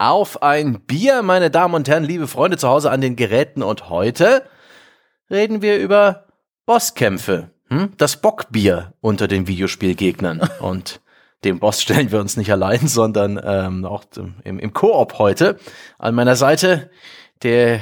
auf ein Bier, meine Damen und Herren, liebe Freunde zu Hause an den Geräten. Und heute reden wir über Bosskämpfe. Hm? Das Bockbier unter den Videospielgegnern. Und dem Boss stellen wir uns nicht allein, sondern ähm, auch im, im Koop heute. An meiner Seite der,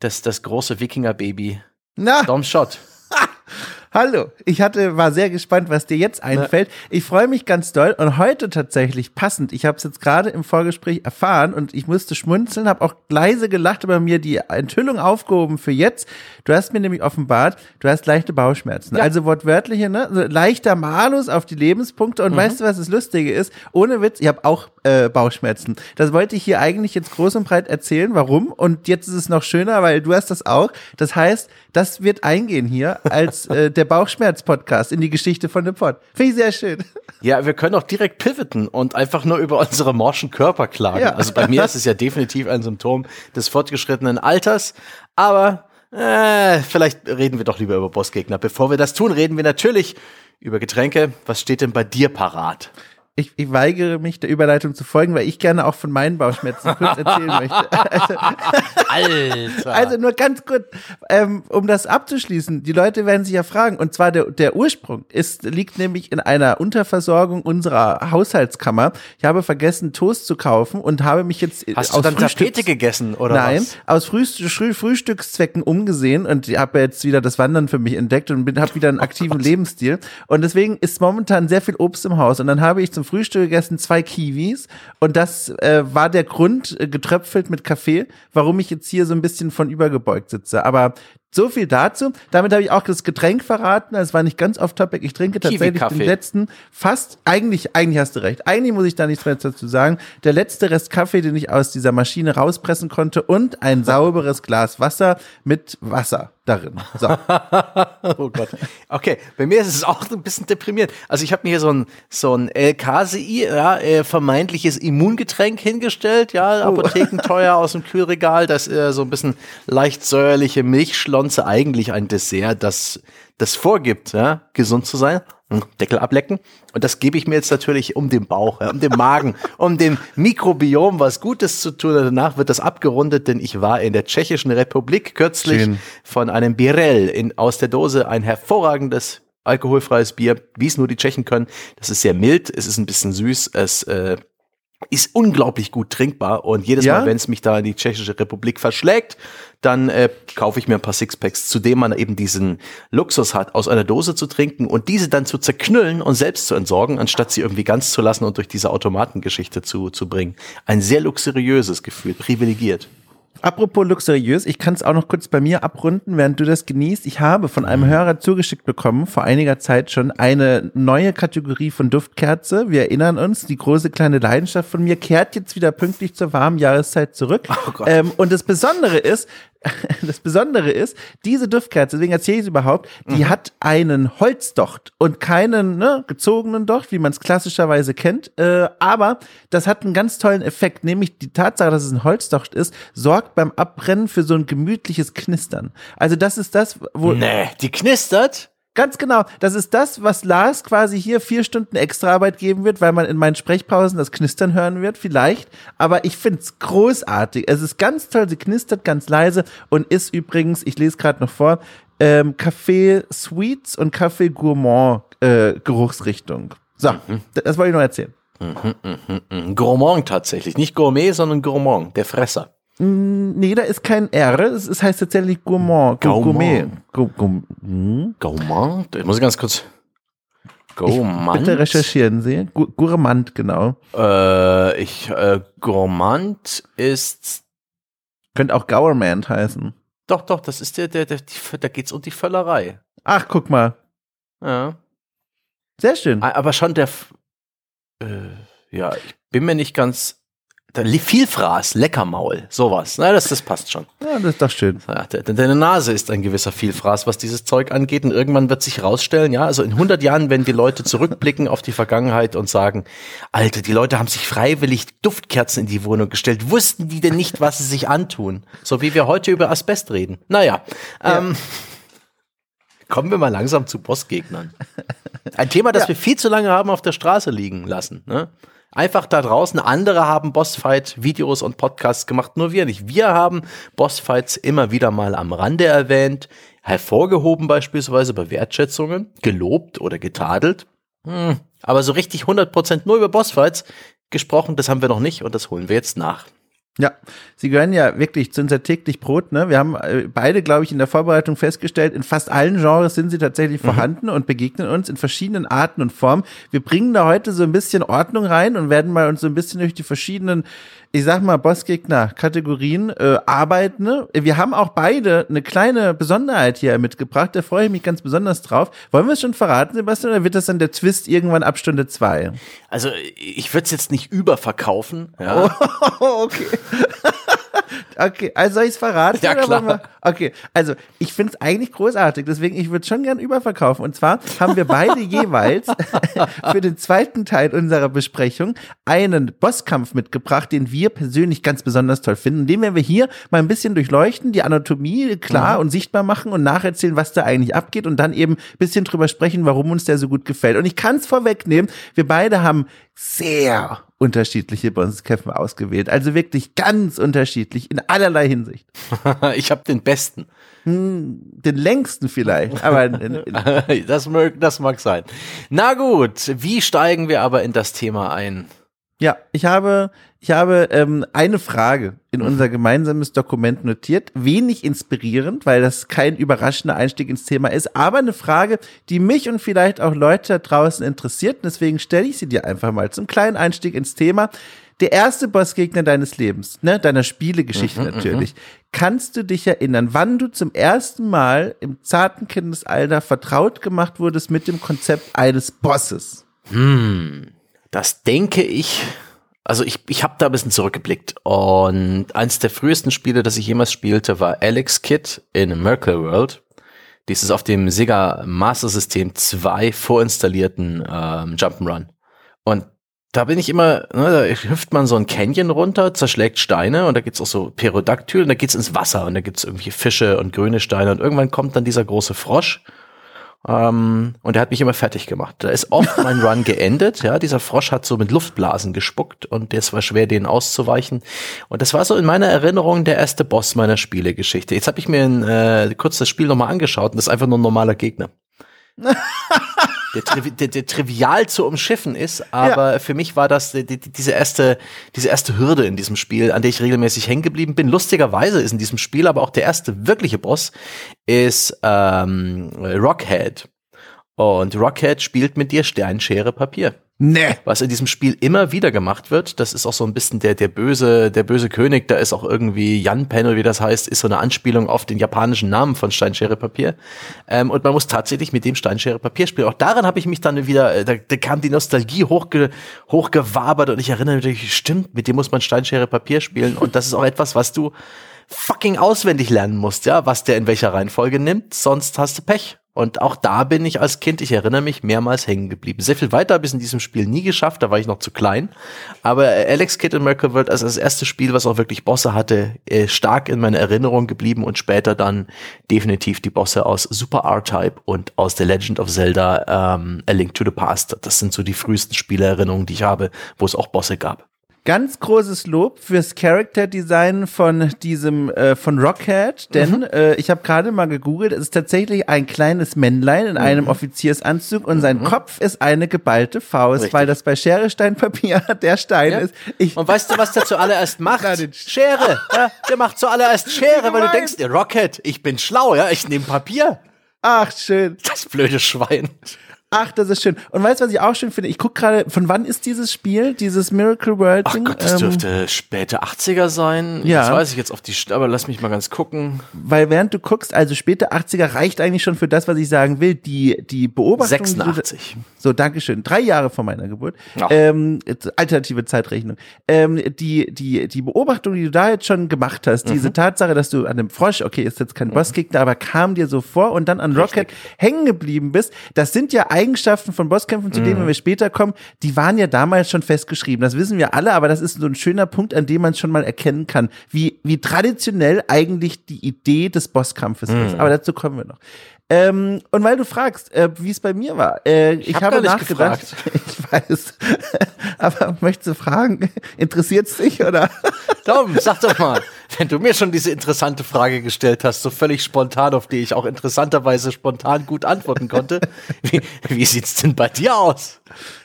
das, das große Wikinger-Baby. Na, Dom Schott. hallo. Ich hatte, war sehr gespannt, was dir jetzt einfällt. Ich freue mich ganz doll und heute tatsächlich passend. Ich habe es jetzt gerade im Vorgespräch erfahren und ich musste schmunzeln, habe auch leise gelacht, aber mir die Enthüllung aufgehoben für jetzt. Du hast mir nämlich offenbart, du hast leichte Bauchschmerzen. Ja. Also wortwörtliche, ne? So leichter Malus auf die Lebenspunkte. Und weißt du, was das Lustige ist? Ohne Witz, ich habe auch äh, Bauchschmerzen. Das wollte ich hier eigentlich jetzt groß und breit erzählen, warum. Und jetzt ist es noch schöner, weil du hast das auch. Das heißt, das wird eingehen hier als äh, der Bauchschmerz-Podcast in die Geschichte von dem Pod. Finde ich sehr schön. Ja, wir können auch direkt pivoten und einfach nur über unsere morschen Körper klagen. Ja. Also bei mir ist es ja definitiv ein Symptom des fortgeschrittenen Alters. Aber äh, vielleicht reden wir doch lieber über Bossgegner. Bevor wir das tun, reden wir natürlich über Getränke. Was steht denn bei dir parat? Ich, ich weigere mich, der Überleitung zu folgen, weil ich gerne auch von meinen Bauchschmerzen kurz erzählen möchte. Also, Alter. Also nur ganz kurz, ähm, um das abzuschließen. Die Leute werden sich ja fragen, und zwar der, der Ursprung ist, liegt nämlich in einer Unterversorgung unserer Haushaltskammer. Ich habe vergessen, Toast zu kaufen und habe mich jetzt Hast du dann Frühstücks- Tapete gegessen oder Nein, was? aus Frühstück, Früh Frühstückszwecken umgesehen und habe jetzt wieder das Wandern für mich entdeckt und habe wieder einen aktiven Lebensstil und deswegen ist momentan sehr viel Obst im Haus und dann habe ich zum Frühstück gegessen zwei Kiwis. Und das äh, war der Grund äh, getröpfelt mit Kaffee, warum ich jetzt hier so ein bisschen von übergebeugt sitze, aber so viel dazu. Damit habe ich auch das Getränk verraten. Es war nicht ganz off topic. Ich trinke tatsächlich den letzten, fast, eigentlich, eigentlich hast du recht. Eigentlich muss ich da nichts mehr dazu sagen. Der letzte Rest Kaffee, den ich aus dieser Maschine rauspressen konnte und ein sauberes Glas Wasser mit Wasser darin. So. Oh Gott. Okay, bei mir ist es auch ein bisschen deprimierend. Also ich habe mir hier so ein so ein LKCI, ja, äh, vermeintliches Immungetränk hingestellt, ja, apothekenteuer aus dem Kühlregal, das äh, so ein bisschen leicht säuerliche Milchschlonze, eigentlich ein Dessert, das das vorgibt, ja, gesund zu sein. Deckel ablecken. Und das gebe ich mir jetzt natürlich um den Bauch, ja, um den Magen, um dem Mikrobiom was Gutes zu tun. Und danach wird das abgerundet, denn ich war in der Tschechischen Republik kürzlich Schön. von einem Birell in, aus der Dose, ein hervorragendes alkoholfreies Bier, wie es nur die Tschechen können. Das ist sehr mild, es ist ein bisschen süß, es äh, ist unglaublich gut trinkbar und jedes Ja? Mal, wenn es mich da in die Tschechische Republik verschlägt, dann äh, kaufe ich mir ein paar Sixpacks, zu dem man eben diesen Luxus hat, aus einer Dose zu trinken und diese dann zu zerknüllen und selbst zu entsorgen, anstatt sie irgendwie ganz zu lassen und durch diese Automatengeschichte zu, zu bringen. Ein sehr luxuriöses Gefühl, privilegiert. Apropos luxuriös, ich kann es auch noch kurz bei mir abrunden, während du das genießt. Ich habe von einem Hörer zugeschickt bekommen, vor einiger Zeit schon, eine neue Kategorie von Duftkerze. Wir erinnern uns, die große kleine Leidenschaft von mir kehrt jetzt wieder pünktlich zur warmen Jahreszeit zurück. Gott. ähm, und das Besondere ist, das Besondere ist, diese Duftkerze, deswegen erzähle ich es überhaupt, die hat einen Holzdocht und keinen ne, gezogenen Docht, wie man es klassischerweise kennt. Äh, aber das hat einen ganz tollen Effekt, nämlich die Tatsache, dass es ein Holzdocht ist, sorgt beim Abbrennen für so ein gemütliches Knistern. Also das ist das, wo Nee, die knistert. Ganz genau. Das ist das, was Lars quasi hier vier Stunden Extraarbeit geben wird, weil man in meinen Sprechpausen das Knistern hören wird, vielleicht. Aber ich find's großartig. Es ist ganz toll. Sie knistert ganz leise und ist übrigens, ich lese gerade noch vor, ähm, Café Sweets und Café Gourmand äh, Geruchsrichtung. So, das wollte ich noch erzählen. Mm, Gourmand tatsächlich. Nicht Gourmet, sondern Gourmand, der Fresser. Nee, da ist kein R. Es, heißt tatsächlich Gourmand. Gourmand. Gourmet. Gu- hm? Gourmand? Ich muss ganz kurz. Gourmand? Bitte recherchieren Sie. Gourmand, genau. Äh, ich, äh, Gourmand ist. Könnte auch Gourmand heißen. Doch, doch, das ist der, der, der, die, da geht's um die Völlerei. Ach, guck mal. Ja. Sehr schön. Aber schon der. Äh, ja, ich bin mir nicht ganz. Vielfraß, Leckermaul, sowas. Na, das, das passt schon. Ja, das ist doch schön. Ja, de- de- deine Nase ist ein gewisser Vielfraß, was dieses Zeug angeht. Und irgendwann wird sich rausstellen, ja, also in 100 Jahren, wenn die Leute zurückblicken auf die Vergangenheit und sagen, Alter, die Leute haben sich freiwillig Duftkerzen in die Wohnung gestellt. Wussten die denn nicht, was sie sich antun? So wie wir heute über Asbest reden. Naja, ähm, kommen wir mal langsam zu Bossgegnern. Ein Thema, das Ja. wir viel zu lange haben auf der Straße liegen lassen. Ne? Einfach da draußen, andere haben Bossfight-Videos und Podcasts gemacht, nur wir nicht. Wir haben Bossfights immer wieder mal am Rande erwähnt, hervorgehoben beispielsweise bei Wertschätzungen, gelobt oder getadelt. Hm, aber so richtig 100% nur über Bossfights gesprochen, das haben wir noch nicht und das holen wir jetzt nach. Ja, sie gehören ja wirklich zu unser täglich Brot. Ne? Wir haben äh, beide, glaube ich, in der Vorbereitung festgestellt, in fast allen Genres sind sie tatsächlich mhm. vorhanden und begegnen uns in verschiedenen Arten und Formen. Wir bringen da heute so ein bisschen Ordnung rein und werden mal uns so ein bisschen durch die verschiedenen ich sag mal, Bossgegner-Kategorien äh, arbeiten. Ne? Wir haben auch beide eine kleine Besonderheit hier mitgebracht. Da freue ich mich ganz besonders drauf. Wollen wir es schon verraten, Sebastian, oder wird das dann der Twist irgendwann ab Stunde zwei? Also ich würde es jetzt nicht überverkaufen. Ja. Oh, okay. Okay, also soll ich es verraten? Ja, klar. Okay, also ich finde es eigentlich großartig, deswegen ich würde schon gern überverkaufen. Und zwar haben wir beide jeweils für den zweiten Teil unserer Besprechung einen Bosskampf mitgebracht, den wir persönlich ganz besonders toll finden. Den werden wir hier mal ein bisschen durchleuchten, die Anatomie klar mhm. und sichtbar machen und nacherzählen, was da eigentlich abgeht und dann eben ein bisschen drüber sprechen, warum uns der so gut gefällt. Und ich kann es vorwegnehmen, wir beide haben sehr unterschiedliche Bundeskämpfe ausgewählt. Also wirklich ganz unterschiedlich in allerlei Hinsicht. ich habe den besten. Hm, den längsten vielleicht, aber das, mag, das mag sein. Na gut, wie steigen wir aber in das Thema ein? Ja, ich habe, ich habe ähm, eine Frage in unser gemeinsames Dokument notiert. Wenig inspirierend, weil das kein überraschender Einstieg ins Thema ist, aber eine Frage, die mich und vielleicht auch Leute da draußen interessiert. Deswegen stelle ich sie dir einfach mal zum kleinen Einstieg ins Thema. Der erste Bossgegner deines Lebens, ne, deiner Spielegeschichte mhm, natürlich. Mhm. Kannst du dich erinnern, wann du zum ersten Mal im zarten Kindesalter vertraut gemacht wurdest mit dem Konzept eines Bosses? Hm. Das denke ich. Also ich, ich habe da ein bisschen zurückgeblickt und eines der frühesten Spiele, das ich jemals spielte, war Alex Kid in Merkle World. Dieses auf dem Sega Master System 2 vorinstallierten ähm, Jump'n'Run. Und da bin ich immer, ne, da hüpft man so ein Canyon runter, zerschlägt Steine und da gibt's auch so Perodactyl und da geht's ins Wasser und da gibt's irgendwie Fische und grüne Steine und irgendwann kommt dann dieser große Frosch ähm, und er hat mich immer fertig gemacht. Da ist oft mein Run geendet. Ja, dieser Frosch hat so mit Luftblasen gespuckt und es war schwer, den auszuweichen. Und das war so in meiner Erinnerung der erste Boss meiner Spielegeschichte. Jetzt habe ich mir ein, äh, kurz das Spiel nochmal angeschaut und das ist einfach nur ein normaler Gegner. der, Trivi der, der, trivial zu umschiffen ist, aber ja. für mich war das die, die, diese erste, diese erste Hürde in diesem Spiel, an der ich regelmäßig hängen geblieben bin. Lustigerweise ist in diesem Spiel aber auch der erste wirkliche Boss ist ähm, Rockhead. Und Rockhead spielt mit dir Sternschere Papier. Nee. Was in diesem Spiel immer wieder gemacht wird, das ist auch so ein bisschen der, der böse, der böse König, da ist auch irgendwie Jan Panel, wie das heißt, ist so eine Anspielung auf den japanischen Namen von Steinschere Papier. Ähm, und man muss tatsächlich mit dem Steinschere Papier spielen. Auch daran habe ich mich dann wieder, äh, da, da kam die Nostalgie hochge, hochgewabert und ich erinnere mich, stimmt, mit dem muss man Steinschere Papier spielen. Und das ist auch etwas, was du fucking auswendig lernen musst, ja, was der in welcher Reihenfolge nimmt, sonst hast du Pech. Und auch da bin ich als Kind, ich erinnere mich, mehrmals hängen geblieben. Sehr viel weiter habe ich in diesem Spiel nie geschafft, da war ich noch zu klein. Aber Alex Kidd in Miracle World als das erste Spiel, was auch wirklich Bosse hatte, äh, stark in meiner Erinnerung geblieben und später dann definitiv die Bosse aus Super R-Type und aus The Legend of Zelda ähm, A Link to the Past. Das sind so die frühesten Spielerinnerungen, die ich habe, wo es auch Bosse gab. Ganz großes Lob fürs Character Design von diesem äh, von Rockhead, denn mhm. äh, ich habe gerade mal gegoogelt, es ist tatsächlich ein kleines Männlein in einem mhm. Offiziersanzug und sein mhm. Kopf ist eine geballte Faust, Richtig. weil das bei Schere Stein Papier der Stein ja. ist. Ich und weißt du, was der zuallererst macht? Schere. Ja, der macht zuallererst Schere, weil du denkst, Rockhead, ich bin schlau, ja, ich nehme Papier. Ach schön. Das blöde Schwein. Ach, das ist schön. Und weißt du, was ich auch schön finde? Ich gucke gerade, von wann ist dieses Spiel, dieses Miracle World Ach Gott, das ähm, dürfte späte 80er sein. Ja. Das weiß ich jetzt auf die, aber lass mich mal ganz gucken. Weil während du guckst, also späte 80er reicht eigentlich schon für das, was ich sagen will. Die, die Beobachtung. 86. So, Dankeschön. Drei Jahre vor meiner Geburt. Ähm, alternative Zeitrechnung. Ähm, die, die, die Beobachtung, die du da jetzt schon gemacht hast, mhm. diese Tatsache, dass du an dem Frosch, okay, ist jetzt kein mhm. Bossgegner, aber kam dir so vor und dann an Rocket hängen geblieben bist, das sind ja Eigenschaften von Bosskämpfen, zu denen mhm. wir später kommen, die waren ja damals schon festgeschrieben. Das wissen wir alle, aber das ist so ein schöner Punkt, an dem man schon mal erkennen kann, wie, wie traditionell eigentlich die Idee des Bosskampfes mhm. ist. Aber dazu kommen wir noch. Ähm, und weil du fragst, äh, wie es bei mir war, äh, ich, ich hab habe nachgedacht. Gefragt. Ich weiß. Aber möchtest du fragen, interessiert es dich oder? Tom, sag doch mal, wenn du mir schon diese interessante Frage gestellt hast, so völlig spontan, auf die ich auch interessanterweise spontan gut antworten konnte, wie, wie sieht's denn bei dir aus?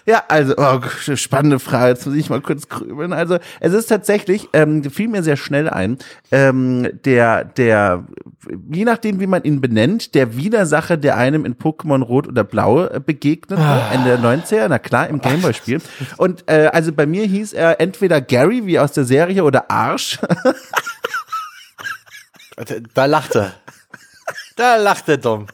Ja, also, oh, spannende Frage. Jetzt muss ich mal kurz grübeln. Also, es ist tatsächlich, ähm, fiel mir sehr schnell ein, ähm, der, der, je nachdem, wie man ihn benennt, der Widersacher, der einem in Pokémon Rot oder Blau äh, begegnet, ah. Ende der 90er, na klar, im Gameboy-Spiel. Und äh, also bei mir hieß er entweder Gary, wie aus der Serie, oder Arsch. da lacht er. Da lacht er dumm.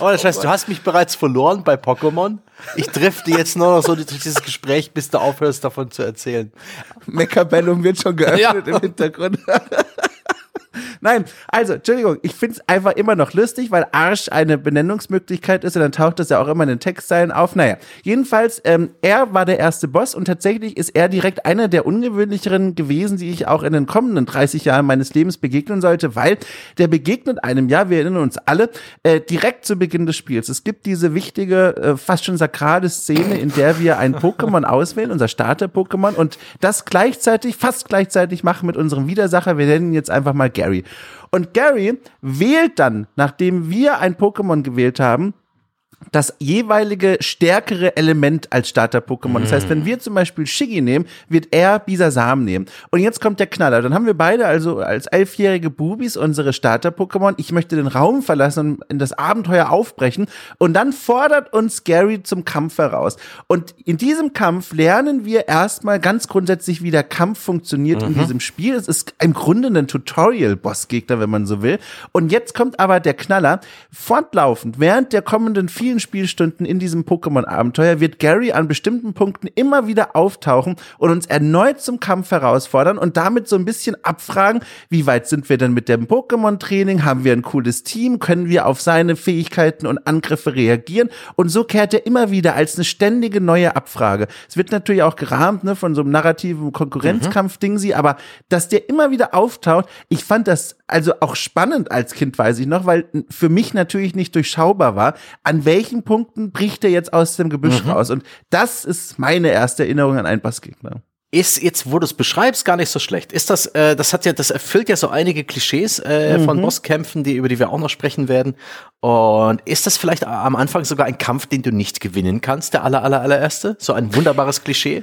Oh, das heißt, du hast mich bereits verloren bei Pokémon. Ich drifte jetzt nur noch so durch dieses Gespräch, bis du aufhörst, davon zu erzählen. Meckerbellum wird schon geöffnet ja. im Hintergrund. Nein, also, Entschuldigung, ich finde es einfach immer noch lustig, weil Arsch eine Benennungsmöglichkeit ist und dann taucht das ja auch immer in den Textzeilen auf. Naja, jedenfalls, ähm, er war der erste Boss und tatsächlich ist er direkt einer der ungewöhnlicheren gewesen, die ich auch in den kommenden 30 Jahren meines Lebens begegnen sollte, weil der begegnet einem, ja, wir erinnern uns alle, äh, direkt zu Beginn des Spiels. Es gibt diese wichtige, äh, fast schon sakrale Szene, in der wir ein Pokémon auswählen, unser Starter-Pokémon und das gleichzeitig, fast gleichzeitig machen mit unserem Widersacher. Wir nennen ihn jetzt einfach mal Gary. Und Gary wählt dann, nachdem wir ein Pokémon gewählt haben, das jeweilige stärkere Element als Starter-Pokémon. Das heißt, wenn wir zum Beispiel Shiggy nehmen, wird er Bisasam nehmen. Und jetzt kommt der Knaller. Dann haben wir beide also als elfjährige Bubis unsere Starter-Pokémon. Ich möchte den Raum verlassen und in das Abenteuer aufbrechen. Und dann fordert uns Gary zum Kampf heraus. Und in diesem Kampf lernen wir erstmal ganz grundsätzlich, wie der Kampf funktioniert mhm. in diesem Spiel. Es ist im Grunde ein Tutorial-Bossgegner, wenn man so will. Und jetzt kommt aber der Knaller. Fortlaufend, während der kommenden vielen vielen Spielstunden in diesem Pokémon-Abenteuer wird Gary an bestimmten Punkten immer wieder auftauchen und uns erneut zum Kampf herausfordern und damit so ein bisschen abfragen, wie weit sind wir denn mit dem Pokémon-Training? Haben wir ein cooles Team? Können wir auf seine Fähigkeiten und Angriffe reagieren? Und so kehrt er immer wieder als eine ständige neue Abfrage. Es wird natürlich auch gerahmt ne, von so einem narrativen Konkurrenzkampf-Ding sie, aber dass der immer wieder auftaucht, ich fand das also auch spannend als Kind, weiß ich noch, weil für mich natürlich nicht durchschaubar war, an welchen Punkten bricht er jetzt aus dem Gebüsch mhm. raus? Und das ist meine erste Erinnerung an einen Bassgegner ist jetzt, wo du es beschreibst, gar nicht so schlecht. Ist das, äh, das hat ja, das erfüllt ja so einige Klischees äh, mhm. von Bosskämpfen, die über die wir auch noch sprechen werden. Und ist das vielleicht am Anfang sogar ein Kampf, den du nicht gewinnen kannst, der aller aller allererste? So ein wunderbares Klischee?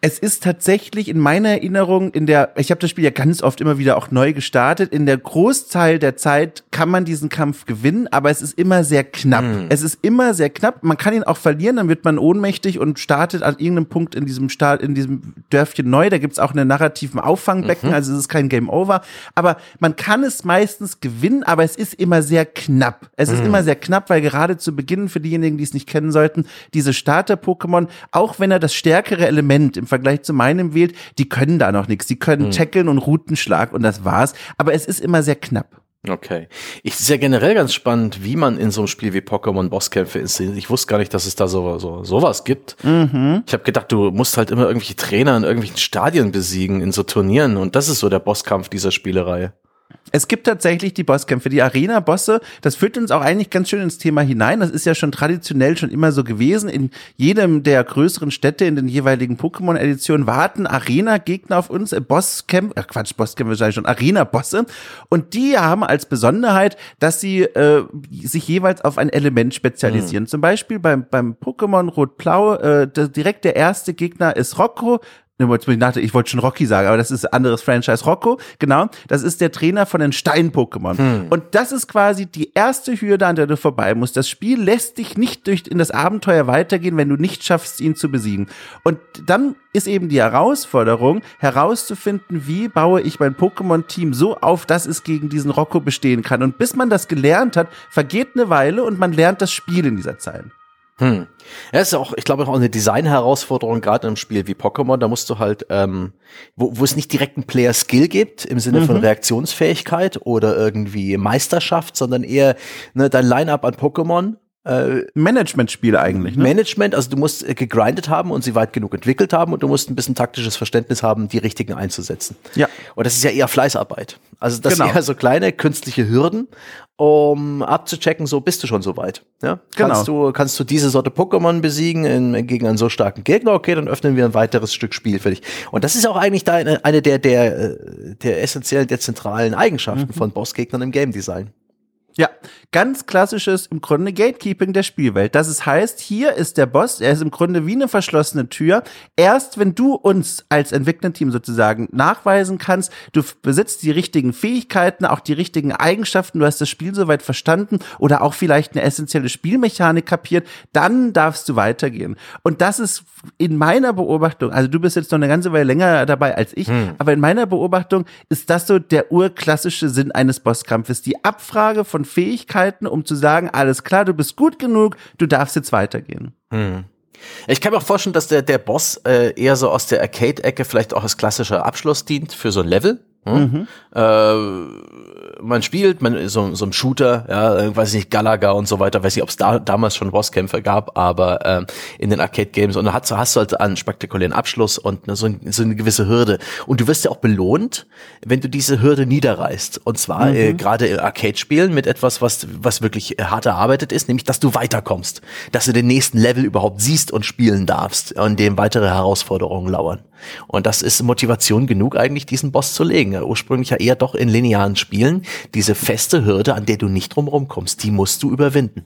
Es ist tatsächlich in meiner Erinnerung, in der, ich habe das Spiel ja ganz oft immer wieder auch neu gestartet, in der Großteil der Zeit kann man diesen Kampf gewinnen, aber es ist immer sehr knapp. Mhm. Es ist immer sehr knapp. Man kann ihn auch verlieren, dann wird man ohnmächtig und startet an irgendeinem Punkt in diesem Start, in diesem Dörfchen neu. Da gibt's auch einen narrativen Auffangbecken, mhm. also es ist kein Game Over. Aber man kann es meistens gewinnen, aber es ist immer sehr knapp. Es mhm. ist immer sehr knapp, weil gerade zu Beginn, für diejenigen, die es nicht kennen sollten, diese Starter-Pokémon, auch wenn er das stärkere Element im Vergleich zu meinem wählt, die können da noch nichts. Die können mhm. tackeln und Routenschlag und das war's. Aber es ist immer sehr knapp. Okay. Ich ist ja generell ganz spannend, wie man in so einem Spiel wie Pokémon Bosskämpfe inszeniert. Ich wusste gar nicht, dass es da so, so sowas gibt. Mhm. Ich habe gedacht, du musst halt immer irgendwelche Trainer in irgendwelchen Stadien besiegen, in so Turnieren. Und das ist so der Bosskampf dieser Spielerei. Es gibt tatsächlich die Bosskämpfe, die Arena-Bosse. Das führt uns auch eigentlich ganz schön ins Thema hinein. Das ist ja schon traditionell schon immer so gewesen. In jedem der größeren Städte in den jeweiligen Pokémon-Editionen warten Arena-Gegner auf uns, äh, Bosskämpfe, äh Quatsch, Bosskämpfe sage ich schon, Arena-Bosse. Und die haben als Besonderheit, dass sie äh, sich jeweils auf ein Element spezialisieren. Mhm. Zum Beispiel beim, beim Pokémon Rot-Blau, äh, direkt der erste Gegner ist Rocco, ich wollte schon Rocky sagen, aber das ist ein anderes Franchise. Rocco, genau. Das ist der Trainer von den Stein-Pokémon. Hm. Und das ist quasi die erste Hürde, an der du vorbei musst. Das Spiel lässt dich nicht durch in das Abenteuer weitergehen, wenn du nicht schaffst, ihn zu besiegen. Und dann ist eben die Herausforderung, herauszufinden, wie baue ich mein Pokémon-Team so auf, dass es gegen diesen Rocco bestehen kann. Und bis man das gelernt hat, vergeht eine Weile und man lernt das Spiel in dieser Zeit. Hm. Ja, ist auch, ich glaube, auch eine Design-Herausforderung, gerade in einem Spiel wie Pokémon. Da musst du halt, ähm, wo, wo es nicht direkt einen Player-Skill gibt, im Sinne mhm. von Reaktionsfähigkeit oder irgendwie Meisterschaft, sondern eher ne, dein Line-Up an Pokémon äh, Management-Spiel eigentlich. Ne? Management, also du musst äh, gegrindet haben und sie weit genug entwickelt haben und du musst ein bisschen taktisches Verständnis haben, die richtigen einzusetzen. Ja. Und das ist ja eher Fleißarbeit. Also das genau. sind eher so kleine künstliche Hürden, um abzuchecken, so bist du schon so weit. Ja? Genau. Kannst du, kannst du diese Sorte Pokémon besiegen in, gegen einen so starken Gegner? Okay, dann öffnen wir ein weiteres Stück Spiel für dich. Und das ist auch eigentlich da eine, eine der, der, äh, der essentiellen, der zentralen Eigenschaften mhm. von Bossgegnern im Game Design. Ja, ganz klassisches im Grunde Gatekeeping der Spielwelt. Das ist, heißt, hier ist der Boss, er ist im Grunde wie eine verschlossene Tür. Erst wenn du uns als Entwicklerteam sozusagen nachweisen kannst, du besitzt die richtigen Fähigkeiten, auch die richtigen Eigenschaften, du hast das Spiel soweit verstanden oder auch vielleicht eine essentielle Spielmechanik kapiert, dann darfst du weitergehen. Und das ist in meiner Beobachtung, also du bist jetzt noch eine ganze Weile länger dabei als ich, hm. aber in meiner Beobachtung ist das so der urklassische Sinn eines Bosskampfes. Die Abfrage von Fähigkeiten, um zu sagen, alles klar, du bist gut genug, du darfst jetzt weitergehen. Hm. Ich kann mir auch vorstellen, dass der, der Boss äh, eher so aus der Arcade-Ecke vielleicht auch als klassischer Abschluss dient für so ein Level. Hm? Mhm. Äh, man spielt, man so, so ein Shooter, ja, weiß nicht, Galaga und so weiter, weiß nicht, ob es da damals schon Bosskämpfe gab, aber ähm, in den Arcade-Games und da hast, hast du halt einen spektakulären Abschluss und so, ein, so eine gewisse Hürde. Und du wirst ja auch belohnt, wenn du diese Hürde niederreißt. Und zwar äh, mhm. äh, gerade in Arcade-Spielen mit etwas, was, was wirklich hart erarbeitet ist, nämlich, dass du weiterkommst, dass du den nächsten Level überhaupt siehst und spielen darfst, an dem weitere Herausforderungen lauern. Und das ist Motivation genug, eigentlich diesen Boss zu legen. Ursprünglich ja eher doch in linearen Spielen. Diese feste Hürde, an der du nicht drumherum kommst, die musst du überwinden.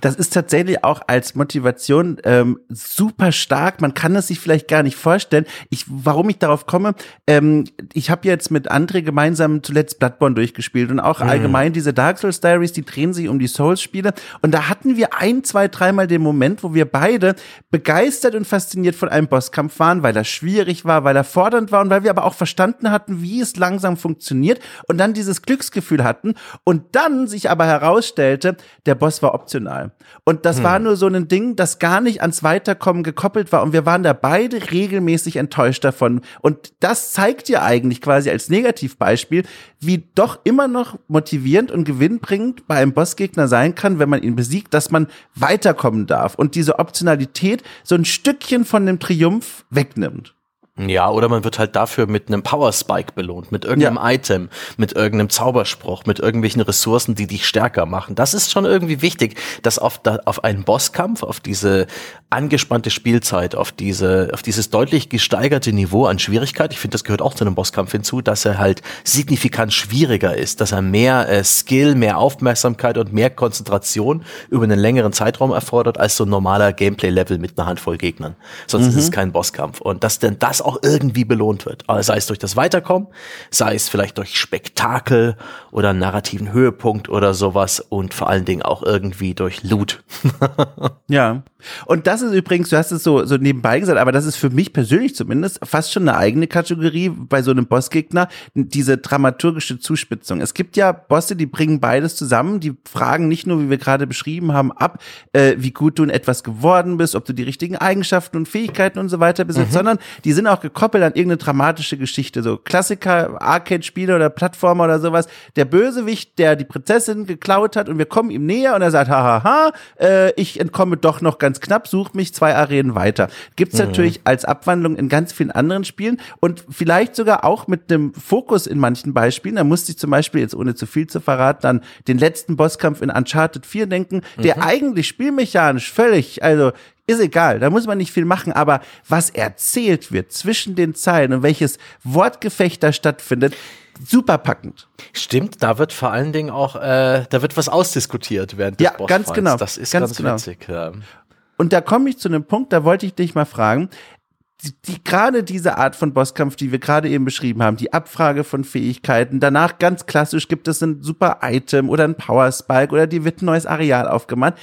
Das ist tatsächlich auch als Motivation ähm, super stark. Man kann es sich vielleicht gar nicht vorstellen. Ich, warum ich darauf komme, ähm, ich habe jetzt mit André gemeinsam zuletzt Bloodborne durchgespielt und auch mhm. allgemein diese Dark Souls Diaries, die drehen sich um die Souls-Spiele. Und da hatten wir ein, zwei, dreimal den Moment, wo wir beide begeistert und fasziniert von einem Bosskampf waren, weil er schwierig war, weil er fordernd war und weil wir aber auch verstanden hatten, wie es langsam funktioniert und dann dieses Glücksgefühl hatten und dann sich aber herausstellte, der Boss war optional emotional. Und das hm. war nur so ein Ding, das gar nicht ans Weiterkommen gekoppelt war. Und wir waren da beide regelmäßig enttäuscht davon. Und das zeigt ja eigentlich quasi als Negativbeispiel, wie doch immer noch motivierend und gewinnbringend bei einem Bossgegner sein kann, wenn man ihn besiegt, dass man weiterkommen darf und diese Optionalität so ein Stückchen von dem Triumph wegnimmt. Ja, oder man wird halt dafür mit einem Power Spike belohnt, mit irgendeinem ja. Item, mit irgendeinem Zauberspruch, mit irgendwelchen Ressourcen, die dich stärker machen. Das ist schon irgendwie wichtig, dass auf, da, auf einen Bosskampf, auf diese angespannte Spielzeit, auf diese, auf dieses deutlich gesteigerte Niveau an Schwierigkeit, ich finde, das gehört auch zu einem Bosskampf hinzu, dass er halt signifikant schwieriger ist, dass er mehr äh, Skill, mehr Aufmerksamkeit und mehr Konzentration über einen längeren Zeitraum erfordert als so ein normaler Gameplay-Level mit einer Handvoll Gegnern. Sonst mhm. ist es kein Bosskampf. Und dass denn das auch irgendwie belohnt wird. Sei es durch das Weiterkommen, sei es vielleicht durch Spektakel oder narrativen Höhepunkt oder sowas und vor allen Dingen auch irgendwie durch Loot. ja. Und das ist übrigens, du hast es so, so nebenbei gesagt, aber das ist für mich persönlich zumindest fast schon eine eigene Kategorie bei so einem Bossgegner, diese dramaturgische Zuspitzung. Es gibt ja Bosse, die bringen beides zusammen, die fragen nicht nur, wie wir gerade beschrieben haben, ab, äh, wie gut du in etwas geworden bist, ob du die richtigen Eigenschaften und Fähigkeiten und so weiter besitzt, mhm. sondern die sind auch gekoppelt an irgendeine dramatische Geschichte, so Klassiker, Arcade-Spiele oder Plattformer oder sowas. Der Bösewicht, der die Prinzessin geklaut hat und wir kommen ihm näher und er sagt, hahaha, äh, ich entkomme doch noch ganz knapp, sucht mich zwei Arenen weiter. Gibt's mhm. natürlich als Abwandlung in ganz vielen anderen Spielen und vielleicht sogar auch mit dem Fokus in manchen Beispielen. Da musste ich zum Beispiel, jetzt ohne zu viel zu verraten, an den letzten Bosskampf in Uncharted 4 denken, der mhm. eigentlich spielmechanisch völlig, also ist egal, da muss man nicht viel machen, aber was erzählt wird zwischen den Zeilen und welches Wortgefecht da stattfindet, super packend. Stimmt, da wird vor allen Dingen auch, äh, da wird was ausdiskutiert während des Ja, ganz genau. Das ist ganz, ganz genau. witzig. Ja. Und da komme ich zu einem Punkt, da wollte ich dich mal fragen, die, die gerade diese Art von Bosskampf, die wir gerade eben beschrieben haben, die Abfrage von Fähigkeiten, danach ganz klassisch gibt es ein super Item oder ein Power Spike oder die wird ein neues Areal aufgemacht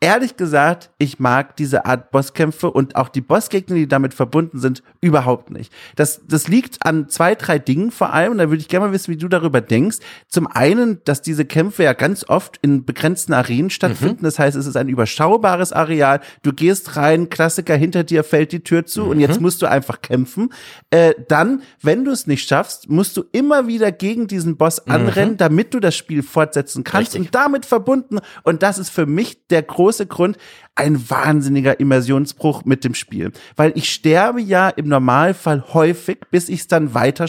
ehrlich gesagt, ich mag diese Art Bosskämpfe und auch die Bossgegner, die damit verbunden sind, überhaupt nicht. Das, das liegt an zwei, drei Dingen vor allem. Da würde ich gerne mal wissen, wie du darüber denkst. Zum einen, dass diese Kämpfe ja ganz oft in begrenzten Arenen stattfinden. Mhm. Das heißt, es ist ein überschaubares Areal. Du gehst rein, Klassiker, hinter dir fällt die Tür zu mhm. und jetzt musst du einfach kämpfen. Äh, dann, wenn du es nicht schaffst, musst du immer wieder gegen diesen Boss mhm. anrennen, damit du das Spiel fortsetzen kannst. Richtig. Und damit verbunden, und das ist für mich der große große Grund, ein wahnsinniger Immersionsbruch mit dem Spiel. Weil ich sterbe ja im Normalfall häufig, bis ich es dann weiter.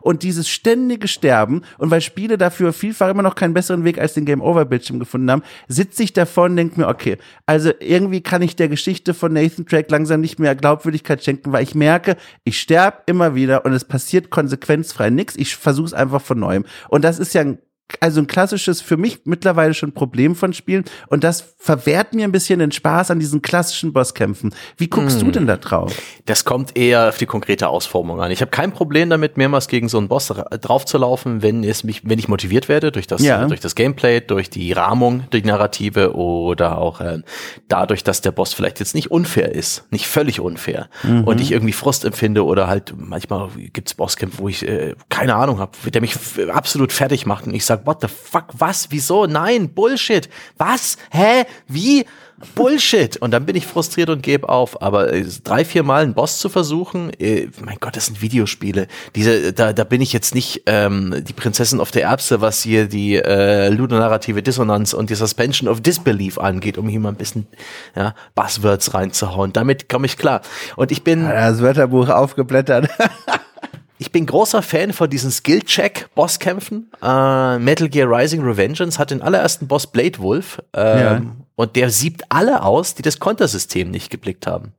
Und dieses ständige Sterben, und weil Spiele dafür vielfach immer noch keinen besseren Weg als den Game-Over-Bildschirm gefunden haben, sitze ich davor und denke mir, okay, also irgendwie kann ich der Geschichte von Nathan Drake langsam nicht mehr Glaubwürdigkeit schenken, weil ich merke, ich sterbe immer wieder und es passiert konsequenzfrei nichts. Ich versuche es einfach von neuem. Und das ist ja ein also ein klassisches, für mich mittlerweile schon Problem von Spielen. Und das verwehrt mir ein bisschen den Spaß an diesen klassischen Bosskämpfen. Wie guckst mm. du hm. denn da drauf? Das kommt eher auf die konkrete Ausformung an. Ich habe kein Problem damit, mehrmals gegen so einen Boss draufzulaufen, wenn es mich, wenn ich motiviert werde durch das, ja. durch das Gameplay, durch die Rahmung, durch die Narrative oder auch äh, dadurch, dass der Boss vielleicht jetzt nicht unfair ist, nicht völlig unfair mhm. und ich irgendwie Frust empfinde oder halt manchmal gibt's Bosskämpfe, wo ich äh, keine Ahnung habe, der mich absolut fertig macht und ich sage, what the fuck, was, wieso, nein, Bullshit, was, hä, wie, Bullshit. Und dann bin ich frustriert und gebe auf. Aber äh, drei, vier Mal einen Boss zu versuchen, äh, mein Gott, das sind Videospiele. Diese, da, da bin ich jetzt nicht ähm, die Prinzessin auf der Erbse, was hier die äh, ludonarrative Dissonanz und die Suspension of Disbelief angeht, um hier mal ein bisschen ja, Buzzwords reinzuhauen. Damit komme ich klar. Und ich bin. Das Wörterbuch aufgeblättert. Ich bin großer Fan von diesen Skill-Check-Bosskämpfen. Äh, Metal Gear Rising Revengeance hat den allerersten Boss Blade Wolf ähm, ja. und der siebt alle aus, die das Kontersystem nicht geblickt haben.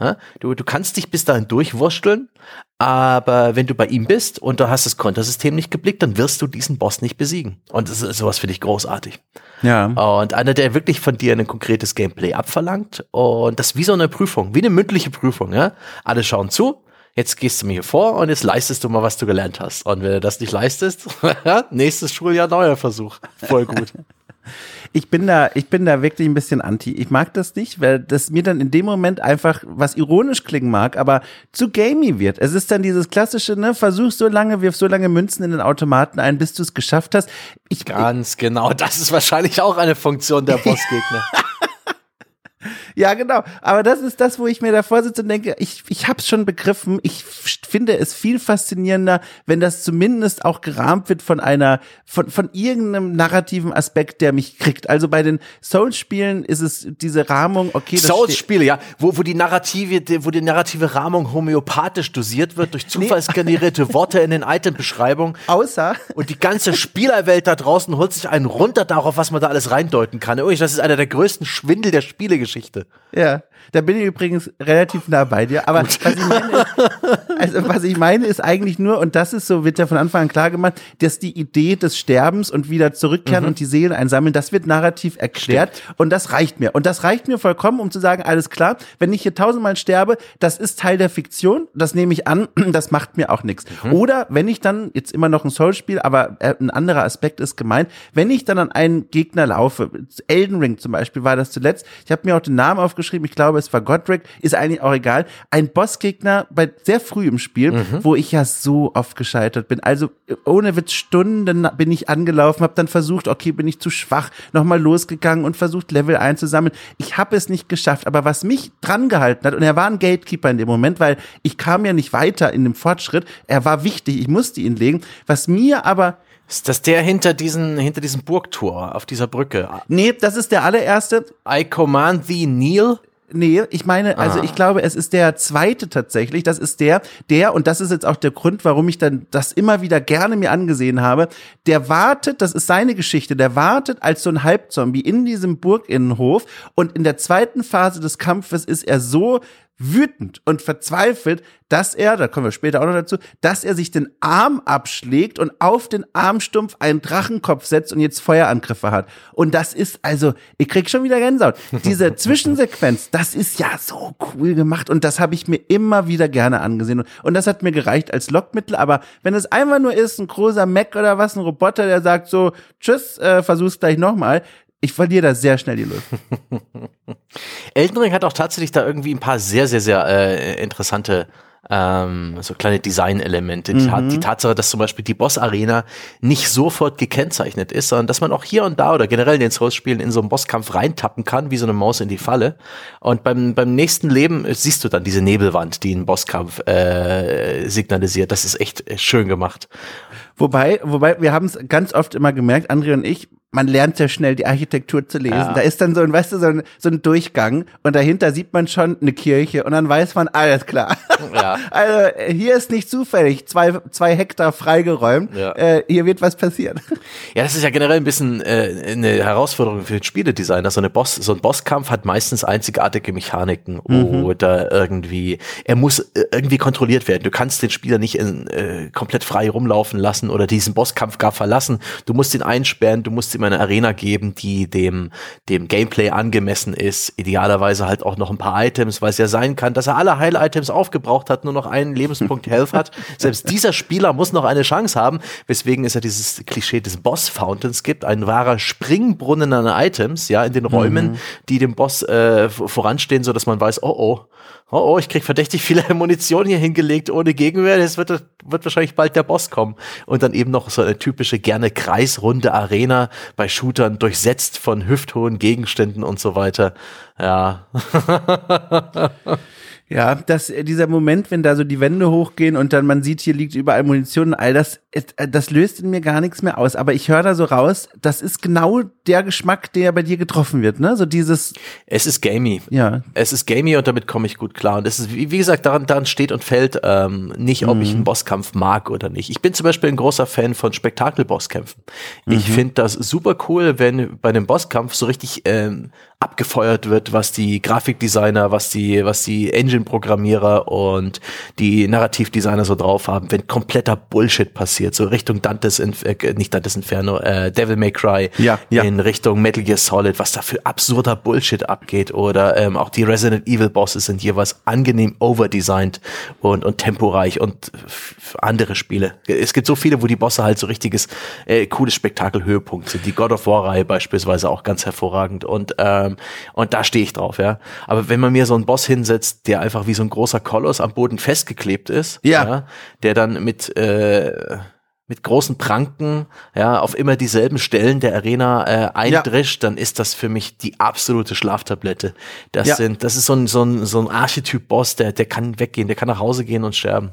Ja? Du, du kannst dich bis dahin durchwursteln, aber wenn du bei ihm bist und du hast das Kontersystem nicht geblickt, dann wirst du diesen Boss nicht besiegen. Und das ist, sowas finde ich großartig. Ja. Und einer, der wirklich von dir ein konkretes Gameplay abverlangt und das wie so eine Prüfung, wie eine mündliche Prüfung. Ja? Alle schauen zu, jetzt gehst du mir hier vor und jetzt leistest du mal, was du gelernt hast. Und wenn du das nicht leistest, nächstes Schuljahr neuer Versuch. Voll gut. Ich bin da, ich bin da wirklich ein bisschen anti. Ich mag das nicht, weil das mir dann in dem Moment einfach was ironisch klingen mag, aber zu gamey wird. Es ist dann dieses klassische, ne, versuch so lange, wirf so lange Münzen in den Automaten ein, bis du es geschafft hast. Ich, Ganz genau. Das ist wahrscheinlich auch eine Funktion der Bossgegner. Ja, genau. Aber das ist das, wo ich mir davor sitze und denke, ich, ich habe es schon begriffen. Ich finde es viel faszinierender, wenn das zumindest auch gerahmt wird von einer, von, von irgendeinem narrativen Aspekt, der mich kriegt. Also bei den Souls-Spielen ist es diese Rahmung, okay. Souls-Spiele, ja, wo, wo die narrative, wo die narrative Rahmung homöopathisch dosiert wird durch zufallsgenerierte Worte in den Item-Beschreibungen. Außer. Und die ganze Spielerwelt da draußen holt sich einen runter darauf, was man da alles reindeuten kann. Übrigens, das ist einer der größten Schwindel der Spielegeschichte. Ja, da bin ich übrigens relativ nah bei dir. Aber was ich, meine ist, also was ich meine ist eigentlich nur, und das ist so, wird ja von Anfang an klar gemacht, dass die Idee des Sterbens und wieder zurückkehren mhm. und die Seelen einsammeln, das wird narrativ erklärt. Stimmt. Und das reicht mir. Und das reicht mir vollkommen, um zu sagen, alles klar, wenn ich hier tausendmal sterbe, das ist Teil der Fiktion, das nehme ich an, das macht mir auch nichts. Mhm. Oder wenn ich dann, jetzt immer noch ein Soul-Spiel, aber äh, ein anderer Aspekt ist gemeint, wenn ich dann an einen Gegner laufe, Elden Ring zum Beispiel war das zuletzt, ich habe mir auch den Namen aufgeschrieben, ich glaube, es war Godric, ist eigentlich auch egal. Ein Bossgegner bei sehr früh im Spiel, mhm. wo ich ja so oft gescheitert bin. Also ohne Witz Stunden bin ich angelaufen, habe dann versucht, okay, bin ich zu schwach, nochmal losgegangen und versucht Level einzusammeln. Ich habe es nicht geschafft, aber was mich dran gehalten hat und er war ein Gatekeeper in dem Moment, weil ich kam ja nicht weiter in dem Fortschritt. Er war wichtig, ich musste ihn legen. Was mir aber ist das der hinter diesen, hinter diesem Burgtor auf dieser Brücke? Nee, das ist der allererste. I command thee, kneel. Nee, ich meine, also ah. ich glaube, es ist der zweite tatsächlich. Das ist der, der, und das ist jetzt auch der Grund, warum ich dann das immer wieder gerne mir angesehen habe. Der wartet, das ist seine Geschichte, der wartet als so ein Halbzombie in diesem Burginnenhof und in der zweiten Phase des Kampfes ist er so wütend und verzweifelt, dass er, da kommen wir später auch noch dazu, dass er sich den Arm abschlägt und auf den Armstumpf einen Drachenkopf setzt und jetzt Feuerangriffe hat. Und das ist also, ich krieg schon wieder Gänsehaut. Diese Zwischensequenz, das ist ja so cool gemacht und das habe ich mir immer wieder gerne angesehen. Und das hat mir gereicht als Lockmittel, aber wenn es einfach nur ist, ein großer Mac oder was, ein Roboter, der sagt so, tschüss, äh, versuch's gleich nochmal, ich verliere da sehr schnell die Lust. Elden Ring hat auch tatsächlich da irgendwie ein paar sehr, sehr, sehr äh, interessante ähm, so kleine Designelemente. Die, mhm. die Tatsache, dass zum Beispiel die Boss-Arena nicht sofort gekennzeichnet ist, sondern dass man auch hier und da oder generell in den Souls-Spielen in so einen Bosskampf reintappen kann, wie so eine Maus in die Falle. Und beim, beim nächsten Leben siehst du dann diese Nebelwand, die einen Bosskampf äh, signalisiert. Das ist echt äh, schön gemacht. Wobei, wobei, wir haben es ganz oft immer gemerkt, André und ich, man lernt ja schnell die Architektur zu lesen. Ja. Da ist dann so ein, weißt du, so ein, so ein Durchgang und dahinter sieht man schon eine Kirche und dann weiß man, alles klar. Ja. Also hier ist nicht zufällig zwei, zwei Hektar freigeräumt. Ja. Äh, hier wird was passieren. Ja, das ist ja generell ein bisschen äh, eine Herausforderung für den Spieledesigner. So, eine Boss, so ein Bosskampf hat meistens einzigartige Mechaniken mhm. oder irgendwie, er muss äh, irgendwie kontrolliert werden. Du kannst den Spieler nicht in, äh, komplett frei rumlaufen lassen oder diesen Bosskampf gar verlassen. Du musst ihn einsperren, du musst ihm eine Arena geben, die dem, dem Gameplay angemessen ist. Idealerweise halt auch noch ein paar Items, weil es ja sein kann, dass er alle Heil-Items aufgebraucht hat, nur noch einen Lebenspunkt Health hat. Selbst dieser Spieler muss noch eine Chance haben, weswegen es ja dieses Klischee des Boss-Fountains gibt, ein wahrer Springbrunnen an Items, ja, in den Räumen, mhm. die dem Boss äh, voranstehen, so dass man weiß, oh oh, oh oh, ich krieg verdächtig viele Munition hier hingelegt ohne Gegenwehr, es wird, wird wahrscheinlich bald der Boss kommen. Und dann eben noch so eine typische, gerne kreisrunde Arena bei Shootern durchsetzt von hüfthohen Gegenständen und so weiter. Ja. Ja, dass äh, dieser Moment, wenn da so die Wände hochgehen und dann man sieht, hier liegt überall Munition und all das, äh, das löst in mir gar nichts mehr aus. Aber ich höre da so raus, das ist genau der Geschmack, der bei dir getroffen wird, ne? So dieses. Es ist gamey. Ja. Es ist gamey und damit komme ich gut klar. Und es ist, wie, wie gesagt, daran, daran steht und fällt ähm, nicht, ob mhm. ich einen Bosskampf mag oder nicht. Ich bin zum Beispiel ein großer Fan von Spektakel-Bosskämpfen. Mhm. Ich finde das super cool, wenn bei einem Bosskampf so richtig ähm, abgefeuert wird, was die Grafikdesigner, was die, was die Engine-Programmierer und die Narrativdesigner so drauf haben, wenn kompletter Bullshit passiert, so Richtung Dantes, Inf äh, nicht Dantes Inferno, äh, Devil May Cry, ja, ja. in Richtung Metal Gear Solid, was da für absurder Bullshit abgeht oder ähm, auch die Resident Evil Bosses sind jeweils angenehm overdesigned und, und temporeich und andere Spiele. Es gibt so viele, wo die Bosse halt so richtiges, äh, cooles Spektakelhöhepunkt sind. Die God of War Reihe beispielsweise auch ganz hervorragend und ähm, und da stehe ich drauf, ja. Aber wenn man mir so einen Boss hinsetzt, der einfach wie so ein großer Koloss am Boden festgeklebt ist, ja, ja der dann mit äh, mit großen Pranken, ja, auf immer dieselben Stellen der Arena äh, eindrischt, ja. dann ist das für mich die absolute Schlaftablette. Das ja. sind, das ist so ein, so ein, so ein Archetyp-Boss, der, der kann weggehen, der kann nach Hause gehen und sterben.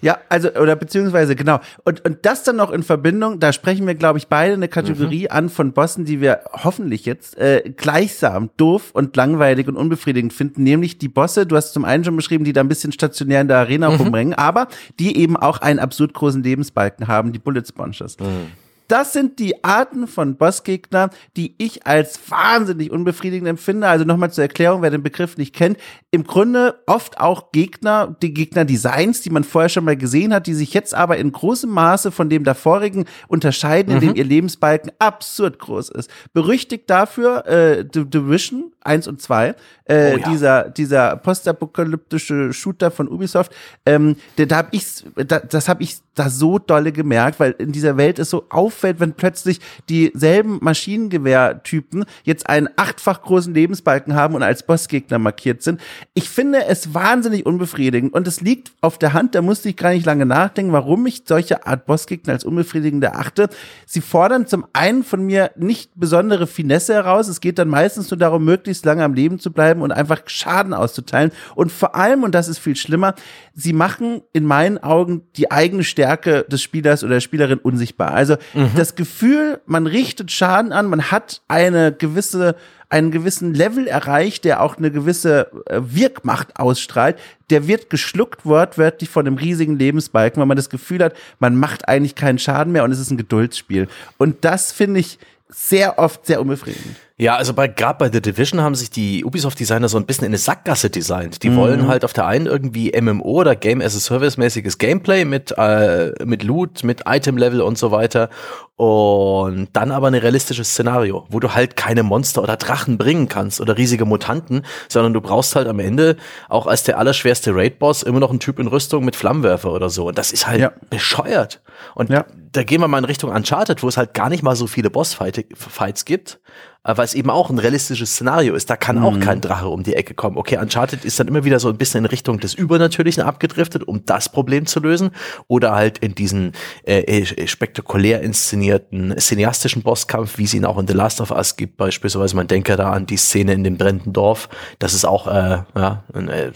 Ja, also, oder beziehungsweise, genau. Und, und das dann noch in Verbindung, da sprechen wir, glaube ich, beide eine Kategorie mhm. an von Bossen, die wir hoffentlich jetzt äh, gleichsam doof und langweilig und unbefriedigend finden, nämlich die Bosse, du hast zum einen schon beschrieben, die da ein bisschen stationär in der Arena mhm. rumringen, aber die eben auch einen absurd großen Lebensbalken haben, die Bullet Sponges. Mhm das sind die Arten von Bossgegner, die ich als wahnsinnig unbefriedigend empfinde. Also nochmal zur Erklärung, wer den Begriff nicht kennt. Im Grunde oft auch Gegner, die Gegner-Designs, die man vorher schon mal gesehen hat, die sich jetzt aber in großem Maße von dem davorigen unterscheiden, mhm. indem ihr Lebensbalken absurd groß ist. Berüchtigt dafür äh, The Division 1 und 2, äh, oh, ja. dieser, dieser postapokalyptische Shooter von Ubisoft. Ähm, da, da hab ich's, da, das habe ich da so dolle gemerkt, weil in dieser Welt es so auffällt, wenn plötzlich dieselben Maschinengewehrtypen jetzt einen achtfach großen Lebensbalken haben und als Bossgegner markiert sind. Ich finde es wahnsinnig unbefriedigend und es liegt auf der Hand, da musste ich gar nicht lange nachdenken, warum ich solche Art Bossgegner als unbefriedigend erachte. Sie fordern zum einen von mir nicht besondere Finesse heraus, es geht dann meistens nur darum, möglichst lange am Leben zu bleiben und einfach Schaden auszuteilen und vor allem, und das ist viel schlimmer, sie machen in meinen Augen die eigene Stärke des Spielers oder der Spielerin unsichtbar. Also mhm. Das Gefühl, man richtet Schaden an, man hat eine gewisse einen gewissen Level erreicht, der auch eine gewisse äh, Wirkmacht ausstrahlt, der wird geschluckt wortwörtlich von einem riesigen Lebensbalken, weil man das Gefühl hat, man macht eigentlich keinen Schaden mehr und es ist ein Geduldsspiel. Und das finde ich sehr oft sehr unbefriedigend. Ja, also bei gerade bei The Division haben sich die Ubisoft-Designer so ein bisschen in eine Sackgasse designt. Die mhm. wollen halt auf der einen irgendwie MMO oder Game as a Service mäßiges Gameplay mit äh, mit Loot, mit Item-Level und so weiter und dann aber ein realistisches Szenario, wo du halt keine Monster oder Drachen bringen kannst oder riesige Mutanten, sondern du brauchst halt am Ende auch als der allerschwerste Raid-Boss immer noch einen Typ in Rüstung mit Flammenwerfer oder so. Und das ist halt ja. bescheuert. Und ja. da gehen wir mal in Richtung Uncharted, wo es halt gar nicht mal so viele Bossfights gibt weil es eben auch ein realistisches Szenario ist. Da kann auch kein Drache um die Ecke kommen. Okay, Uncharted ist dann immer wieder so ein bisschen in Richtung des Übernatürlichen abgedriftet, um das Problem zu lösen. Oder halt in diesen äh, äh, spektakulär inszenierten cineastischen Bosskampf, wie es ihn auch in The Last of Us gibt, beispielsweise. Man denke da an die Szene in dem brennenden Dorf. Das ist auch äh, ja, ein, äh,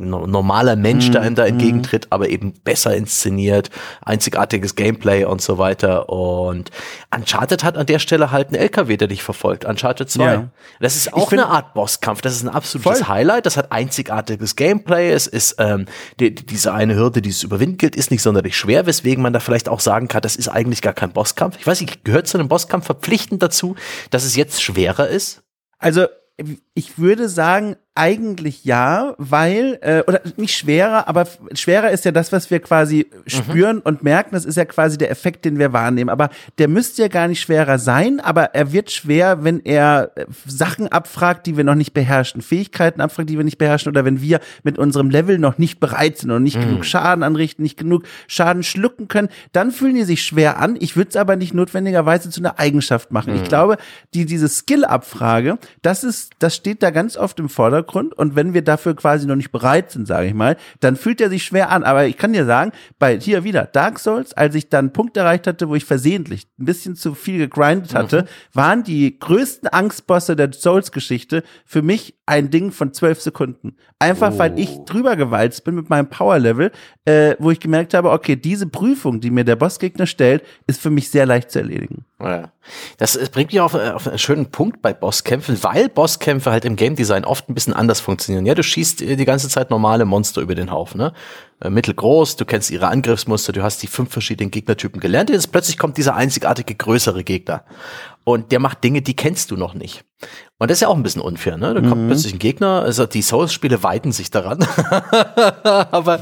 normaler Mensch da da entgegentritt, aber eben besser inszeniert, einzigartiges Gameplay und so weiter. Und Uncharted hat an der Stelle halt einen LKW, der dich verfolgt. Uncharted 2. Ja. Das ist auch eine Art Bosskampf. Das ist ein absolutes Voll. Highlight. Das hat einzigartiges Gameplay. Es ist ähm, die, die- diese eine Hürde, die es überwinden gilt, ist nicht sonderlich schwer, weswegen man da vielleicht auch sagen kann, das ist eigentlich gar kein Bosskampf. Ich weiß nicht, gehört zu einem Bosskampf verpflichtend dazu, dass es jetzt schwerer ist? Also ich würde sagen, eigentlich ja, weil, äh, oder nicht schwerer, aber schwerer ist ja das, was wir quasi spüren und merken. Das ist ja quasi der Effekt, den wir wahrnehmen. Aber der müsste ja gar nicht schwerer sein, aber er wird schwer, wenn er äh, Sachen abfragt, die wir noch nicht beherrschen, Fähigkeiten abfragt, die wir nicht beherrschen, oder wenn wir mit unserem Level noch nicht bereit sind und nicht genug Schaden anrichten, nicht genug Schaden schlucken können, dann fühlen die sich schwer an. Ich würde es aber nicht notwendigerweise zu einer Eigenschaft machen. Ich glaube, die, diese Skill-Abfrage, das ist, das steht da ganz oft im Vordergrund. Und wenn wir dafür quasi noch nicht bereit sind, sage ich mal, dann fühlt er sich schwer an. Aber ich kann dir sagen, bei hier wieder Dark Souls, als ich dann einen Punkt erreicht hatte, wo ich versehentlich ein bisschen zu viel gegrindet hatte, waren die größten Angstbosse der Souls-Geschichte für mich ein Ding von zwölf Sekunden. Einfach weil ich drüber gewalzt bin mit meinem Power-Level, äh, wo ich gemerkt habe, okay, diese Prüfung, die mir der Bossgegner stellt, ist für mich sehr leicht zu erledigen. Das bringt mich auf, äh, auf einen schönen Punkt bei Bosskämpfen, weil Bosskämpfe halt im Game Design oft ein bisschen anders funktionieren. Ja, du schießt äh, die ganze Zeit normale Monster über den Haufen, ne? Äh, Mittelgroß, du kennst ihre Angriffsmuster, du hast die fünf verschiedenen Gegnertypen gelernt, jetzt plötzlich kommt dieser einzigartige größere Gegner. Und der macht Dinge, die kennst du noch nicht. Und das ist ja auch ein bisschen unfair, ne? Da kommt plötzlich ein Gegner, also die Souls-Spiele weiten sich daran. Aber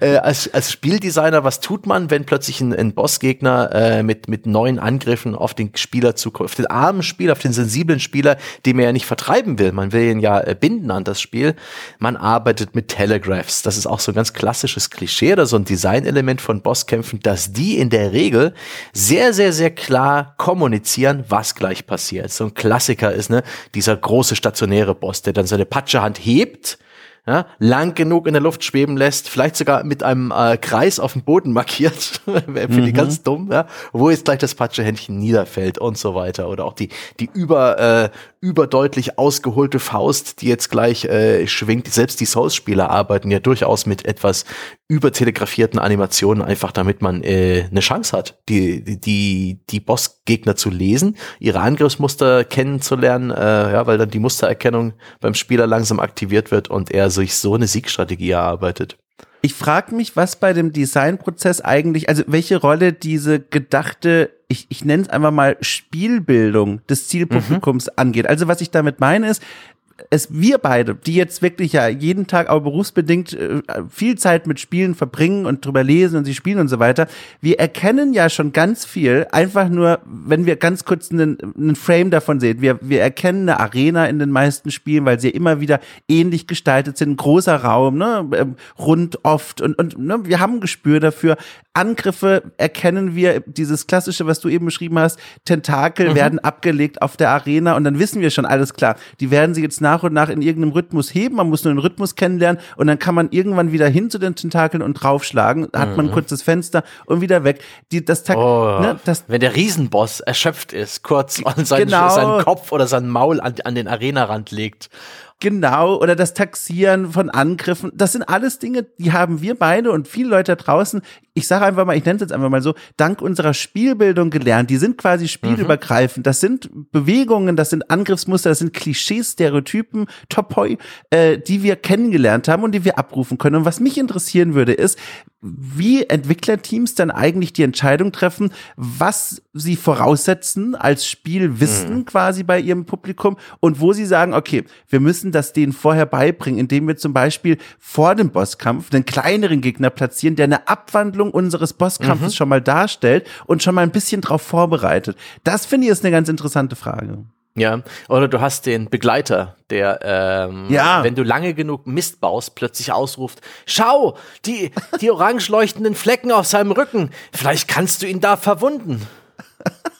äh, als, als Spieldesigner, was tut man, wenn plötzlich ein, ein Bossgegner äh, mit, mit neuen Angriffen auf den Spieler zukommt, auf den armen Spieler, auf den sensiblen Spieler, den man ja nicht vertreiben will. Man will ihn ja äh, binden an das Spiel. Man arbeitet mit Telegraphs. Das ist auch so ein ganz klassisches Klischee oder so ein Designelement von Bosskämpfen, dass die in der Regel sehr, sehr, sehr klar kommunizieren, was gleich passiert. So ein Klassiker ist, ne, dieser große stationäre Boss, der dann seine Patschehand hebt, ja, lang genug in der Luft schweben lässt, vielleicht sogar mit einem äh, Kreis auf dem Boden markiert, finde ich ganz dumm, ja, wo jetzt gleich das Patschehändchen niederfällt und so weiter. Oder auch die, die über, äh, überdeutlich ausgeholte Faust, die jetzt gleich äh, schwingt. Selbst die Souls-Spieler arbeiten ja durchaus mit etwas übertelegrafierten Animationen, einfach damit man äh, eine Chance hat, die, die- die, Bossgegner zu lesen, ihre Angriffsmuster kennenzulernen, äh, ja, weil dann die Mustererkennung beim Spieler langsam aktiviert wird und er sich so eine Siegstrategie erarbeitet. Ich frage mich, was bei dem Designprozess eigentlich, also welche Rolle diese gedachte, ich, ich nenne es einfach mal Spielbildung des Zielpublikums angeht. Also was ich damit meine ist, es wir beide, die jetzt wirklich ja jeden Tag auch berufsbedingt äh, viel Zeit mit Spielen verbringen und drüber lesen und sie spielen und so weiter, wir erkennen ja schon ganz viel, einfach nur, wenn wir ganz kurz einen, einen Frame davon sehen. Wir, wir erkennen eine Arena in den meisten Spielen, weil sie ja immer wieder ähnlich gestaltet sind, ein großer Raum, ne, ähm, rund oft und, und ne, wir haben ein Gespür dafür. Angriffe erkennen wir, dieses klassische, was du eben beschrieben hast, Tentakel werden abgelegt auf der Arena und dann wissen wir schon alles klar. Die werden sie jetzt nach und nach in irgendeinem Rhythmus heben, man muss nur den Rhythmus kennenlernen und dann kann man irgendwann wieder hin zu den Tentakeln und draufschlagen, hat man ein kurzes Fenster und wieder weg. Die, das, Takt, Oh, ne, das wenn der Riesenboss erschöpft ist, kurz und seinen, Genau. seinen Kopf oder sein Maul an, an den Arenarand legt. Genau, oder das Taxieren von Angriffen, das sind alles Dinge, die haben wir beide und viele Leute draußen, ich sage einfach mal, ich nenne es jetzt einfach mal so, dank unserer Spielbildung gelernt. Die sind quasi spielübergreifend. Das sind Bewegungen, das sind Angriffsmuster, das sind Klischees, Stereotypen, Topoi, äh, die wir kennengelernt haben und die wir abrufen können. Und was mich interessieren würde, ist, wie Entwicklerteams dann eigentlich die Entscheidung treffen, was sie voraussetzen als Spielwissen quasi bei ihrem Publikum und wo sie sagen, okay, wir müssen das denen vorher beibringen, indem wir zum Beispiel vor dem Bosskampf einen kleineren Gegner platzieren, der eine Abwandlung unseres Bosskampfes schon mal darstellt und schon mal ein bisschen drauf vorbereitet. Das finde ich ist eine ganz interessante Frage. Ja, oder du hast den Begleiter, der, ähm, Ja. wenn du lange genug Mist baust, plötzlich ausruft, schau, die, die orange leuchtenden Flecken auf seinem Rücken, vielleicht kannst du ihn da verwunden.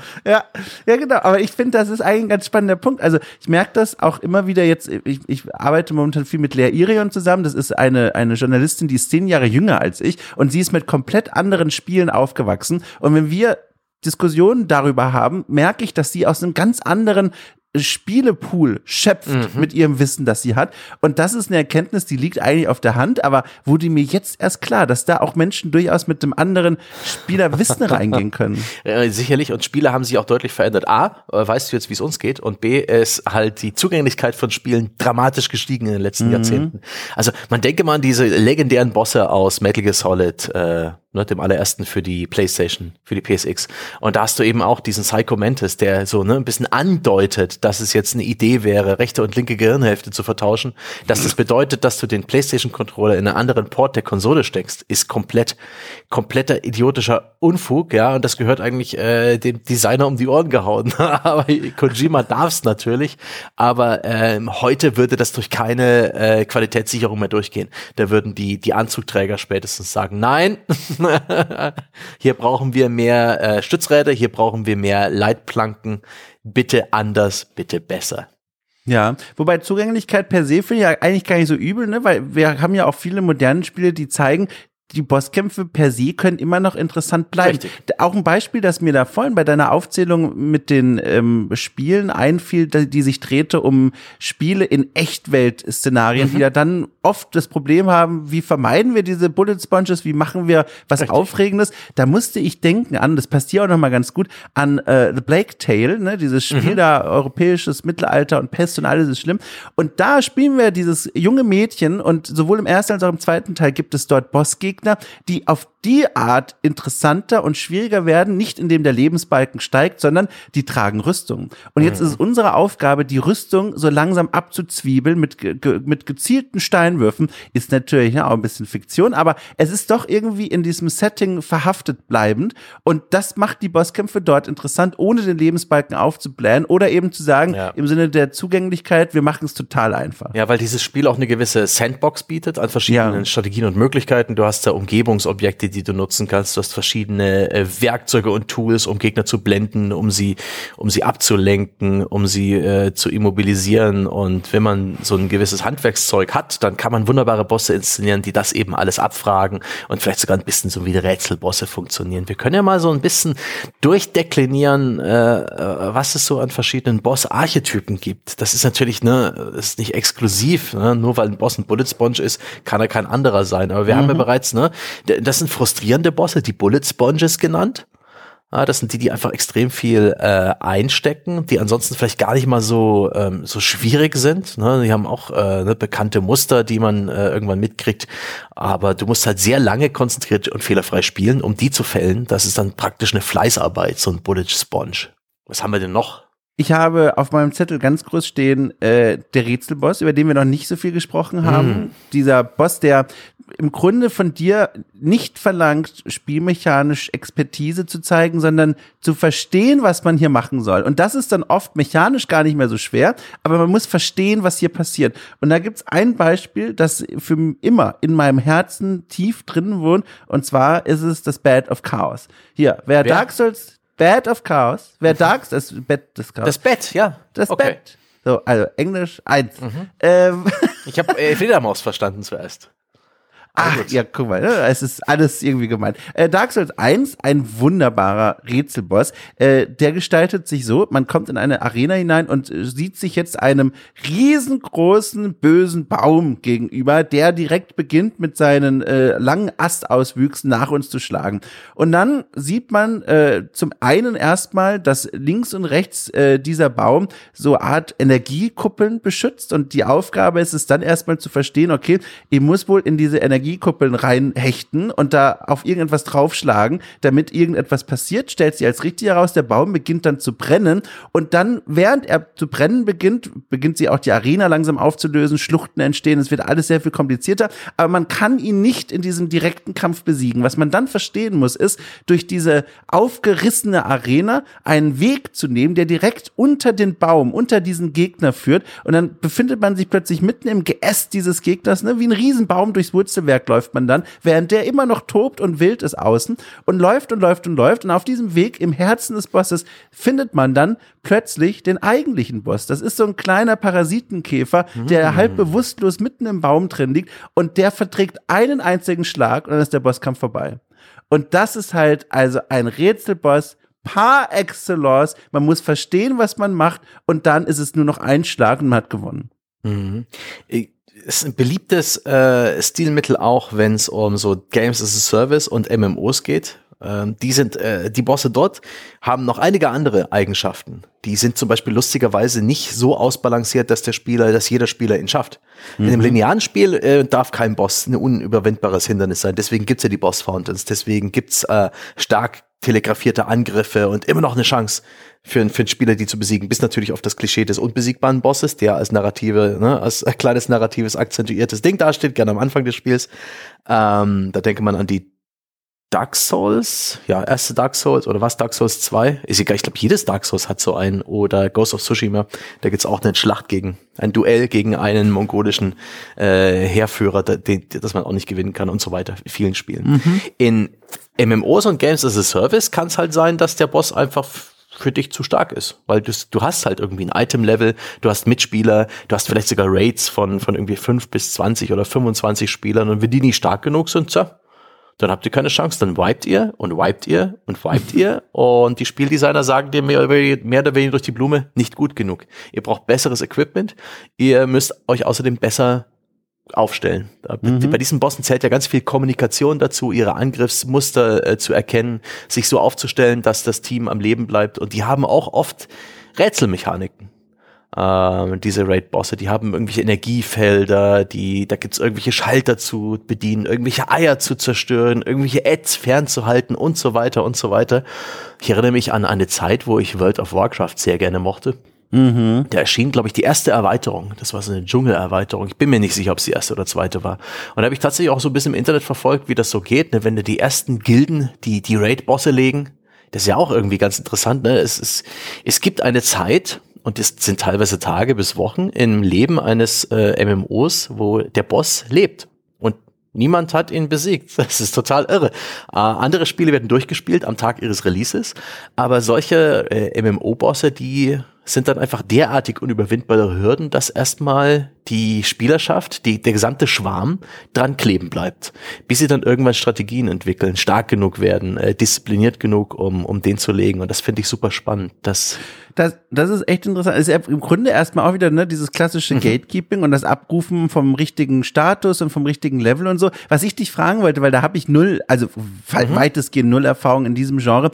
Ja, ja, genau. Aber ich finde, das ist eigentlich ein ganz spannender Punkt. Also ich merke das auch immer wieder jetzt, ich, ich arbeite momentan viel mit Lea Irion zusammen. Das ist eine, eine Journalistin, die ist zehn Jahre jünger als ich und sie ist mit komplett anderen Spielen aufgewachsen. Und wenn wir Diskussionen darüber haben, merke ich, dass sie aus einem ganz anderen Spielepool schöpft mhm. mit ihrem Wissen, das sie hat. Und das ist eine Erkenntnis, die liegt eigentlich auf der Hand, aber wurde mir jetzt erst klar, dass da auch Menschen durchaus mit dem anderen Spielerwissen reingehen können. Äh, sicherlich. Und Spiele haben sich auch deutlich verändert. A, äh, weißt du jetzt, wie es uns geht? Und B, ist halt die Zugänglichkeit von Spielen dramatisch gestiegen in den letzten mhm. Jahrzehnten. Also man denke mal an diese legendären Bosse aus Metal Gear Solid, äh, ne, dem allerersten für die PlayStation, für die PSX. Und da hast du eben auch diesen Psycho Mantis, der so ne, ein bisschen andeutet, dass es jetzt eine Idee wäre, rechte und linke Gehirnhälfte zu vertauschen. Dass das bedeutet, dass du den PlayStation-Controller in einen anderen Port der Konsole steckst, ist komplett, kompletter idiotischer Unfug, ja. Und das gehört eigentlich äh, dem Designer um die Ohren gehauen. aber Kojima darf's natürlich. Aber ähm, heute würde das durch keine äh, Qualitätssicherung mehr durchgehen. Da würden die, die Anzugträger spätestens sagen, nein, hier brauchen wir mehr äh, Stützräder, hier brauchen wir mehr Leitplanken. Bitte anders, bitte besser. Ja, wobei Zugänglichkeit per se finde ich ja eigentlich gar nicht so übel, ne? Weil wir haben ja auch viele moderne Spiele, die zeigen, die Bosskämpfe per se können immer noch interessant bleiben. Richtig. Auch ein Beispiel, das mir da vorhin bei deiner Aufzählung mit den ähm, Spielen einfiel, die, sich drehte um Spiele in Echtwelt-Szenarien, mhm. die ja dann oft das Problem haben, wie vermeiden wir diese Bullet Sponges, wie machen wir was Richtig. Aufregendes. Da musste ich denken an, das passt hier auch nochmal ganz gut, an äh, The Blake Tale, ne, dieses Spiel mhm. da, europäisches Mittelalter und Pest und alles ist schlimm. Und da spielen wir dieses junge Mädchen und sowohl im ersten als auch im zweiten Teil gibt es dort Bossgegner, Gegner, die auf die Art interessanter und schwieriger werden, nicht indem der Lebensbalken steigt, sondern die tragen Rüstung. Und jetzt mhm. ist es unsere Aufgabe, die Rüstung so langsam abzuzwiebeln mit, ge mit gezielten Steinwürfen. Ist natürlich ja, auch ein bisschen Fiktion, aber es ist doch irgendwie in diesem Setting verhaftet bleibend. Und das macht die Bosskämpfe dort interessant, ohne den Lebensbalken aufzublähen oder eben zu sagen, ja. im Sinne der Zugänglichkeit, wir machen es total einfach. Ja, weil dieses Spiel auch eine gewisse Sandbox bietet an verschiedenen ja. Strategien und Möglichkeiten. Du hast da Umgebungsobjekte, die du nutzen kannst. Du hast verschiedene äh, Werkzeuge und Tools, um Gegner zu blenden, um sie, um sie abzulenken, um sie äh, zu immobilisieren. Und wenn man so ein gewisses Handwerkszeug hat, dann kann man wunderbare Bosse inszenieren, die das eben alles abfragen und vielleicht sogar ein bisschen so wie Rätselbosse funktionieren. Wir können ja mal so ein bisschen durchdeklinieren, äh, äh, was es so an verschiedenen Boss-Archetypen gibt. Das ist natürlich, ne, ist nicht exklusiv, ne? nur weil ein Boss ein Bullet Sponge ist, kann er kein anderer sein. Aber wir mhm. haben ja mhm. bereits, ne, das sind frustrierende Bosse, die Bullet Sponges genannt. Ja, das sind die, die einfach extrem viel äh, einstecken, die ansonsten vielleicht gar nicht mal so ähm, so schwierig sind. Ne? Die haben auch äh, ne, bekannte Muster, die man äh, irgendwann mitkriegt. Aber du musst halt sehr lange konzentriert und fehlerfrei spielen, um die zu fällen. Das ist dann praktisch eine Fleißarbeit, so ein Bullet Sponge. Was haben wir denn noch? Ich habe auf meinem Zettel ganz groß stehen äh, der Rätselboss, über den wir noch nicht so viel gesprochen haben. Mm. Dieser Boss, der im Grunde von dir nicht verlangt, spielmechanisch Expertise zu zeigen, sondern zu verstehen, was man hier machen soll. Und das ist dann oft mechanisch gar nicht mehr so schwer, aber man muss verstehen, was hier passiert. Und da gibt's ein Beispiel, das für immer in meinem Herzen tief drin wohnt, und zwar ist es das Bad of Chaos. Hier, wer, wer? Dark Souls, Bad of Chaos, wer mhm. Dark das Bett des Chaos. Das Bett, ja. Das okay. Bett. So, also Englisch eins. Mhm. Ähm. Ich habe äh, Fledermaus verstanden zuerst. Ach, ja, guck mal, ne? es ist alles irgendwie gemeint. Äh, Dark Souls 1, ein wunderbarer Rätselboss. Äh, der gestaltet sich so, man kommt in eine Arena hinein und äh, sieht sich jetzt einem riesengroßen, bösen Baum gegenüber, der direkt beginnt mit seinen äh, langen Astauswüchsen nach uns zu schlagen. Und dann sieht man äh, zum einen erstmal, dass links und rechts äh, dieser Baum so Art Energiekuppeln beschützt und die Aufgabe ist es dann erstmal zu verstehen, okay, ich muss wohl in diese Energie Energiekuppeln reinhechten und da auf irgendetwas draufschlagen, damit irgendetwas passiert, stellt sie als richtig heraus, der Baum beginnt dann zu brennen und dann, während er zu brennen beginnt, beginnt sie auch die Arena langsam aufzulösen, Schluchten entstehen, es wird alles sehr viel komplizierter, aber man kann ihn nicht in diesem direkten Kampf besiegen. Was man dann verstehen muss, ist, durch diese aufgerissene Arena einen Weg zu nehmen, der direkt unter den Baum, unter diesen Gegner führt und dann befindet man sich plötzlich mitten im Geäst dieses Gegners, ne, wie ein Riesenbaum durchs Wurzelwerk Berg läuft man dann, während der immer noch tobt und wild ist außen und läuft und läuft und läuft. Und auf diesem Weg im Herzen des Bosses findet man dann plötzlich den eigentlichen Boss. Das ist so ein kleiner Parasitenkäfer, der Mm. halb bewusstlos mitten im Baum drin liegt und der verträgt einen einzigen Schlag und dann ist der Bosskampf vorbei. Und das ist halt also ein Rätselboss par excellence. Man muss verstehen, was man macht und dann ist es nur noch ein Schlag und man hat gewonnen. Mhm. Ich- Ist ein beliebtes äh, Stilmittel auch, wenn es um so Games as a Service und MMOs geht. Ähm, die sind, äh, die Bosse dort haben noch einige andere Eigenschaften. Die sind zum Beispiel lustigerweise nicht so ausbalanciert, dass der Spieler, dass jeder Spieler ihn schafft. In einem linearen Spiel äh, darf kein Boss ein unüberwindbares Hindernis sein. Deswegen gibt's ja die Boss Fountains. Deswegen gibt's äh, stark telegrafierte Angriffe und immer noch eine Chance für, für einen Spieler, die zu besiegen, bis natürlich auf das Klischee des unbesiegbaren Bosses, der als narrative, ne, als ein kleines narratives, akzentuiertes Ding dasteht, gerne am Anfang des Spiels. Ähm, da denke man an die Dark Souls, ja, erste Dark Souls oder was? Dark Souls 2? Ist egal, ich glaube, jedes Dark Souls hat so einen. Oder Ghost of Tsushima, da gibt's auch eine Schlacht gegen, ein Duell gegen einen mongolischen äh, Heerführer, den, das man auch nicht gewinnen kann und so weiter, in vielen Spielen. In MMOs und Games as a Service kann es halt sein, dass der Boss einfach für dich zu stark ist, weil du, du hast halt irgendwie ein Item-Level, du hast Mitspieler, du hast vielleicht sogar Raids von, von irgendwie 5 bis 20 oder 25 Spielern. Und wenn die nicht stark genug sind, so, dann habt ihr keine Chance. Dann wiped ihr und wiped ihr und wiped ihr und die Spieldesigner sagen dir mehr, oder weniger- mehr oder weniger durch die Blume, nicht gut genug. Ihr braucht besseres Equipment, ihr müsst euch außerdem besser aufstellen. Da- Bei diesen Bossen zählt ja ganz viel Kommunikation dazu, ihre Angriffsmuster äh, zu erkennen, sich so aufzustellen, dass das Team am Leben bleibt. Und die haben auch oft Rätselmechaniken. Ähm, diese Raid-Bosse, die haben irgendwelche Energiefelder, die, da gibt's irgendwelche Schalter zu bedienen, irgendwelche Eier zu zerstören, irgendwelche Ads fernzuhalten und so weiter und so weiter. Ich erinnere mich an eine Zeit, wo ich World of Warcraft sehr gerne mochte. Da erschien, glaube ich, die erste Erweiterung. Das war so eine Dschungelerweiterung. Ich bin mir nicht sicher, ob es die erste oder zweite war. Und da habe ich tatsächlich auch so ein bisschen im Internet verfolgt, wie das so geht, ne? wenn du die ersten Gilden, die die Raid-Bosse legen. Das ist ja auch irgendwie ganz interessant. Ne? Es, es, es gibt eine Zeit, und das sind teilweise Tage bis Wochen im Leben eines äh, MMOs, wo der Boss lebt. Und Niemand hat ihn besiegt. Das ist total irre. Äh, andere Spiele werden durchgespielt am Tag ihres Releases, aber solche äh, MMO-Bosse, die sind dann einfach derartig unüberwindbare Hürden, dass erstmal die Spielerschaft, die, der gesamte Schwarm dran kleben bleibt, bis sie dann irgendwann Strategien entwickeln, stark genug werden, äh, diszipliniert genug, um, um den zu legen. Und das finde ich super spannend. Das, Das, das ist echt interessant. Es ist im Grunde erstmal auch wieder ne, dieses klassische Mhm. Gatekeeping und das Abrufen vom richtigen Status und vom richtigen Level und so. Was ich dich fragen wollte, weil da habe ich null, also Mhm. weitestgehend null Erfahrung in diesem Genre.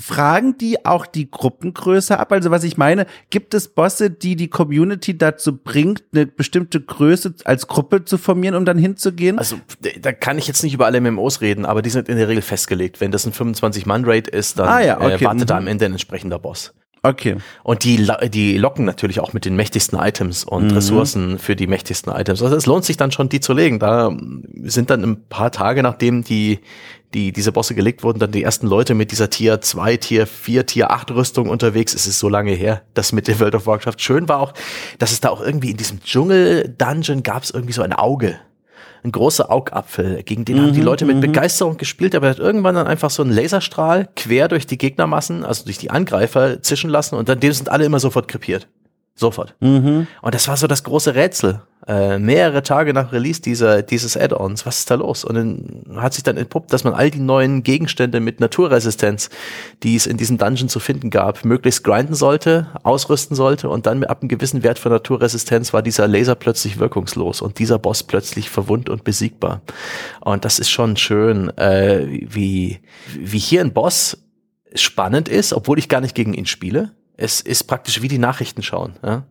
Fragen die auch die Gruppengröße ab? Also was ich meine, gibt es Bosse, die die Community dazu bringt, eine bestimmte Größe als Gruppe zu formieren, um dann hinzugehen? Also da kann ich jetzt nicht über alle MMOs reden, aber die sind in der Regel festgelegt. Wenn das ein 25-Mann-Raid ist, dann Ah ja, okay, äh, wartet da mhm. am Ende ein entsprechender Boss. Okay. Und die, die locken natürlich auch mit den mächtigsten Items und Mhm. Ressourcen für die mächtigsten Items. Also es lohnt sich dann schon, die zu legen. Da sind dann ein paar Tage, nachdem die, die, diese Bosse gelegt wurden, dann die ersten Leute mit dieser Tier 2, Tier 4, Tier 8 Rüstung unterwegs. Es ist so lange her, das mit der World of Warcraft. Schön war auch, dass es da auch irgendwie in diesem Dschungel-Dungeon gab es irgendwie so ein Auge. Ein großer Augapfel, gegen den haben die Leute mit Begeisterung gespielt, aber er hat irgendwann dann einfach so einen Laserstrahl quer durch die Gegnermassen, also durch die Angreifer zischen lassen und dann dem sind alle immer sofort krepiert. Sofort. Und das war so das große Rätsel. Äh, mehrere Tage nach Release dieser, dieses Add-ons. Was ist da los? Und dann hat sich dann entpuppt, dass man all die neuen Gegenstände mit Naturresistenz, die es in diesem Dungeon zu finden gab, möglichst grinden sollte, ausrüsten sollte und dann ab einem gewissen Wert von Naturresistenz war dieser Laser plötzlich wirkungslos und dieser Boss plötzlich verwund und besiegbar. Und das ist schon schön, äh, wie, wie hier ein Boss spannend ist, obwohl ich gar nicht gegen ihn spiele. Es ist praktisch wie die Nachrichten schauen. Ja?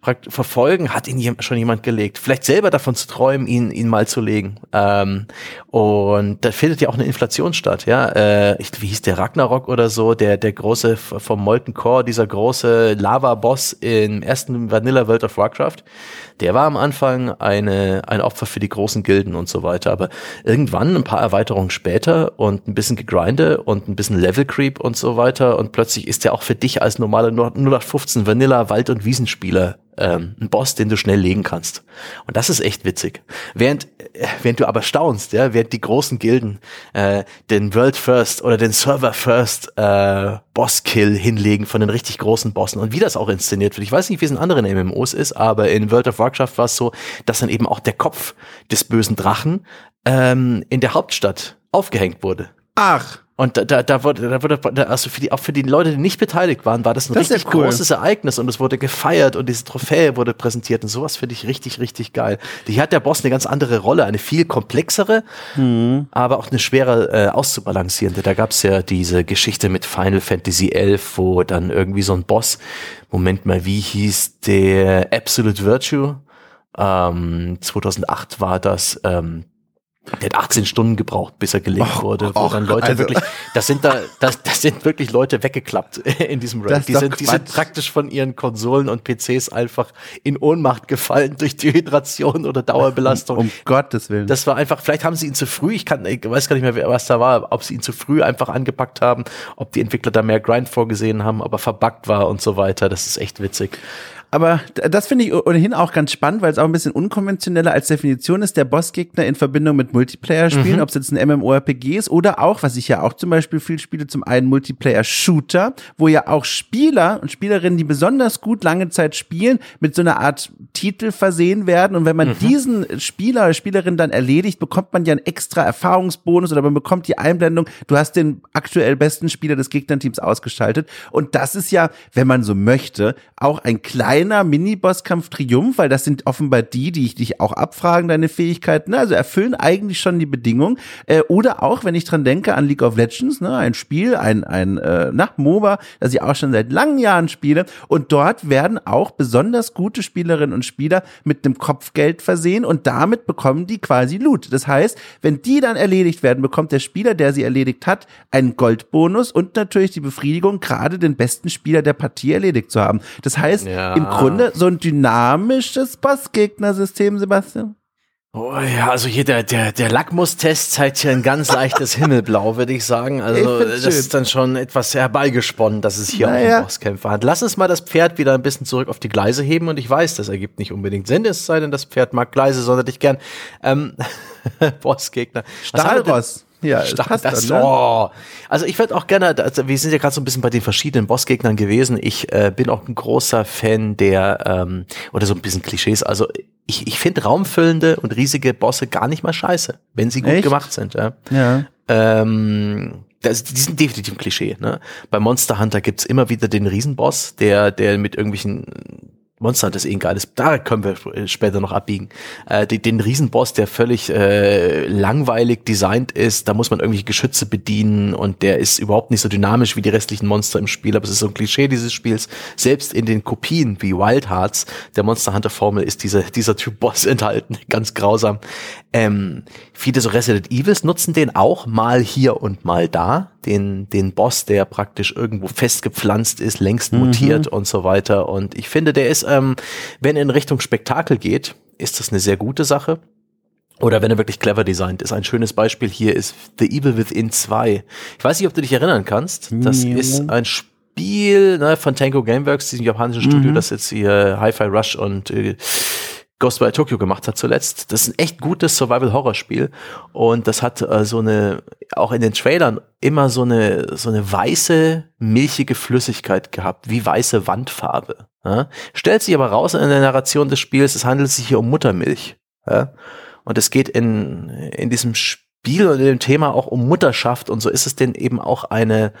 Prakt verfolgen, hat ihn schon jemand gelegt. Vielleicht selber davon zu träumen, ihn, ihn mal zu legen. Ähm, und da findet ja auch eine Inflation statt. Ja, äh, ich, wie hieß der Ragnarok oder so, der der große vom Molten Core, dieser große Lava-Boss im ersten Vanilla World of Warcraft. Der war am Anfang eine ein Opfer für die großen Gilden und so weiter. Aber irgendwann ein paar Erweiterungen später und ein bisschen gegrinde und ein bisschen Level Creep und so weiter und plötzlich ist der auch für dich als normaler 0815 Vanilla Wald- und Wiesenspieler ähm, ein Boss, den du schnell legen kannst. Und das ist echt witzig. Während, äh, während du aber staunst, ja, während die großen Gilden äh, den World First oder den Server First äh, Boss-Kill hinlegen von den richtig großen Bossen und wie das auch inszeniert wird. Ich weiß nicht, wie es in anderen MMOs ist, aber in World of Warcraft war es so, dass dann eben auch der Kopf des bösen Drachen ähm, in der Hauptstadt aufgehängt wurde. Ach. Und da, da, da wurde, da wurde, also für die, auch für die Leute, die nicht beteiligt waren, war das ein Das richtig cool. großes Ereignis und es wurde gefeiert und diese Trophäe wurde präsentiert und sowas finde ich richtig, richtig geil. Hier hat der Boss eine ganz andere Rolle, eine viel komplexere, Mhm. aber auch eine schwere äh, auszubalancierende. Da gab's ja diese Geschichte mit Final Fantasy XI, wo dann irgendwie so ein Boss, Moment mal, wie hieß der Absolute Virtue? Ähm, 2008 war das, ähm, der hat 18 Stunden gebraucht, bis er gelegt Och, wurde, wo och, dann Leute also- wirklich, das sind da, das, das sind wirklich Leute weggeklappt in diesem Raid. Die sind, die sind praktisch von ihren Konsolen und PCs einfach in Ohnmacht gefallen durch Dehydration oder Dauerbelastung. Um Gottes Willen. Das war einfach, vielleicht haben sie ihn zu früh, ich kann, ich weiß gar nicht mehr, was da war, ob sie ihn zu früh einfach angepackt haben, ob die Entwickler da mehr Grind vorgesehen haben, ob er verbuggt war und so weiter. Das ist echt witzig. Aber das finde ich ohnehin auch ganz spannend, weil es auch ein bisschen unkonventioneller als Definition ist, der Bossgegner in Verbindung mit Multiplayer-Spielen, ob es jetzt ein MMORPG ist oder auch, was ich ja auch zum Beispiel viel spiele, zum einen Multiplayer-Shooter, wo ja auch Spieler und Spielerinnen, die besonders gut lange Zeit spielen, mit so einer Art Titel versehen werden. Und wenn man diesen Spieler oder Spielerin dann erledigt, bekommt man ja einen extra Erfahrungsbonus oder man bekommt die Einblendung, du hast den aktuell besten Spieler des Gegnerteams ausgeschaltet. Und das ist ja, wenn man so möchte, auch ein kleiner Mini-Bosskampf-Triumph, weil das sind offenbar die, die ich dich auch abfragen, deine Fähigkeiten, ne? also erfüllen eigentlich schon die Bedingung. Äh, oder auch, wenn ich dran denke an League of Legends, ne? ein Spiel, ein, ein äh, na, MOBA, das ich auch schon seit langen Jahren spiele. Und dort werden auch besonders gute Spielerinnen und Spieler mit einem Kopfgeld versehen und damit bekommen die quasi Loot. Das heißt, wenn die dann erledigt werden, bekommt der Spieler, der sie erledigt hat, einen Goldbonus und natürlich die Befriedigung, gerade den besten Spieler der Partie erledigt zu haben. Das heißt, Ja. im Grunde so ein dynamisches Bossgegnersystem, Sebastian. Oh ja, also hier der, der, der Lackmustest zeigt hier ein ganz leichtes Himmelblau, würde ich sagen. Also Ich das schön. ist dann schon etwas herbeigesponnen, dass es hier Naja. auch um Bosskämpfe hat. Lass uns mal das Pferd wieder ein bisschen zurück auf die Gleise heben und ich weiß, das ergibt nicht unbedingt Sinn, es sei denn, das Pferd mag Gleise sonderlich gern. Ähm, Bossgegner. Was Ja, passt das, dann, ne? oh. Also ich würde auch gerne, also wir sind ja gerade so ein bisschen bei den verschiedenen Bossgegnern gewesen. Ich äh, bin auch ein großer Fan der, ähm, oder so ein bisschen Klischees, also ich, ich finde raumfüllende und riesige Bosse gar nicht mal scheiße, wenn sie gut Echt? gemacht sind. Ja. Ja. Ähm, das, die sind definitiv ein Klischee. Ne? Bei Monster Hunter gibt's immer wieder den Riesenboss, der, der mit irgendwelchen Monster Hunter ist eh ein geiles, da können wir später noch abbiegen. Äh, den, den Riesenboss, der völlig äh, langweilig designt ist, da muss man irgendwelche Geschütze bedienen und der ist überhaupt nicht so dynamisch wie die restlichen Monster im Spiel, aber es ist so ein Klischee dieses Spiels. Selbst in den Kopien wie Wild Hearts der Monster Hunter Formel ist dieser, dieser Typ Boss enthalten, ganz grausam. Ähm, viele so Resident Evils nutzen den auch mal hier und mal da, den, den Boss, der praktisch irgendwo festgepflanzt ist, längst mutiert und so weiter. Und ich finde, der ist, ähm, wenn er in Richtung Spektakel geht, ist das eine sehr gute Sache. Oder wenn er wirklich clever designt ist. Ein schönes Beispiel hier ist The Evil Within 2. Ich weiß nicht, ob du dich erinnern kannst. Das Ja. ist ein Spiel ne, von Tango Gameworks, diesem japanischen Studio, das jetzt hier Hi-Fi Rush und äh, Ghostwire Tokyo gemacht hat zuletzt. Das ist ein echt gutes Survival-Horror-Spiel und das hat äh, so eine, auch in den Trailern immer so eine, so eine weiße, milchige Flüssigkeit gehabt, wie weiße Wandfarbe. Ja? Stellt sich aber raus in der Narration des Spiels, es handelt sich hier um Muttermilch. Ja? Und es geht in, in diesem Spiel und in dem Thema auch um Mutterschaft und so ist es denn eben auch eine,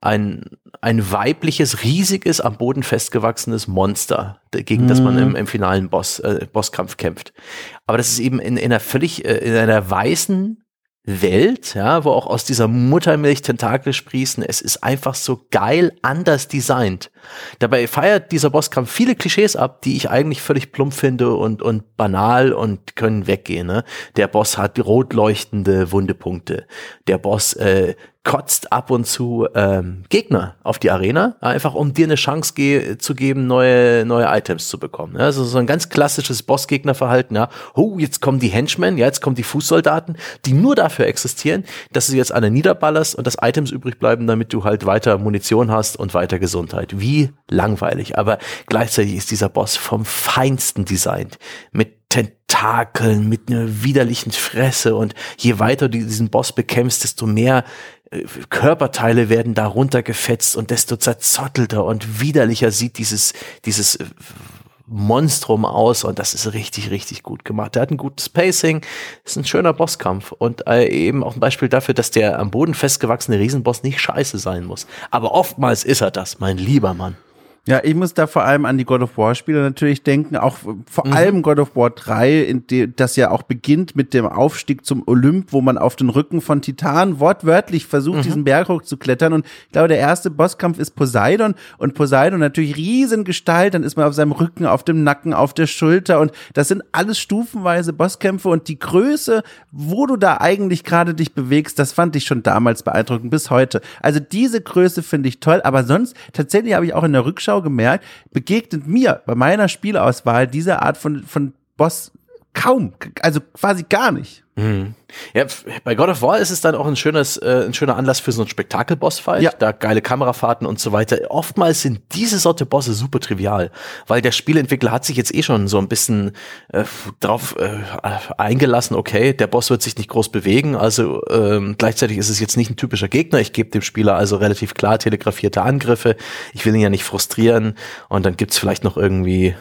ein, ein weibliches, riesiges, am Boden festgewachsenes Monster, gegen das man im, im finalen Boss, äh, Bosskampf kämpft. Aber das ist eben in, in einer völlig, äh, in einer weißen Welt, ja, wo auch aus dieser Muttermilch Tentakel sprießen. Es ist einfach so geil anders designt. Dabei feiert dieser Bosskampf viele Klischees ab, die ich eigentlich völlig plump finde und, und banal und können weggehen. Ne? Der Boss hat rot leuchtende Wundepunkte. Der Boss äh, kotzt ab und zu ähm, Gegner auf die Arena, einfach um dir eine Chance ge zu geben, neue, neue Items zu bekommen. Ja, also so ein ganz klassisches Bossgegnerverhalten, ja. Oh, jetzt kommen die Henchmen, ja, jetzt kommen die Fußsoldaten, die nur dafür existieren, dass du jetzt alle niederballerst und dass Items übrig bleiben, damit du halt weiter Munition hast und weiter Gesundheit. Wie langweilig. Aber gleichzeitig ist dieser Boss vom Feinsten designt. Mit Tentakeln, mit einer widerlichen Fresse und je weiter du diesen Boss bekämpfst, desto mehr Körperteile werden da runtergefetzt und desto zerzottelter und widerlicher sieht dieses, dieses Monstrum aus und das ist richtig, richtig gut gemacht. Der hat ein gutes Pacing, ist ein schöner Bosskampf und äh, eben auch ein Beispiel dafür, dass der am Boden festgewachsene Riesenboss nicht scheiße sein muss. Aber oftmals ist er das, mein lieber Mann. Ja, ich muss da vor allem an die God of War Spiele natürlich denken, auch vor mhm. allem God of War 3, in dem, das ja auch beginnt mit dem Aufstieg zum Olymp, wo man auf den Rücken von Titan wortwörtlich versucht, mhm. diesen Berg hochzuklettern. Und ich glaube, der erste Bosskampf ist Poseidon und Poseidon natürlich Riesengestalt, dann ist man auf seinem Rücken, auf dem Nacken, auf der Schulter und das sind alles stufenweise Bosskämpfe und die Größe, wo du da eigentlich gerade dich bewegst, das fand ich schon damals beeindruckend bis heute. Also diese Größe finde ich toll, aber sonst tatsächlich habe ich auch in der Rückschau Rückschau gemerkt, begegnet mir bei meiner Spielauswahl diese Art von, von Boss kaum, also quasi gar nicht. Mhm. Ja, bei God of War ist es dann auch ein schönes, äh, ein schöner Anlass für so einen Spektakel-Boss-Fight. Ja. Da geile Kamerafahrten und so weiter. Oftmals sind diese Sorte Bosse super trivial, weil der Spielentwickler hat sich jetzt eh schon so ein bisschen äh, drauf äh, eingelassen, okay, der Boss wird sich nicht groß bewegen, also ähm, gleichzeitig ist es jetzt nicht ein typischer Gegner. Ich gebe dem Spieler also relativ klar telegrafierte Angriffe. Ich will ihn ja nicht frustrieren und dann gibt's vielleicht noch irgendwie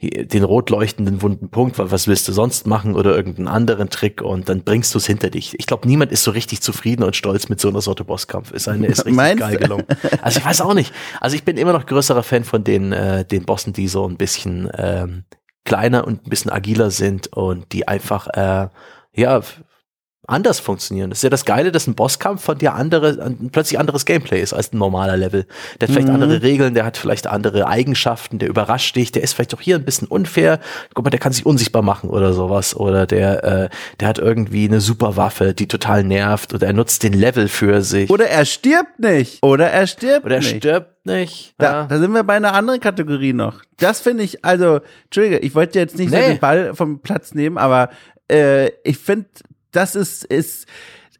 den rot leuchtenden wunden Punkt, weil was willst du sonst machen oder irgendeinen anderen Trick und dann bringst du es hinter dich. Ich glaube, niemand ist so richtig zufrieden und stolz mit so einer Sorte Bosskampf. Ist eine ist richtig Meinst? geil gelungen. Also ich weiß auch nicht. Also ich bin immer noch größerer Fan von den äh, den Bossen, die so ein bisschen ähm, kleiner und ein bisschen agiler sind und die einfach äh, ja anders funktionieren. Das ist ja das Geile, dass ein Bosskampf von dir andere, plötzlich anderes Gameplay ist als ein normaler Level. Der hat vielleicht mhm. andere Regeln, der hat vielleicht andere Eigenschaften, der überrascht dich, der ist vielleicht auch hier ein bisschen unfair. Guck mal, der kann sich unsichtbar machen oder sowas. Oder der, äh, der hat irgendwie eine super Waffe, die total nervt oder er nutzt den Level für sich. Oder er stirbt nicht. Oder er stirbt Oder er nicht. stirbt nicht. Da, ja. da sind wir bei einer anderen Kategorie noch. Das finde ich, also, Entschuldige, ich wollte jetzt nicht nee. so den Ball vom Platz nehmen, aber äh, ich finde das ist, ist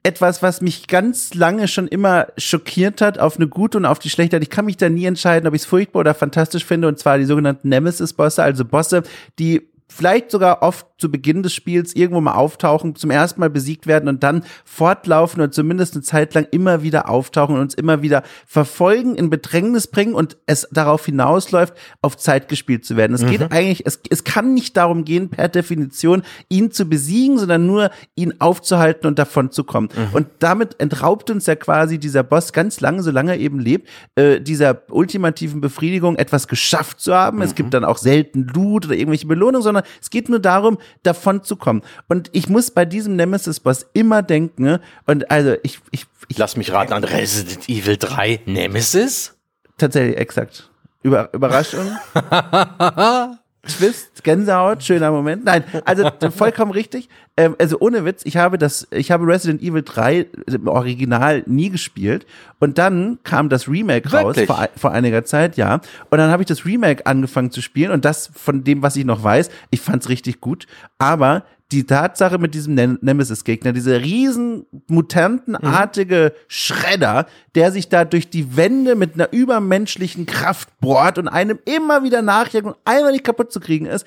etwas, was mich ganz lange schon immer schockiert hat, auf eine gute und auf die schlechte. Ich kann mich da nie entscheiden, ob ich es furchtbar oder fantastisch finde, und zwar die sogenannten Nemesis-Bosse, also Bosse, die vielleicht sogar oft zu Beginn des Spiels irgendwo mal auftauchen, zum ersten Mal besiegt werden und dann fortlaufen und zumindest eine Zeit lang immer wieder auftauchen und uns immer wieder verfolgen, in Bedrängnis bringen und es darauf hinausläuft, auf Zeit gespielt zu werden. Es mhm. geht eigentlich, es, es kann nicht darum gehen, per Definition ihn zu besiegen, sondern nur ihn aufzuhalten und davon zu kommen. Mhm. Und damit entraubt uns ja quasi dieser Boss ganz lange, solange er eben lebt, äh, dieser ultimativen Befriedigung, etwas geschafft zu haben. Mhm. Es gibt dann auch selten Loot oder irgendwelche Belohnungen, sondern es geht nur darum, davon zu kommen. Und ich muss bei diesem Nemesis-Boss immer denken, ne? und also ich, ich, ich Lass mich raten an Resident Evil 3 Nemesis? Tatsächlich, exakt. Über, Überraschung. Twist, Gänsehaut, schöner Moment. Nein, also vollkommen richtig. Ähm, also ohne Witz, ich habe das, ich habe Resident Evil 3 im Original nie gespielt. Und dann kam das Remake Wirklich? raus vor, vor einiger Zeit, ja. Und dann habe ich das Remake angefangen zu spielen und das von dem, was ich noch weiß, ich fand's richtig gut. Aber die Tatsache mit diesem Nemesis-Gegner, diese riesen mutantenartige mhm. Schredder, der sich da durch die Wände mit einer übermenschlichen Kraft bohrt und einem immer wieder nachjagt und einmal nicht kaputt zu kriegen ist,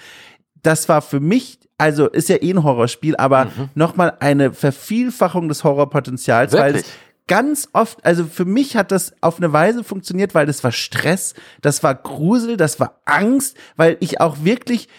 das war für mich, also ist ja eh ein Horrorspiel, aber mhm. nochmal eine Vervielfachung des Horrorpotenzials, Wirklich? weil es ganz oft, also für mich hat das auf eine Weise funktioniert, weil das war Stress, das war Grusel, das war Angst, weil ich auch wirklich,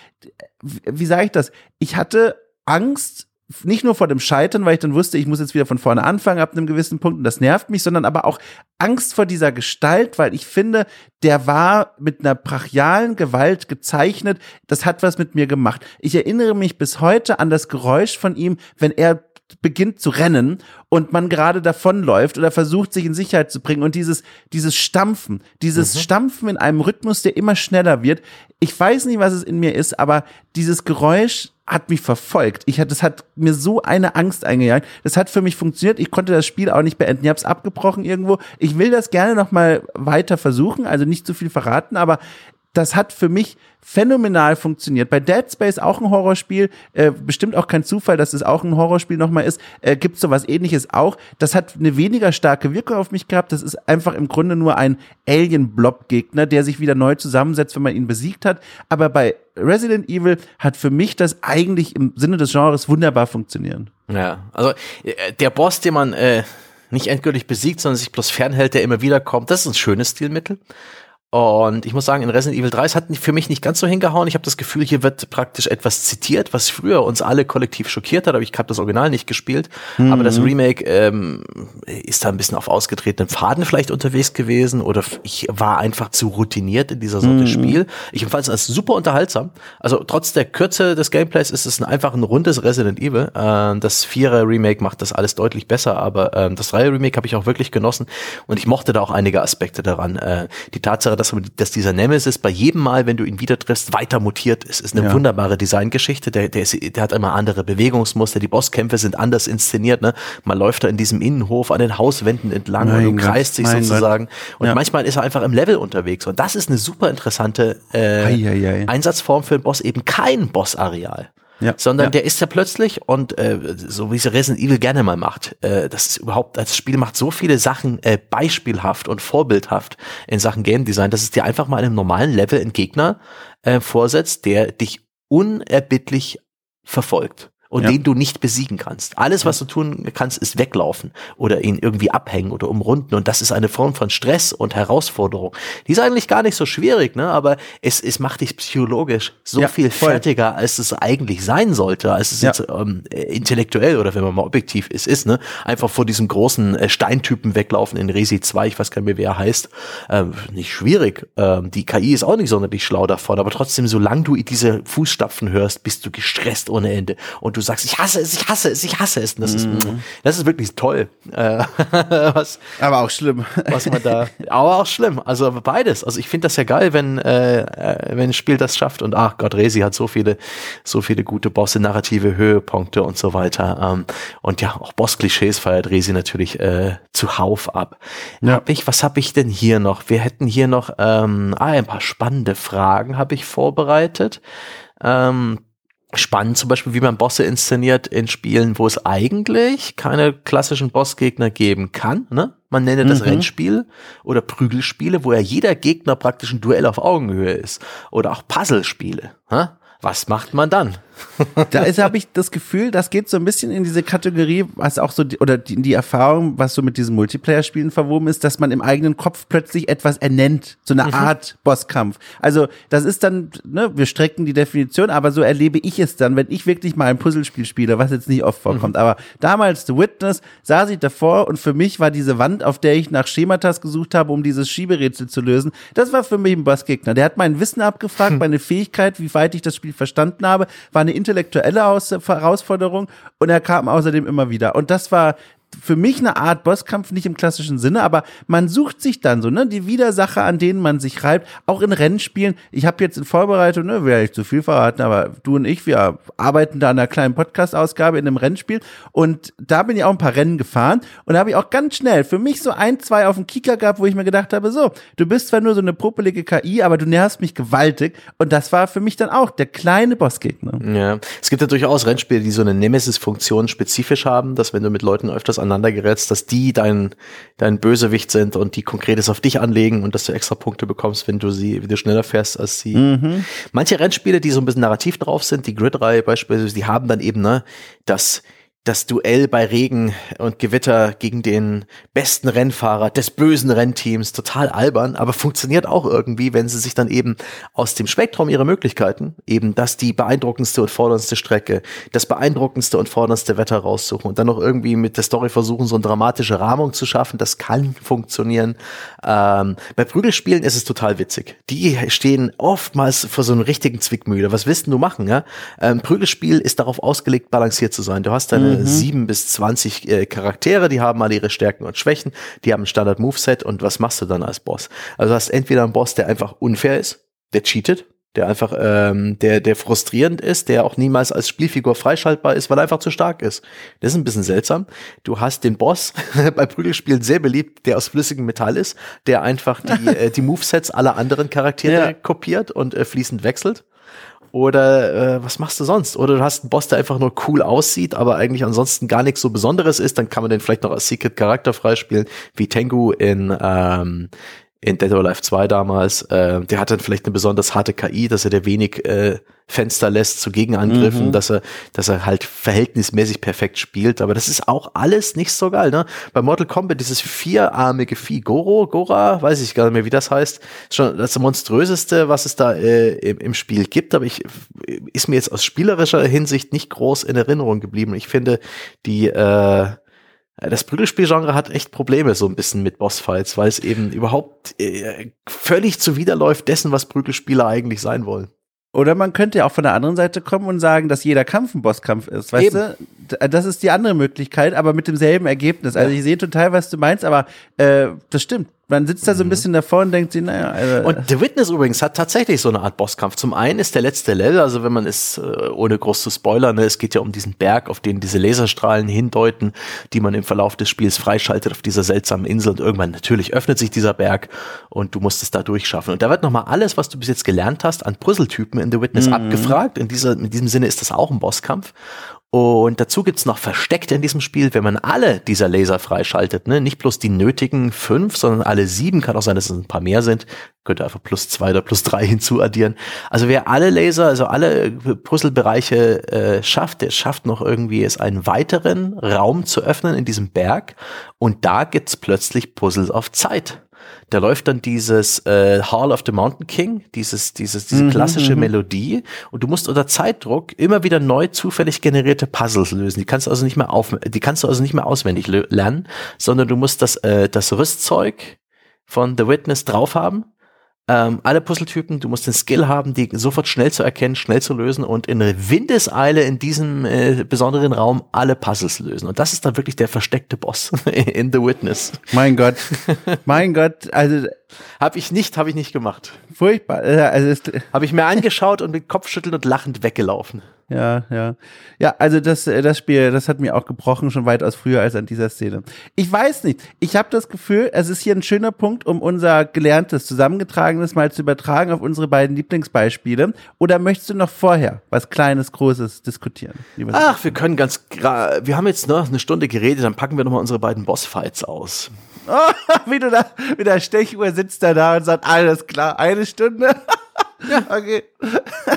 wie sage ich das, ich hatte Angst, nicht nur vor dem Scheitern, weil ich dann wusste, ich muss jetzt wieder von vorne anfangen ab einem gewissen Punkt und das nervt mich, sondern aber auch Angst vor dieser Gestalt, weil ich finde, der war mit einer brachialen Gewalt gezeichnet. Das hat was mit mir gemacht. Ich erinnere mich bis heute an das Geräusch von ihm, wenn er beginnt zu rennen und man gerade davonläuft oder versucht, sich in Sicherheit zu bringen und dieses, dieses Stampfen, dieses mhm. Stampfen in einem Rhythmus, der immer schneller wird. Ich weiß nicht, was es in mir ist, aber dieses Geräusch, hat mich verfolgt. Ich hatte, das hat mir so eine Angst eingejagt. Das hat für mich funktioniert. Ich konnte das Spiel auch nicht beenden. Ich habe es abgebrochen irgendwo. Ich will das gerne noch mal weiter versuchen, also nicht zu viel verraten, aber das hat für mich phänomenal funktioniert. Bei Dead Space auch ein Horrorspiel, äh, bestimmt auch kein Zufall, dass es auch ein Horrorspiel nochmal ist, äh, gibt sowas ähnliches auch. Das hat eine weniger starke Wirkung auf mich gehabt. Das ist einfach im Grunde nur ein Alien-Blob-Gegner, der sich wieder neu zusammensetzt, wenn man ihn besiegt hat. Aber bei Resident Evil hat für mich das eigentlich im Sinne des Genres wunderbar funktionieren. Ja, also äh, der Boss, den man äh, nicht endgültig besiegt, sondern sich bloß fernhält, der immer wieder kommt, das ist ein schönes Stilmittel. Und ich muss sagen, in Resident Evil 3, es hat für mich nicht ganz so hingehauen. Ich habe das Gefühl, hier wird praktisch etwas zitiert, was früher uns alle kollektiv schockiert hat, aber ich habe das Original nicht gespielt. Mhm. Aber das mhm. Remake ähm, ist da ein bisschen auf ausgetretenen Pfaden vielleicht unterwegs gewesen oder ich war einfach zu routiniert in dieser Sorte mhm. Spiel. Ich empfand es als super unterhaltsam. Also trotz der Kürze des Gameplays ist es ein, einfach ein rundes Resident Evil. Äh, das Vierer Remake macht das alles deutlich besser, aber äh, das Dreier Remake habe ich auch wirklich genossen und ich mochte da auch einige Aspekte daran. Äh, die Tatsache, dass, dass dieser Nemesis bei jedem Mal, wenn du ihn wieder triffst, weiter mutiert ist. Ist eine ja. wunderbare Designgeschichte. Der, der, ist, der hat immer andere Bewegungsmuster. Die Bosskämpfe sind anders inszeniert. Ne? Man läuft da in diesem Innenhof an den Hauswänden entlang mein und du kreist dich sozusagen. Gott. Und ja. manchmal ist er einfach im Level unterwegs. Und das ist eine super interessante äh, ei, ei, ei. Einsatzform für einen Boss, eben kein Bossareal ja, sondern ja. der ist ja plötzlich und äh, so wie es Resident Evil gerne mal macht, äh, das ist überhaupt, das Spiel macht so viele Sachen äh, beispielhaft und vorbildhaft in Sachen Game Design, dass es dir einfach mal in einem normalen Level einen Gegner äh, vorsetzt, der dich unerbittlich verfolgt und ja. den du nicht besiegen kannst. Alles, was du tun kannst, ist weglaufen oder ihn irgendwie abhängen oder umrunden. Und das ist eine Form von Stress und Herausforderung. Die ist eigentlich gar nicht so schwierig, ne? aber es, es macht dich psychologisch so ja, viel voll. fertiger, als es eigentlich sein sollte, als es ja. jetzt ähm, intellektuell oder wenn man mal objektiv ist, ist, ne? Einfach vor diesem großen äh, Steintypen weglaufen in Resi 2, ich weiß gar nicht mehr, wie er heißt. Ähm, nicht schwierig. Ähm, die KI ist auch nicht sonderlich schlau davon, aber trotzdem, solange du diese Fußstapfen hörst, bist du gestresst ohne Ende. Und du du sagst, ich hasse es, ich hasse es, ich hasse es. Und das, mhm. ist, das ist wirklich toll. Äh, was, aber auch schlimm. Was man da, aber auch schlimm. Also beides. Also ich finde das ja geil, wenn, äh, äh, wenn ein Spiel das schafft. Und ach Gott, Resi hat so viele, so viele gute Bosse, narrative Höhepunkte und so weiter. Ähm, und ja, auch Boss-Klischees feiert Resi natürlich äh, zuhauf ab. Ja. Hab ich, was habe ich denn hier noch? Wir hätten hier noch ähm, ah, ein paar spannende Fragen habe ich vorbereitet. Ähm, spannend zum Beispiel, wie man Bosse inszeniert in Spielen, wo es eigentlich keine klassischen Bossgegner geben kann. Ne? Man nenne das mhm. Rennspiel oder Prügelspiele, wo ja jeder Gegner praktisch ein Duell auf Augenhöhe ist. Oder auch Puzzlespiele. Ne? Was macht man dann? Da habe ich das Gefühl, das geht so ein bisschen in diese Kategorie, was auch so die, oder die, die Erfahrung, was so mit diesen Multiplayer-Spielen verwoben ist, dass man im eigenen Kopf plötzlich etwas ernennt, so eine mhm. Art Bosskampf. Also das ist dann, ne, wir strecken die Definition, aber so erlebe ich es dann, wenn ich wirklich mal ein Puzzlespiel spiele, was jetzt nicht oft vorkommt. Mhm. Aber damals The Witness saß ich davor und für mich war diese Wand, auf der ich nach Schematas gesucht habe, um dieses Schieberätsel zu lösen, das war für mich ein Bossgegner. Der hat mein Wissen abgefragt, hm. meine Fähigkeit, wie weit ich das Spiel verstanden habe, war eine intellektuelle Herausforderung und er kam außerdem immer wieder. Und das war für mich eine Art Bosskampf, nicht im klassischen Sinne, aber man sucht sich dann so, ne, die Widersacher, an denen man sich reibt, auch in Rennspielen. Ich habe jetzt in Vorbereitung, ne, will ich zu viel verraten, aber du und ich, wir arbeiten da an einer kleinen Podcast-Ausgabe in einem Rennspiel und da bin ich auch ein paar Rennen gefahren und da habe ich auch ganz schnell für mich so ein, zwei auf dem Kicker gehabt, wo ich mir gedacht habe, so, du bist zwar nur so eine popelige KI, aber du nervst mich gewaltig und das war für mich dann auch der kleine Bossgegner. Ja, es gibt ja durchaus Rennspiele, die so eine Nemesis-Funktion spezifisch haben, dass wenn du mit Leuten öfters aneinander gerätst, dass die dein, dein Bösewicht sind und die konkretes auf dich anlegen und dass du extra Punkte bekommst, wenn du sie, wie du schneller fährst als sie. Mhm. Manche Rennspiele, die so ein bisschen narrativ drauf sind, die Grid-Reihe beispielsweise, die haben dann eben, ne, dass das Duell bei Regen und Gewitter gegen den besten Rennfahrer des bösen Rennteams total albern, aber funktioniert auch irgendwie, wenn sie sich dann eben aus dem Spektrum ihrer Möglichkeiten eben das die beeindruckendste und forderndste Strecke, das beeindruckendste und forderndste Wetter raussuchen und dann noch irgendwie mit der Story versuchen, so eine dramatische Rahmung zu schaffen. Das kann funktionieren. Ähm, bei Prügelspielen ist es total witzig. Die stehen oftmals vor so einem richtigen Zwickmühle. Was willst du machen? Ja? Ähm, Prügelspiel ist darauf ausgelegt, balanciert zu sein. Du hast deine mhm. sieben bis zwanzig äh, Charaktere, die haben alle ihre Stärken und Schwächen, die haben ein Standard-Moveset und was machst du dann als Boss? Also hast entweder einen Boss, der einfach unfair ist, der cheatet, der einfach, ähm, der, der frustrierend ist, der auch niemals als Spielfigur freischaltbar ist, weil er einfach zu stark ist. Das ist ein bisschen seltsam. Du hast den Boss bei Prügelspielen sehr beliebt, der aus flüssigem Metall ist, der einfach die, äh, die Movesets aller anderen Charaktere ja. kopiert und äh, fließend wechselt. Oder äh, was machst du sonst? Oder du hast einen Boss, der einfach nur cool aussieht, aber eigentlich ansonsten gar nichts so Besonderes ist, dann kann man den vielleicht noch als Secret Charakter freispielen, wie Tengu in ähm, in Dead or Alive 2 damals, äh, der hat dann vielleicht eine besonders harte KI, dass er der wenig äh, Fenster lässt zu Gegenangriffen, mhm. dass er, dass er halt verhältnismäßig perfekt spielt. Aber das ist auch alles nicht so geil, ne? Bei Mortal Kombat dieses vierarmige Vieh, Goro, Gora, weiß ich gar nicht mehr, wie das heißt, ist schon das monströseste, was es da äh, im, im Spiel gibt. Aber ich ist mir jetzt aus spielerischer Hinsicht nicht groß in Erinnerung geblieben. Ich finde die äh, das Prügelspielgenre hat echt Probleme so ein bisschen mit Bossfights, weil es eben überhaupt äh, völlig zuwiderläuft dessen, was Prügelspieler eigentlich sein wollen. Oder man könnte ja auch von der anderen Seite kommen und sagen, dass jeder Kampf ein Bosskampf ist, weißt Eben. du? Das ist die andere Möglichkeit, aber mit demselben Ergebnis. Also ich sehe total, was du meinst, aber äh, das stimmt. Man sitzt da so ein mhm. bisschen davor und denkt sich, naja. Also, und The Witness übrigens hat tatsächlich so eine Art Bosskampf. Zum einen ist der letzte Level, also wenn man es, äh, ohne groß zu spoilern, ne, es geht ja um diesen Berg, auf den diese Laserstrahlen hindeuten, die man im Verlauf des Spiels freischaltet auf dieser seltsamen Insel. Und irgendwann natürlich öffnet sich dieser Berg und du musst es da durchschaffen. Und da wird nochmal alles, was du bis jetzt gelernt hast, an Puzzletypen in The Witness mhm. abgefragt. In, dieser, in diesem Sinne ist das auch ein Bosskampf. Und dazu gibt's noch Versteckte in diesem Spiel, wenn man alle dieser Laser freischaltet, ne? nicht bloß die nötigen fünf, sondern alle sieben, kann auch sein, dass es ein paar mehr sind, könnte einfach plus zwei oder plus drei hinzuaddieren. Also wer alle Laser, also alle Puzzlebereiche äh, schafft, der schafft noch irgendwie es einen weiteren Raum zu öffnen in diesem Berg und da gibt's plötzlich Puzzles auf Zeit da läuft dann dieses äh, Hall of the Mountain King, dieses, dieses, diese mhm, klassische mhm, Melodie. Und du musst unter Zeitdruck immer wieder neu zufällig generierte Puzzles lösen. Die kannst du also nicht mehr auf, die kannst du also nicht mehr auswendig lernen, sondern du musst das, äh, das Rüstzeug von The Witness drauf haben ähm, alle Puzzletypen, du musst den Skill haben, die sofort schnell zu erkennen, schnell zu lösen und in Windeseile in diesem äh, besonderen Raum alle Puzzles lösen. Und das ist dann wirklich der versteckte Boss in The Witness. Mein Gott, mein Gott, also habe ich nicht, habe ich nicht gemacht. Furchtbar. Also habe ich mir angeschaut und mit Kopfschütteln und lachend weggelaufen. Ja, ja. Ja, also das, äh, das Spiel, das hat mir auch gebrochen, schon weitaus früher als an dieser Szene. Ich weiß nicht. Ich habe das Gefühl, es ist hier ein schöner Punkt, um unser gelerntes, zusammengetragenes mal zu übertragen auf unsere beiden Lieblingsbeispiele. Oder möchtest du noch vorher was Kleines, Großes diskutieren? Ach, wir können ganz, wir haben jetzt noch eine Stunde geredet, dann packen wir nochmal unsere beiden Bossfights aus. Oh, wie du da mit der Stechuhr sitzt er da und sagt, alles klar, eine Stunde. Ja. Okay.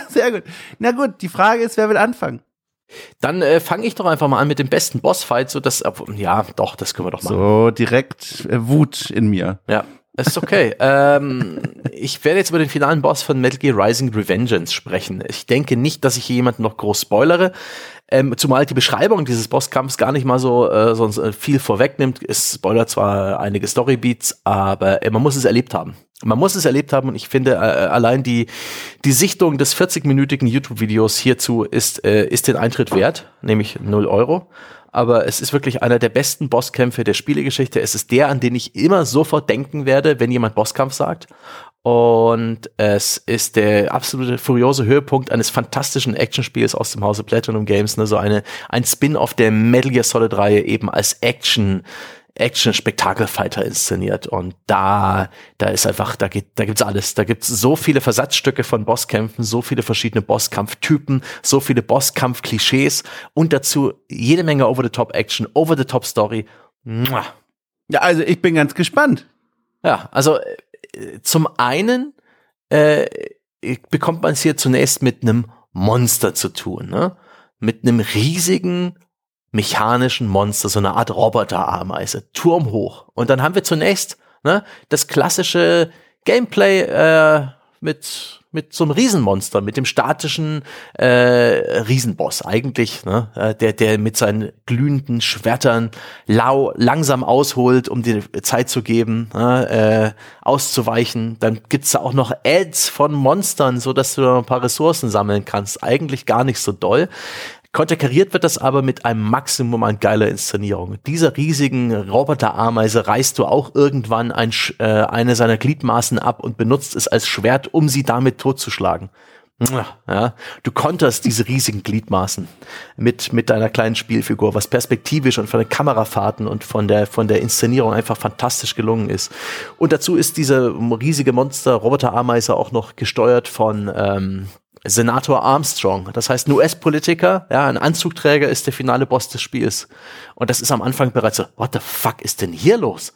Sehr gut. Na gut, die Frage ist, wer will anfangen? Dann äh, fange ich doch einfach mal an mit dem besten Bossfight, so dass, ja, doch, das können wir doch machen. So direkt äh, Wut in mir. Ja, ist okay. ähm, ich werde jetzt über den finalen Boss von Metal Gear Rising Revengeance sprechen. Ich denke nicht, dass ich hier jemanden noch groß spoilere. Ähm, zumal die Beschreibung dieses Bosskampfs gar nicht mal so äh, sonst äh, viel vorwegnimmt. Es spoilert zwar einige Storybeats, aber äh, man muss es erlebt haben. Man muss es erlebt haben und ich finde äh, allein die die Sichtung des 40-minütigen YouTube-Videos hierzu ist äh, ist den Eintritt wert, nämlich 0 Euro. Aber es ist wirklich einer der besten Bosskämpfe der Spielegeschichte. Es ist der, an den ich immer sofort denken werde, wenn jemand Bosskampf sagt. Und es ist der absolute furiose Höhepunkt eines fantastischen Actionspiels aus dem Hause Platinum Games, ne, so eine, ein Spin-off der Metal Gear Solid Reihe eben als Action, Action-Spektakelfighter inszeniert. Und da, da ist einfach, da geht, da gibt's alles. Da gibt's so viele Versatzstücke von Bosskämpfen, so viele verschiedene Bosskampftypen, so viele Bosskampf-Klischees und dazu jede Menge Over-the-Top-Action, Over-the-Top-Story. Ja, also ich bin ganz gespannt. Ja, also zum einen äh, bekommt man es hier zunächst mit einem Monster zu tun, ne? Mit einem riesigen mechanischen Monster, so eine Art Roboterameise, turmhoch. Und dann haben wir zunächst ne, das klassische Gameplay äh, mit mit so einem Riesenmonster, mit dem statischen äh, Riesenboss eigentlich, ne? Äh, der, der mit seinen glühenden Schwertern lau langsam ausholt, um dir Zeit zu geben, ne? äh, auszuweichen. Dann gibt's da auch noch Ads von Monstern, so dass du da ein paar Ressourcen sammeln kannst. Eigentlich gar nicht so doll Konterkariert wird das aber mit einem Maximum an geiler Inszenierung. Dieser riesigen Roboterameise reißt du auch irgendwann ein, äh, eine seiner Gliedmaßen ab und benutzt es als Schwert, um sie damit totzuschlagen. Ja, du konterst diese riesigen Gliedmaßen mit, mit deiner kleinen Spielfigur, was perspektivisch und von den Kamerafahrten und von der, von der Inszenierung einfach fantastisch gelungen ist. Und dazu ist diese riesige Monster-Roboter-Ameise auch noch gesteuert von ähm, Senator Armstrong. Das heißt, ein US-Politiker, ja, ein Anzugträger ist der finale Boss des Spiels. Und das ist am Anfang bereits so, what the fuck ist denn hier los?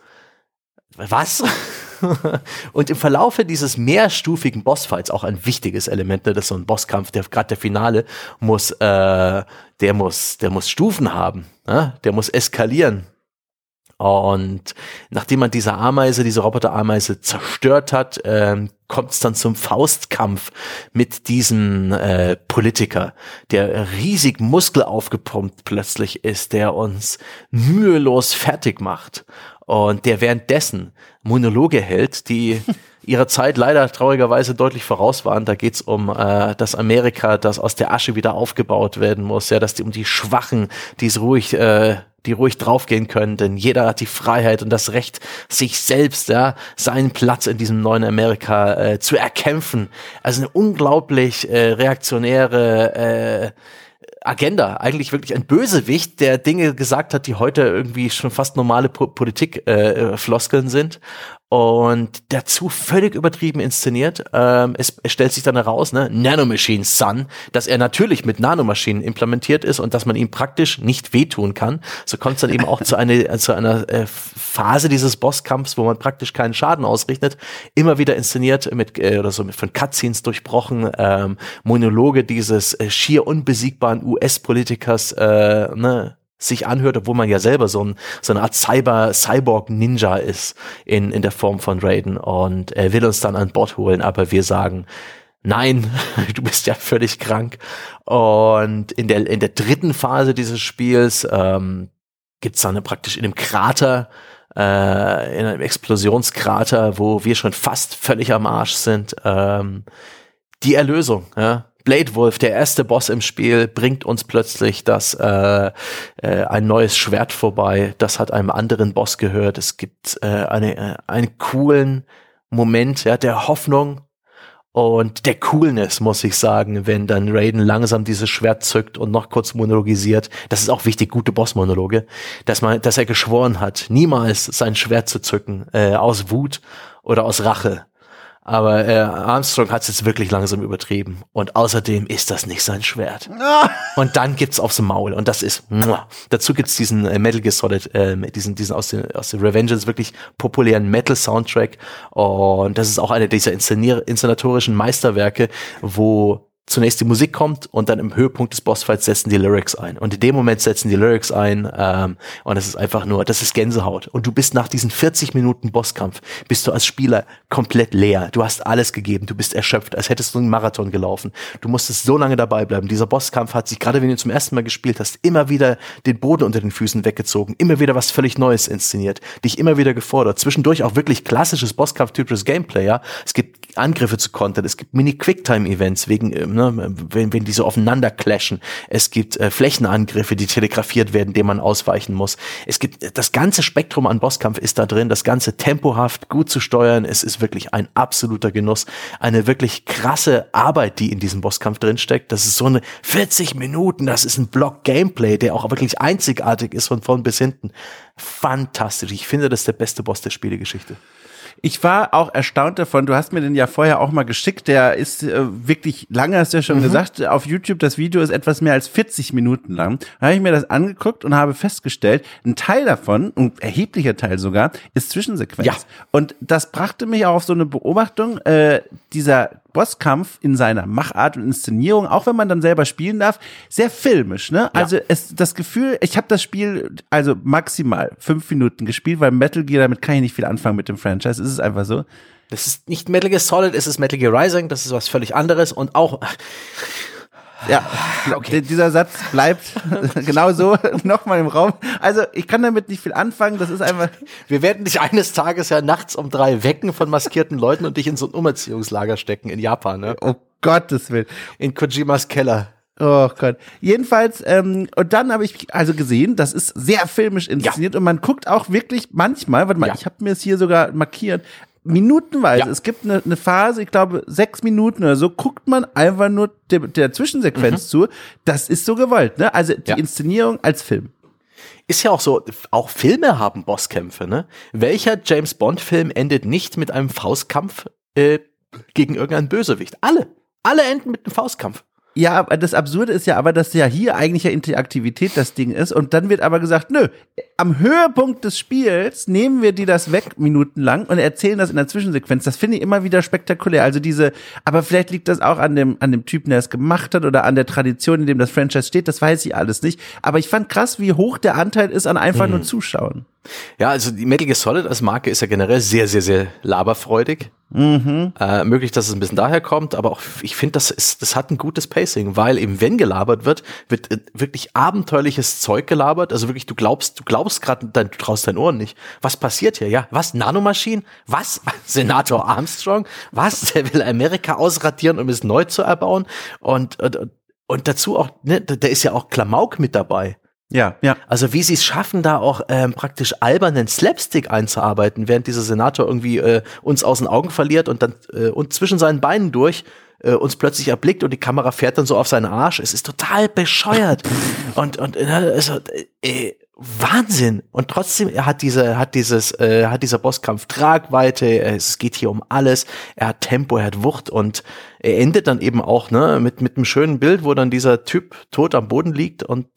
Was? und im Verlaufe dieses mehrstufigen Bossfights, auch ein wichtiges Element, ne, das ist so ein Bosskampf, der gerade der Finale muss, äh, der muss, der muss Stufen haben, ne? der muss eskalieren. Und nachdem man diese Ameise, diese Roboter-Ameise zerstört hat, ähm, kommt es dann zum Faustkampf mit diesem äh, Politiker, der riesig Muskel aufgepumpt plötzlich ist, der uns mühelos fertig macht. Und der währenddessen Monologe hält, die ihrer Zeit leider traurigerweise deutlich voraus waren. Da geht's um äh, das Amerika, das aus der Asche wieder aufgebaut werden muss, ja, dass die um die Schwachen, die es ruhig äh, die ruhig draufgehen können, denn jeder hat die Freiheit und das Recht, sich selbst, ja, seinen Platz in diesem neuen Amerika äh, zu erkämpfen. Also eine unglaublich äh, reaktionäre äh, Agenda, eigentlich wirklich ein Bösewicht, der Dinge gesagt hat, die heute irgendwie schon fast normale po Politik-Floskeln äh, sind und dazu völlig übertrieben inszeniert. Ähm, es, es stellt sich dann heraus, ne, Nanomachine Sun, dass er natürlich mit Nanomaschinen implementiert ist und dass man ihm praktisch nicht wehtun kann. So kommt es dann eben auch zu, eine, zu einer äh, Phase dieses Bosskampfs, wo man praktisch keinen Schaden ausrichtet. Immer wieder inszeniert mit äh, oder so mit von Cutscenes durchbrochen, ähm, Monologe dieses äh, schier unbesiegbaren US-Politikers, äh, ne, sich anhört, obwohl man ja selber so, ein, so eine Art Cyber, Cyborg-Ninja ist in, in der Form von Raiden und er will uns dann an Bord holen, aber wir sagen, nein, du bist ja völlig krank. Und in der, in der dritten Phase dieses Spiels ähm, gibt's dann praktisch in einem Krater, äh, in einem Explosionskrater, wo wir schon fast völlig am Arsch sind, ähm, die Erlösung. Ja? Blade Wolf, der erste Boss im Spiel, bringt uns plötzlich das äh, äh, ein neues Schwert vorbei. Das hat einem anderen Boss gehört. Es gibt äh, eine, äh, einen coolen Moment ja, der Hoffnung und der Coolness, muss ich sagen, wenn dann Raiden langsam dieses Schwert zückt und noch kurz monologisiert. Das ist auch wichtig, gute Bossmonologe, dass man, dass er geschworen hat, niemals sein Schwert zu zücken äh, aus Wut oder aus Rache, aber äh, Armstrong hat es jetzt wirklich langsam übertrieben. Und außerdem ist das nicht sein Schwert. und dann gibt's aufs Maul. Und das ist. Muah. Dazu gibt's diesen äh, Metal Gear Solid, äh, diesen, diesen aus den, aus den Revengeance wirklich populären Metal-Soundtrack. Und das ist auch eine dieser inszenatorischen Meisterwerke, wo zunächst die Musik kommt und dann im Höhepunkt des Bossfights setzen die Lyrics ein. Und in dem Moment setzen die Lyrics ein ähm, und das ist einfach nur, das ist Gänsehaut. Und du bist nach diesen 40 Minuten Bosskampf, bist du als Spieler komplett leer. Du hast alles gegeben, du bist erschöpft, als hättest du einen Marathon gelaufen. Du musstest so lange dabei bleiben. Dieser Bosskampf hat sich, gerade wenn du zum ersten Mal gespielt hast, immer wieder den Boden unter den Füßen weggezogen, immer wieder was völlig Neues inszeniert, dich immer wieder gefordert. Zwischendurch auch wirklich klassisches Bosskampf-typisches Gameplay, ja. Es gibt Angriffe zu kontern, es gibt Mini-Quicktime-Events wegen, ähm, ne, wenn, wenn die so aufeinander clashen. Es gibt äh, Flächenangriffe, die telegrafiert werden, denen man ausweichen muss. Es gibt das ganze Spektrum an Bosskampf ist da drin, das ganze tempohaft, gut zu steuern. Es ist wirklich ein absoluter Genuss, eine wirklich krasse Arbeit, die in diesem Bosskampf drin. Das ist so eine 40 Minuten, das ist ein Block Gameplay, der auch wirklich einzigartig ist von vorn bis hinten. Fantastisch. Ich finde, das ist der beste Boss der Spielegeschichte. Ich war auch erstaunt davon. Du hast mir den ja vorher auch mal geschickt. Der ist äh, wirklich lange, hast du ja schon mhm. gesagt. Auf YouTube, das Video ist etwas mehr als 40 Minuten lang. Da habe ich mir das angeguckt und habe festgestellt, ein Teil davon, ein erheblicher Teil sogar, ist Zwischensequenz. Ja. Und das brachte mich auch auf so eine Beobachtung, äh, dieser Bosskampf in seiner Machart und Inszenierung, auch wenn man dann selber spielen darf, sehr filmisch. Ne? Also ja. es das Gefühl, ich habe das Spiel also maximal fünf Minuten gespielt, weil Metal Gear damit kann ich nicht viel anfangen mit dem Franchise. Es ist einfach so. Das ist nicht Metal Gear Solid, es ist Metal Gear Rising, das ist was völlig anderes und auch ja, okay. dieser Satz bleibt genau so nochmal im Raum. Also ich kann damit nicht viel anfangen. Das ist einfach. Wir werden dich eines Tages ja nachts um drei wecken von maskierten Leuten und dich in so ein Umerziehungslager stecken in Japan. Ne? Oh Gottes Willen. In Kojimas Keller. Oh Gott. Jedenfalls, ähm, und dann habe ich also gesehen, das ist sehr filmisch inszeniert und man guckt auch wirklich manchmal, warte mal, Ja. ich habe mir es hier sogar markiert, minutenweise. Ja. Es gibt eine, eine Phase, ich glaube, sechs Minuten oder so, guckt man einfach nur der, der Zwischensequenz zu. Das ist so gewollt, ne? Also die Ja. Inszenierung als Film. Ist ja auch so, auch Filme haben Bosskämpfe, ne? Welcher James Bond-Film endet nicht mit einem Faustkampf äh, gegen irgendeinen Bösewicht? Alle. Alle enden mit einem Faustkampf. Ja, aber das Absurde ist ja aber, dass ja hier eigentlich ja Interaktivität das Ding ist und dann wird aber gesagt, nö, am Höhepunkt des Spiels nehmen wir die das weg minutenlang und erzählen das in der Zwischensequenz. Das finde ich immer wieder spektakulär. Also diese, aber vielleicht liegt das auch an dem an dem Typen, der es gemacht hat oder an der Tradition, in dem das Franchise steht. Das weiß ich alles nicht. Aber ich fand krass, wie hoch der Anteil ist an einfach nur Zuschauen. Ja, also die Metal Gear Solid als Marke ist ja generell sehr, sehr, sehr laberfreudig. Äh, möglich, dass es ein bisschen daher kommt, aber auch ich finde, das ist, das hat ein gutes Pacing, weil eben wenn gelabert wird, wird äh, wirklich abenteuerliches Zeug gelabert. Also wirklich, du glaubst, du glaubst gerade, du traust deinen Ohren nicht. Was passiert hier? Ja, was? Nanomaschinen? Was? Senator Armstrong? Was? Der will Amerika ausradieren, um es neu zu erbauen. Und, und, und dazu auch, ne, da ist ja auch Klamauk mit dabei. Ja, ja. Also wie sie es schaffen, da auch ähm, praktisch albernen Slapstick einzuarbeiten, während dieser Senator irgendwie äh, uns aus den Augen verliert und dann äh, und zwischen seinen Beinen durch äh, uns plötzlich erblickt und die Kamera fährt dann so auf seinen Arsch. Es ist total bescheuert und und äh, also, äh, Wahnsinn und trotzdem er hat diese hat dieses äh, hat dieser Bosskampf Tragweite äh, es geht hier um alles er hat Tempo er hat Wucht und er endet dann eben auch ne mit mit einem schönen Bild wo dann dieser Typ tot am Boden liegt und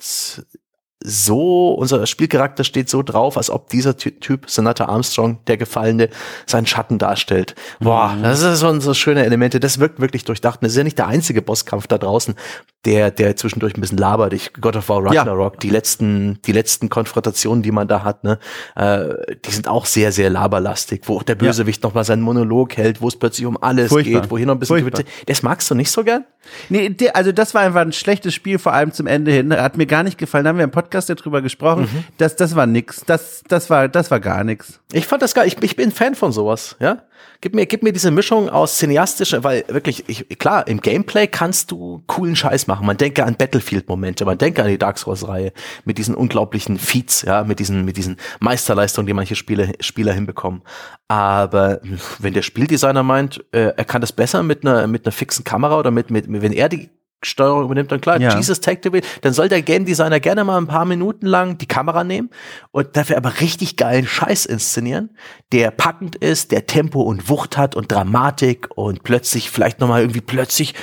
so, unser Spielcharakter steht so drauf, als ob dieser Ty Typ, Senator Armstrong, der Gefallene, seinen Schatten darstellt. Boah, das ist so, so schöne Elemente. Das wirkt wirklich durchdacht. Und Das ist ja nicht der einzige Bosskampf da draußen, der, der zwischendurch ein bisschen labert. Ich, God of War Ragnarok, die letzten, die letzten Konfrontationen, die man da hat, ne, äh, die sind auch sehr, sehr laberlastig, wo auch der Bösewicht nochmal seinen Monolog hält, wo es plötzlich um alles Furchtbar. geht, wohin noch ein bisschen Furchtbar. Das magst du nicht so gern? Nee, der, also das war einfach ein schlechtes Spiel, vor allem zum Ende hin. Hat mir gar nicht gefallen. Da haben wir im Podcast darüber gesprochen. Das, das war nix. Das, das war, das war gar nix. Ich fand das geil. Ich, ich bin Fan von sowas, ja. Gib mir, gib mir diese Mischung aus cineastischer, weil wirklich, ich, klar, im Gameplay kannst du coolen Scheiß machen. Man denke an Battlefield-Momente, man denke an die Dark Souls-Reihe mit diesen unglaublichen Feats, ja, mit diesen, mit diesen Meisterleistungen, die manche Spiele, Spieler hinbekommen. Aber wenn der Spieldesigner meint, äh, er kann das besser mit einer, mit einer fixen Kamera oder mit, mit, wenn er die Steuerung übernimmt, dann klar, Ja. Jesus Take the Wheel, dann soll der Game Designer gerne mal ein paar Minuten lang die Kamera nehmen und dafür aber richtig geilen Scheiß inszenieren, der packend ist, der Tempo und Wucht hat und Dramatik und plötzlich vielleicht noch mal irgendwie plötzlich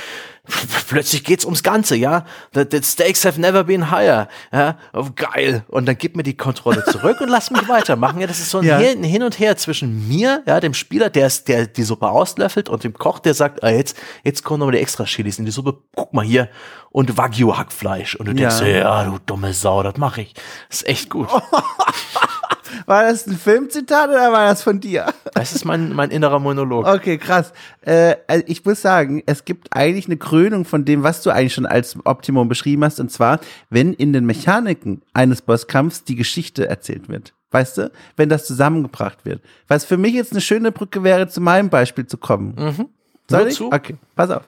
plötzlich geht's ums Ganze, ja. The, the stakes have never been higher. Ja, oh, geil. Und dann gib mir die Kontrolle zurück und lass mich weitermachen. Ja, das ist so ein, Ja. Hin, ein Hin und Her zwischen mir, ja, dem Spieler, der ist, der die Suppe auslöffelt und dem Koch, der sagt, ah, jetzt, jetzt kommen nochmal die extra Chilis in die Suppe. Guck mal hier. Und Wagyu Hackfleisch. Und du denkst, Ja. ja, ja du dumme Sau, das mache ich. Das ist echt gut. War das ein Filmzitat oder war das von dir? Das ist mein, mein innerer Monolog. Okay, krass. Äh, also ich muss sagen, es gibt eigentlich eine Krönung von dem, was du eigentlich schon als Optimum beschrieben hast, und zwar, wenn in den Mechaniken eines Bosskampfs die Geschichte erzählt wird. Weißt du? Wenn das zusammengebracht wird. Was für mich jetzt eine schöne Brücke wäre, zu meinem Beispiel zu kommen. Soll Nur ich? zu. Okay, pass auf.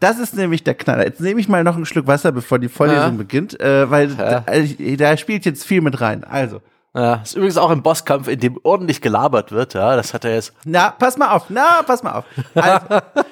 Das ist nämlich der Knaller. Jetzt nehme ich mal noch einen Schluck Wasser, bevor die Vorlesung Ja. beginnt, äh, weil da, äh, da spielt jetzt viel mit rein. Also, Ja, ist übrigens auch im Bosskampf, in dem ordentlich gelabert wird, ja. Das hat er jetzt. Na, pass mal auf. Na, pass mal auf. Also,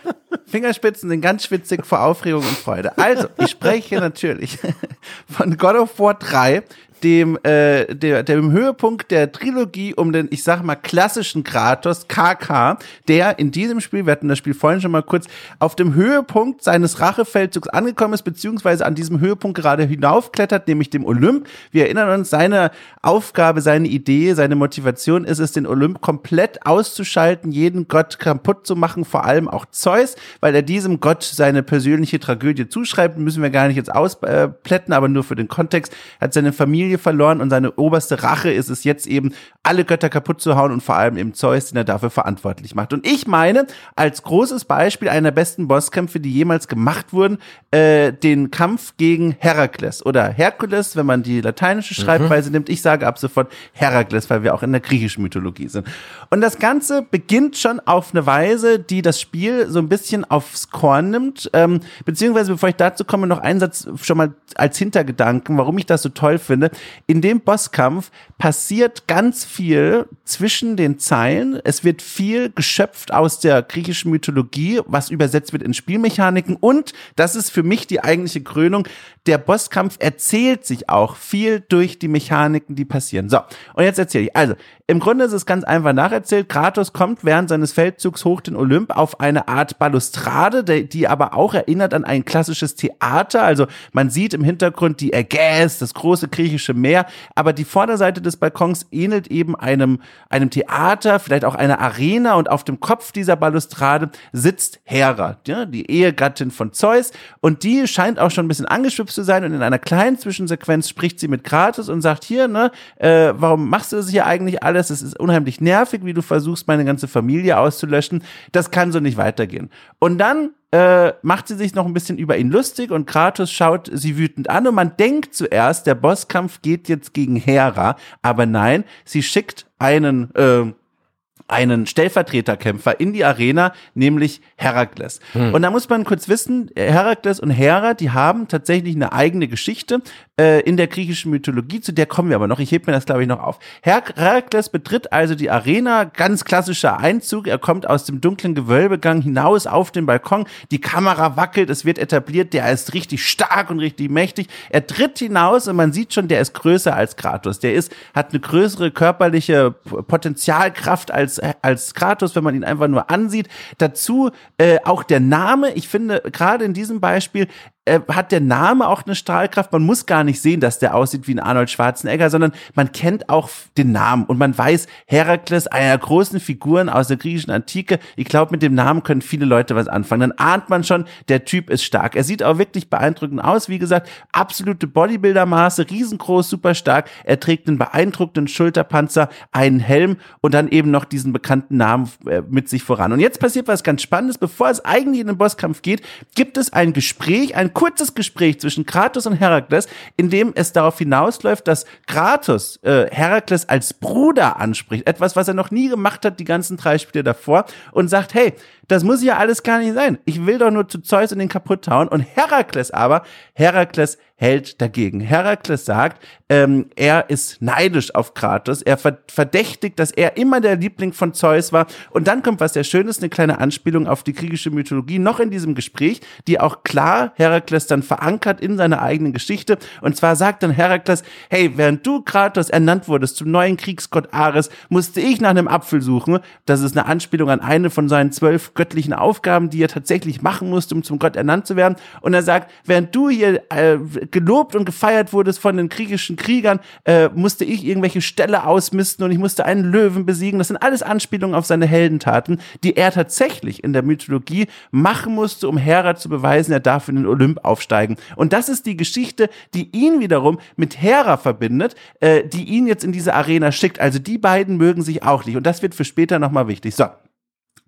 Fingerspitzen sind ganz schwitzig vor Aufregung und Freude. Also, ich spreche natürlich von God of War 3, dem, äh, der, dem Höhepunkt der Trilogie um den, ich sag mal, klassischen Kratos, KK, der in diesem Spiel, wir hatten das Spiel vorhin schon mal kurz, auf dem Höhepunkt seines Rachefeldzugs angekommen ist, beziehungsweise an diesem Höhepunkt gerade hinaufklettert, nämlich dem Olymp. Wir erinnern uns, seine Aufgabe, seine Idee, seine Motivation ist es, den Olymp komplett auszuschalten, jeden Gott kaputt zu machen, vor allem auch Zeus, weil er diesem Gott seine persönliche Tragödie zuschreibt, müssen wir gar nicht jetzt ausplätten, aber nur für den Kontext, hat seine Familie Familie verloren und seine oberste Rache ist es jetzt eben, alle Götter kaputt zu hauen und vor allem eben Zeus, den er dafür verantwortlich macht. Und ich meine, als großes Beispiel einer der besten Bosskämpfe, die jemals gemacht wurden, äh, den Kampf gegen Herakles oder Herkules, wenn man die lateinische Schreibweise mhm. nimmt. Ich sage ab sofort Herakles, weil wir auch in der griechischen Mythologie sind. Und das Ganze beginnt schon auf eine Weise, die das Spiel so ein bisschen aufs Korn nimmt. Ähm, beziehungsweise, bevor ich dazu komme, noch einen Satz schon mal als Hintergedanken, warum ich das so toll finde. In dem Bosskampf passiert ganz viel zwischen den Zeilen. Es wird viel geschöpft aus der griechischen Mythologie, was übersetzt wird in Spielmechaniken. Und das ist für mich die eigentliche Krönung. Der Bosskampf erzählt sich auch viel durch die Mechaniken, die passieren. So, und jetzt erzähle ich. Also, im Grunde ist es ganz einfach nacherzählt. Kratos kommt während seines Feldzugs hoch den Olymp auf eine Art Balustrade, die aber auch erinnert an ein klassisches Theater. Also man sieht im Hintergrund die Ägäis, das große griechische Meer, aber die Vorderseite des Balkons ähnelt eben einem, einem Theater, vielleicht auch einer Arena. Und auf dem Kopf dieser Balustrade sitzt Hera, ja, die Ehegattin von Zeus. Und die scheint auch schon ein bisschen angeschwipst zu sein. Und in einer kleinen Zwischensequenz spricht sie mit Kratos und sagt hier, ne, äh, warum machst du das hier eigentlich alles, es ist unheimlich nervig, wie du versuchst, meine ganze Familie auszulöschen. Das kann so nicht weitergehen. Und dann äh, macht sie sich noch ein bisschen über ihn lustig und Kratos schaut sie wütend an und man denkt zuerst, der Bosskampf geht jetzt gegen Hera, aber nein, sie schickt einen äh, einen Stellvertreterkämpfer in die Arena, nämlich Herakles. Hm. Und da muss man kurz wissen, Herakles und Hera, die haben tatsächlich eine eigene Geschichte äh, in der griechischen Mythologie, zu der kommen wir aber noch. Ich heb mir das, glaube ich, noch auf. Her Herakles betritt also die Arena, ganz klassischer Einzug. Er kommt aus dem dunklen Gewölbegang hinaus auf den Balkon. Die Kamera wackelt, es wird etabliert, der ist richtig stark und richtig mächtig. Er tritt hinaus und man sieht schon, der ist größer als Kratos. Der ist, hat eine größere körperliche Potenzialkraft als als Kratos, wenn man ihn einfach nur ansieht. Dazu äh, auch der Name. Ich finde, gerade in diesem Beispiel, äh, hat der Name auch eine Strahlkraft. Man muss gar nicht sehen, dass der aussieht wie ein Arnold Schwarzenegger, sondern man kennt auch den Namen und man weiß, Herakles, einer großen Figuren aus der griechischen Antike. Ich glaube, mit dem Namen können viele Leute was anfangen. Dann ahnt man schon, der Typ ist stark. Er sieht auch wirklich beeindruckend aus. Wie gesagt, absolute Bodybuilder-Maße, riesengroß, super stark. Er trägt einen beeindruckenden Schulterpanzer, einen Helm und dann eben noch diesen bekannten Namen äh, mit sich voran. Und jetzt passiert was ganz Spannendes. Bevor es eigentlich in den Bosskampf geht, gibt es ein Gespräch, ein kurzes Gespräch zwischen Kratos und Herakles, in dem es darauf hinausläuft, dass Kratos äh, Herakles als Bruder anspricht. Etwas, was er noch nie gemacht hat, die ganzen drei Spiele davor, und sagt, hey, das muss ja alles gar nicht sein. Ich will doch nur zu Zeus und den kaputt hauen. Und Herakles aber, Herakles hält dagegen. Herakles sagt, ähm, er ist neidisch auf Kratos. Er verdächtigt, dass er immer der Liebling von Zeus war. Und dann kommt was sehr Schönes, eine kleine Anspielung auf die griechische Mythologie, noch in diesem Gespräch, die auch klar Herakles dann verankert in seiner eigenen Geschichte. Und zwar sagt dann Herakles, hey, während du Kratos ernannt wurdest zum neuen Kriegsgott Ares, musste ich nach einem Apfel suchen. Das ist eine Anspielung an eine von seinen zwölf göttlichen Aufgaben, die er tatsächlich machen musste, um zum Gott ernannt zu werden. Und er sagt, während du hier äh, gelobt und gefeiert wurdest von den griechischen Kriegern, äh, musste ich irgendwelche Ställe ausmisten und ich musste einen Löwen besiegen. Das sind alles Anspielungen auf seine Heldentaten, die er tatsächlich in der Mythologie machen musste, um Hera zu beweisen, er darf in den Olymp aufsteigen. Und das ist die Geschichte, die ihn wiederum mit Hera verbindet, äh, die ihn jetzt in diese Arena schickt. Also die beiden mögen sich auch nicht. Und das wird für später nochmal wichtig. So.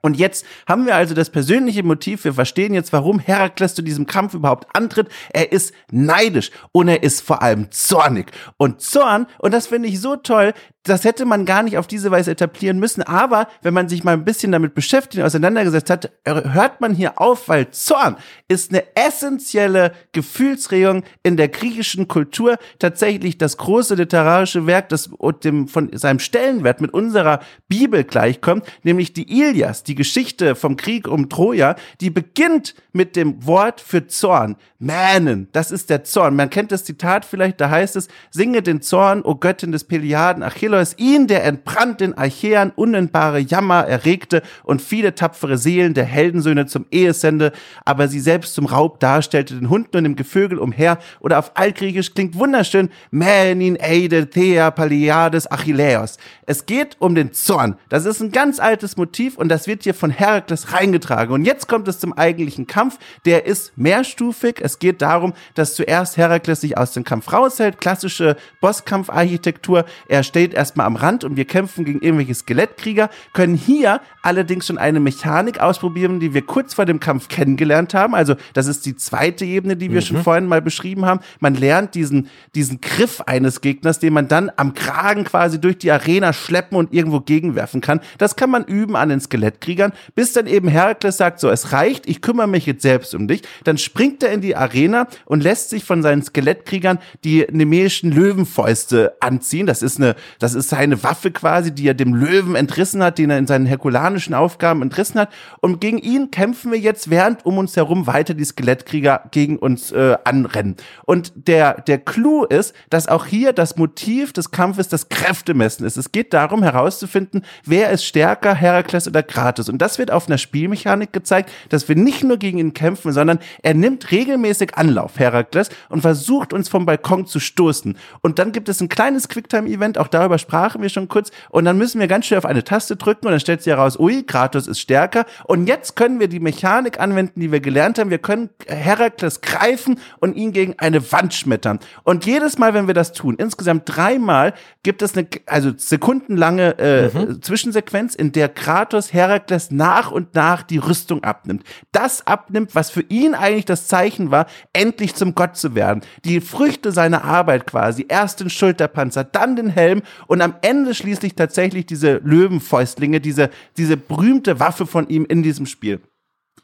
Und jetzt haben wir also das persönliche Motiv. Wir verstehen jetzt, warum Herakles zu diesem Kampf überhaupt antritt. Er ist neidisch und er ist vor allem zornig. Und Zorn, und das finde ich so toll, das hätte man gar nicht auf diese Weise etablieren müssen. Aber wenn man sich mal ein bisschen damit beschäftigt und auseinandergesetzt hat, hört man hier auf, weil Zorn ist eine essentielle Gefühlsregung in der griechischen Kultur. Tatsächlich das große literarische Werk, das dem, von seinem Stellenwert mit unserer Bibel gleichkommt, nämlich die Ilias, die Geschichte vom Krieg um Troja, die beginnt mit dem Wort für Zorn. Mähnen, das ist der Zorn. Man kennt das Zitat vielleicht, da heißt es, singe den Zorn, o Göttin des Peliaden, Achilles Peleus ihn, der entbrannt den Achäern unentbare Jammer erregte und viele tapfere Seelen der Heldensöhne zum Ehesende, aber sie selbst zum Raub darstellte, den Hunden und dem Gevögel umher oder auf Altgriechisch klingt wunderschön Mänin Eide Thea Paliades Achilleos. Es geht um den Zorn. Das ist ein ganz altes Motiv und das wird hier von Herakles reingetragen. Und jetzt kommt es zum eigentlichen Kampf. Der ist mehrstufig. Es geht darum, dass zuerst Herakles sich aus dem Kampf raushält. Klassische Bosskampfarchitektur. Er steht erstmal am Rand und wir kämpfen gegen irgendwelche Skelettkrieger, können hier allerdings schon eine Mechanik ausprobieren, die wir kurz vor dem Kampf kennengelernt haben. Also das ist die zweite Ebene, die wir mhm. schon vorhin mal beschrieben haben. Man lernt diesen, diesen Griff eines Gegners, den man dann am Kragen quasi durch die Arena schleppen und irgendwo gegenwerfen kann. Das kann man üben an den Skelettkriegern, bis dann eben Herakles sagt, so, es reicht, ich kümmere mich jetzt selbst um dich. Dann springt er in die Arena und lässt sich von seinen Skelettkriegern die nemeischen Löwenfäuste anziehen. Das ist eine, das ist seine Waffe quasi, die er dem Löwen entrissen hat, den er in seinen herkulanischen Aufgaben entrissen hat. Und gegen ihn kämpfen wir jetzt, während um uns herum weiter die Skelettkrieger gegen uns äh, anrennen. Und der, der Clou ist, dass auch hier das Motiv des Kampfes das Kräftemessen ist. Es geht darum herauszufinden, wer ist stärker, Herakles oder Kratos. Und das wird auf einer Spielmechanik gezeigt, dass wir nicht nur gegen ihn kämpfen, sondern er nimmt regelmäßig Anlauf, Herakles, und versucht uns vom Balkon zu stoßen. Und dann gibt es ein kleines Quicktime-Event, auch darüber sprachen wir schon kurz, und dann müssen wir ganz schnell auf eine Taste drücken und dann stellt sich heraus, ui, Kratos ist stärker. Und jetzt können wir die Mechanik anwenden, die wir gelernt haben. Wir können Herakles greifen und ihn gegen eine Wand schmettern. Und jedes Mal, wenn wir das tun, insgesamt dreimal, gibt es eine, also sekundenlange äh, mhm. Zwischensequenz, in der Kratos Herakles nach und nach die Rüstung abnimmt. Das abnimmt, was für ihn eigentlich das Zeichen war, endlich zum Gott zu werden. Die Früchte seiner Arbeit quasi. Erst den Schulterpanzer, dann den Helm und am Ende schließlich tatsächlich diese Löwenfäustlinge, diese, diese berühmte Waffe von ihm in diesem Spiel.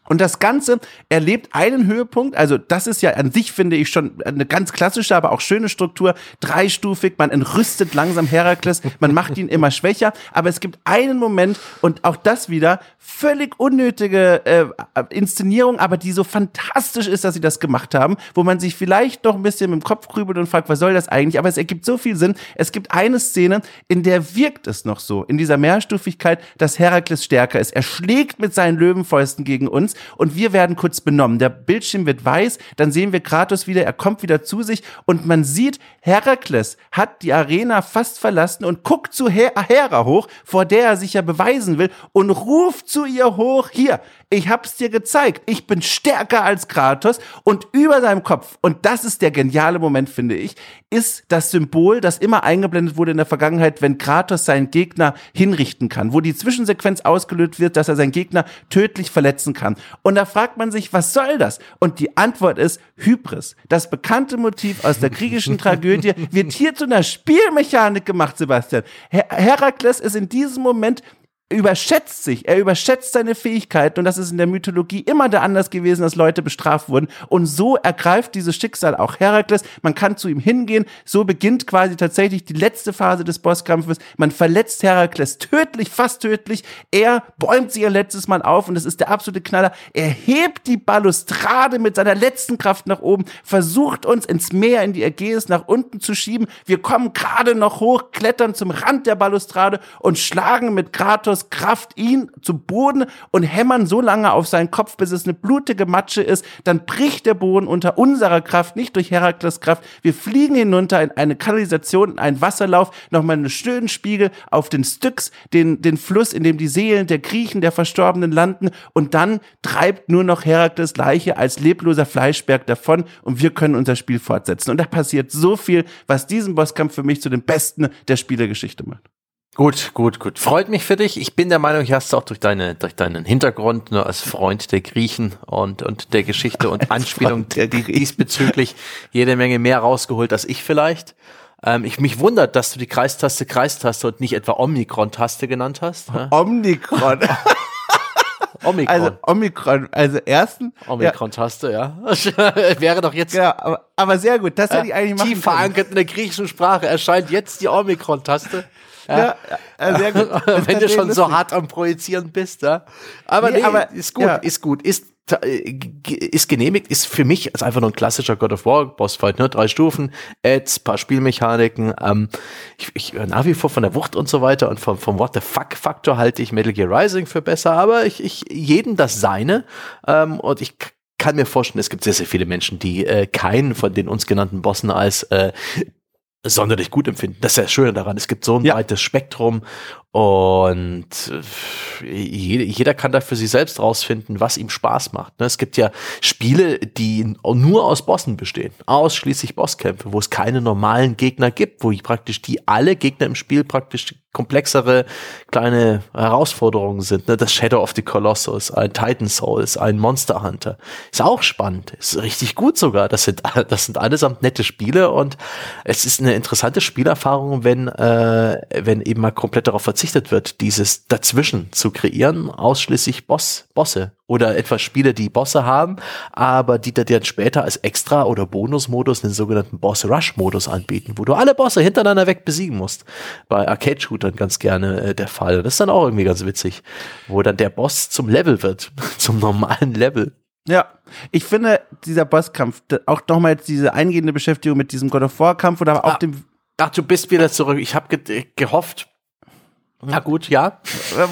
Und das Ganze erlebt einen Höhepunkt, also das ist ja an sich, finde ich, schon eine ganz klassische, aber auch schöne Struktur, dreistufig, man entrüstet langsam Herakles, man macht ihn immer schwächer, aber es gibt einen Moment und auch das wieder völlig unnötige äh, Inszenierung, aber die so fantastisch ist, dass sie das gemacht haben, wo man sich vielleicht doch ein bisschen mit dem Kopf grübelt und fragt, was soll das eigentlich, aber es ergibt so viel Sinn. Es gibt eine Szene, in der wirkt es noch so, in dieser Mehrstufigkeit, dass Herakles stärker ist. Er schlägt mit seinen Löwenfäusten gegen uns und wir werden kurz benommen. Der Bildschirm wird weiß, dann sehen wir Kratos wieder, er kommt wieder zu sich und man sieht, Herakles hat die Arena fast verlassen und guckt zu Her Hera hoch, vor der er sich ja beweisen will und ruft zu ihr hoch, hier, ich hab's dir gezeigt, ich bin stärker als Kratos und über seinem Kopf, und das ist der geniale Moment, finde ich, ist das Symbol, das immer eingeblendet wurde in der Vergangenheit, wenn Kratos seinen Gegner hinrichten kann, wo die Zwischensequenz ausgelöst wird, dass er seinen Gegner tödlich verletzen kann. Und da fragt man sich, was soll das? Und die Antwort ist Hybris. Das bekannte Motiv aus der griechischen Tragödie wird hier zu einer Spielmechanik gemacht, Sebastian. Her Herakles ist in diesem Moment überschätzt sich, er überschätzt seine Fähigkeiten und das ist in der Mythologie immer der anders gewesen, dass Leute bestraft wurden. Und so ergreift dieses Schicksal auch Herakles, man kann zu ihm hingehen, so beginnt quasi tatsächlich die letzte Phase des Bosskampfes, man verletzt Herakles tödlich, fast tödlich, er bäumt sich ein letztes Mal auf und das ist der absolute Knaller, er hebt die Balustrade mit seiner letzten Kraft nach oben, versucht uns ins Meer, in die Ägäis nach unten zu schieben, wir kommen gerade noch hoch, klettern zum Rand der Balustrade und schlagen mit Kratos Kraft ihn zu Boden und hämmern so lange auf seinen Kopf, bis es eine blutige Matsche ist. Dann bricht der Boden unter unserer Kraft, nicht durch Herakles Kraft. Wir fliegen hinunter in eine Kanalisation, in einen Wasserlauf, nochmal einen schönen Spiegel auf den Styx, den, den Fluss, in dem die Seelen der Griechen, der Verstorbenen landen. Und dann treibt nur noch Herakles Leiche als lebloser Fleischberg davon und wir können unser Spiel fortsetzen. Und da passiert so viel, was diesen Bosskampf für mich zu den besten der Spielegeschichte macht. Gut, gut, gut. Freut mich für dich. Ich bin der Meinung, hier hast auch durch, deine, durch deinen Hintergrund nur als Freund der Griechen und, und der Geschichte und Anspielung diesbezüglich jede Menge mehr rausgeholt als ich vielleicht. Ähm, ich mich wundert, dass du die Kreistaste Kreistaste und nicht etwa Omikron-Taste genannt hast. Omikron. Omikron. Also Omikron, also ersten. Omikron-Taste, ja. Wäre doch jetzt. Ja, aber, aber sehr gut. Das hätte ich eigentlich machen Tief verankert in der griechischen Sprache erscheint jetzt die Omikron-Taste. Ja, ja sehr gut. Wenn du schon so hart am Projizieren bist, ja. Aber nee, nee aber, ist gut, ja. ist gut. Ist ist genehmigt, ist für mich als einfach nur ein klassischer God of War Bossfight, ne? Drei Stufen, Ads, paar Spielmechaniken. Ähm, ich, ich nach wie vor von der Wucht und so weiter und vom, vom What the Fuck Faktor halte ich Metal Gear Rising für besser, aber ich, ich jeden das seine ähm, und ich kann mir vorstellen, es gibt sehr, sehr viele Menschen, die äh, keinen von den uns genannten Bossen als äh, sonderlich gut empfinden. Das ist ja das Schöne daran. Es gibt so ein ja. breites Spektrum und äh, jeder kann da für sich selbst rausfinden, was ihm Spaß macht. Ne? Es gibt ja Spiele, die nur aus Bossen bestehen, ausschließlich Bosskämpfe, wo es keine normalen Gegner gibt, wo praktisch die alle Gegner im Spiel praktisch komplexere kleine Herausforderungen sind. Ne? Das Shadow of the Colossus, ein Titan Souls, ein Monster Hunter. Ist auch spannend. Ist richtig gut sogar. Das sind, das sind allesamt nette Spiele und es ist eine interessante Spielerfahrung, wenn, äh, wenn eben mal komplett darauf verzichtet verzichtet wird, dieses dazwischen zu kreieren, ausschließlich Boss, Bosse oder etwas Spiele, die Bosse haben, aber die dann später als Extra- oder Bonusmodus den sogenannten Boss-Rush-Modus anbieten, wo du alle Bosse hintereinander weg besiegen musst. Bei Arcade-Shootern ganz gerne äh, der Fall. Das ist dann auch irgendwie ganz witzig, wo dann der Boss zum Level wird, zum normalen Level. Ja, ich finde, dieser Bosskampf, auch nochmal jetzt diese eingehende Beschäftigung mit diesem God of War Kampf oder auch ah, dem. Ach, du bist wieder zurück. Ich habe ge gehofft, na gut, ja.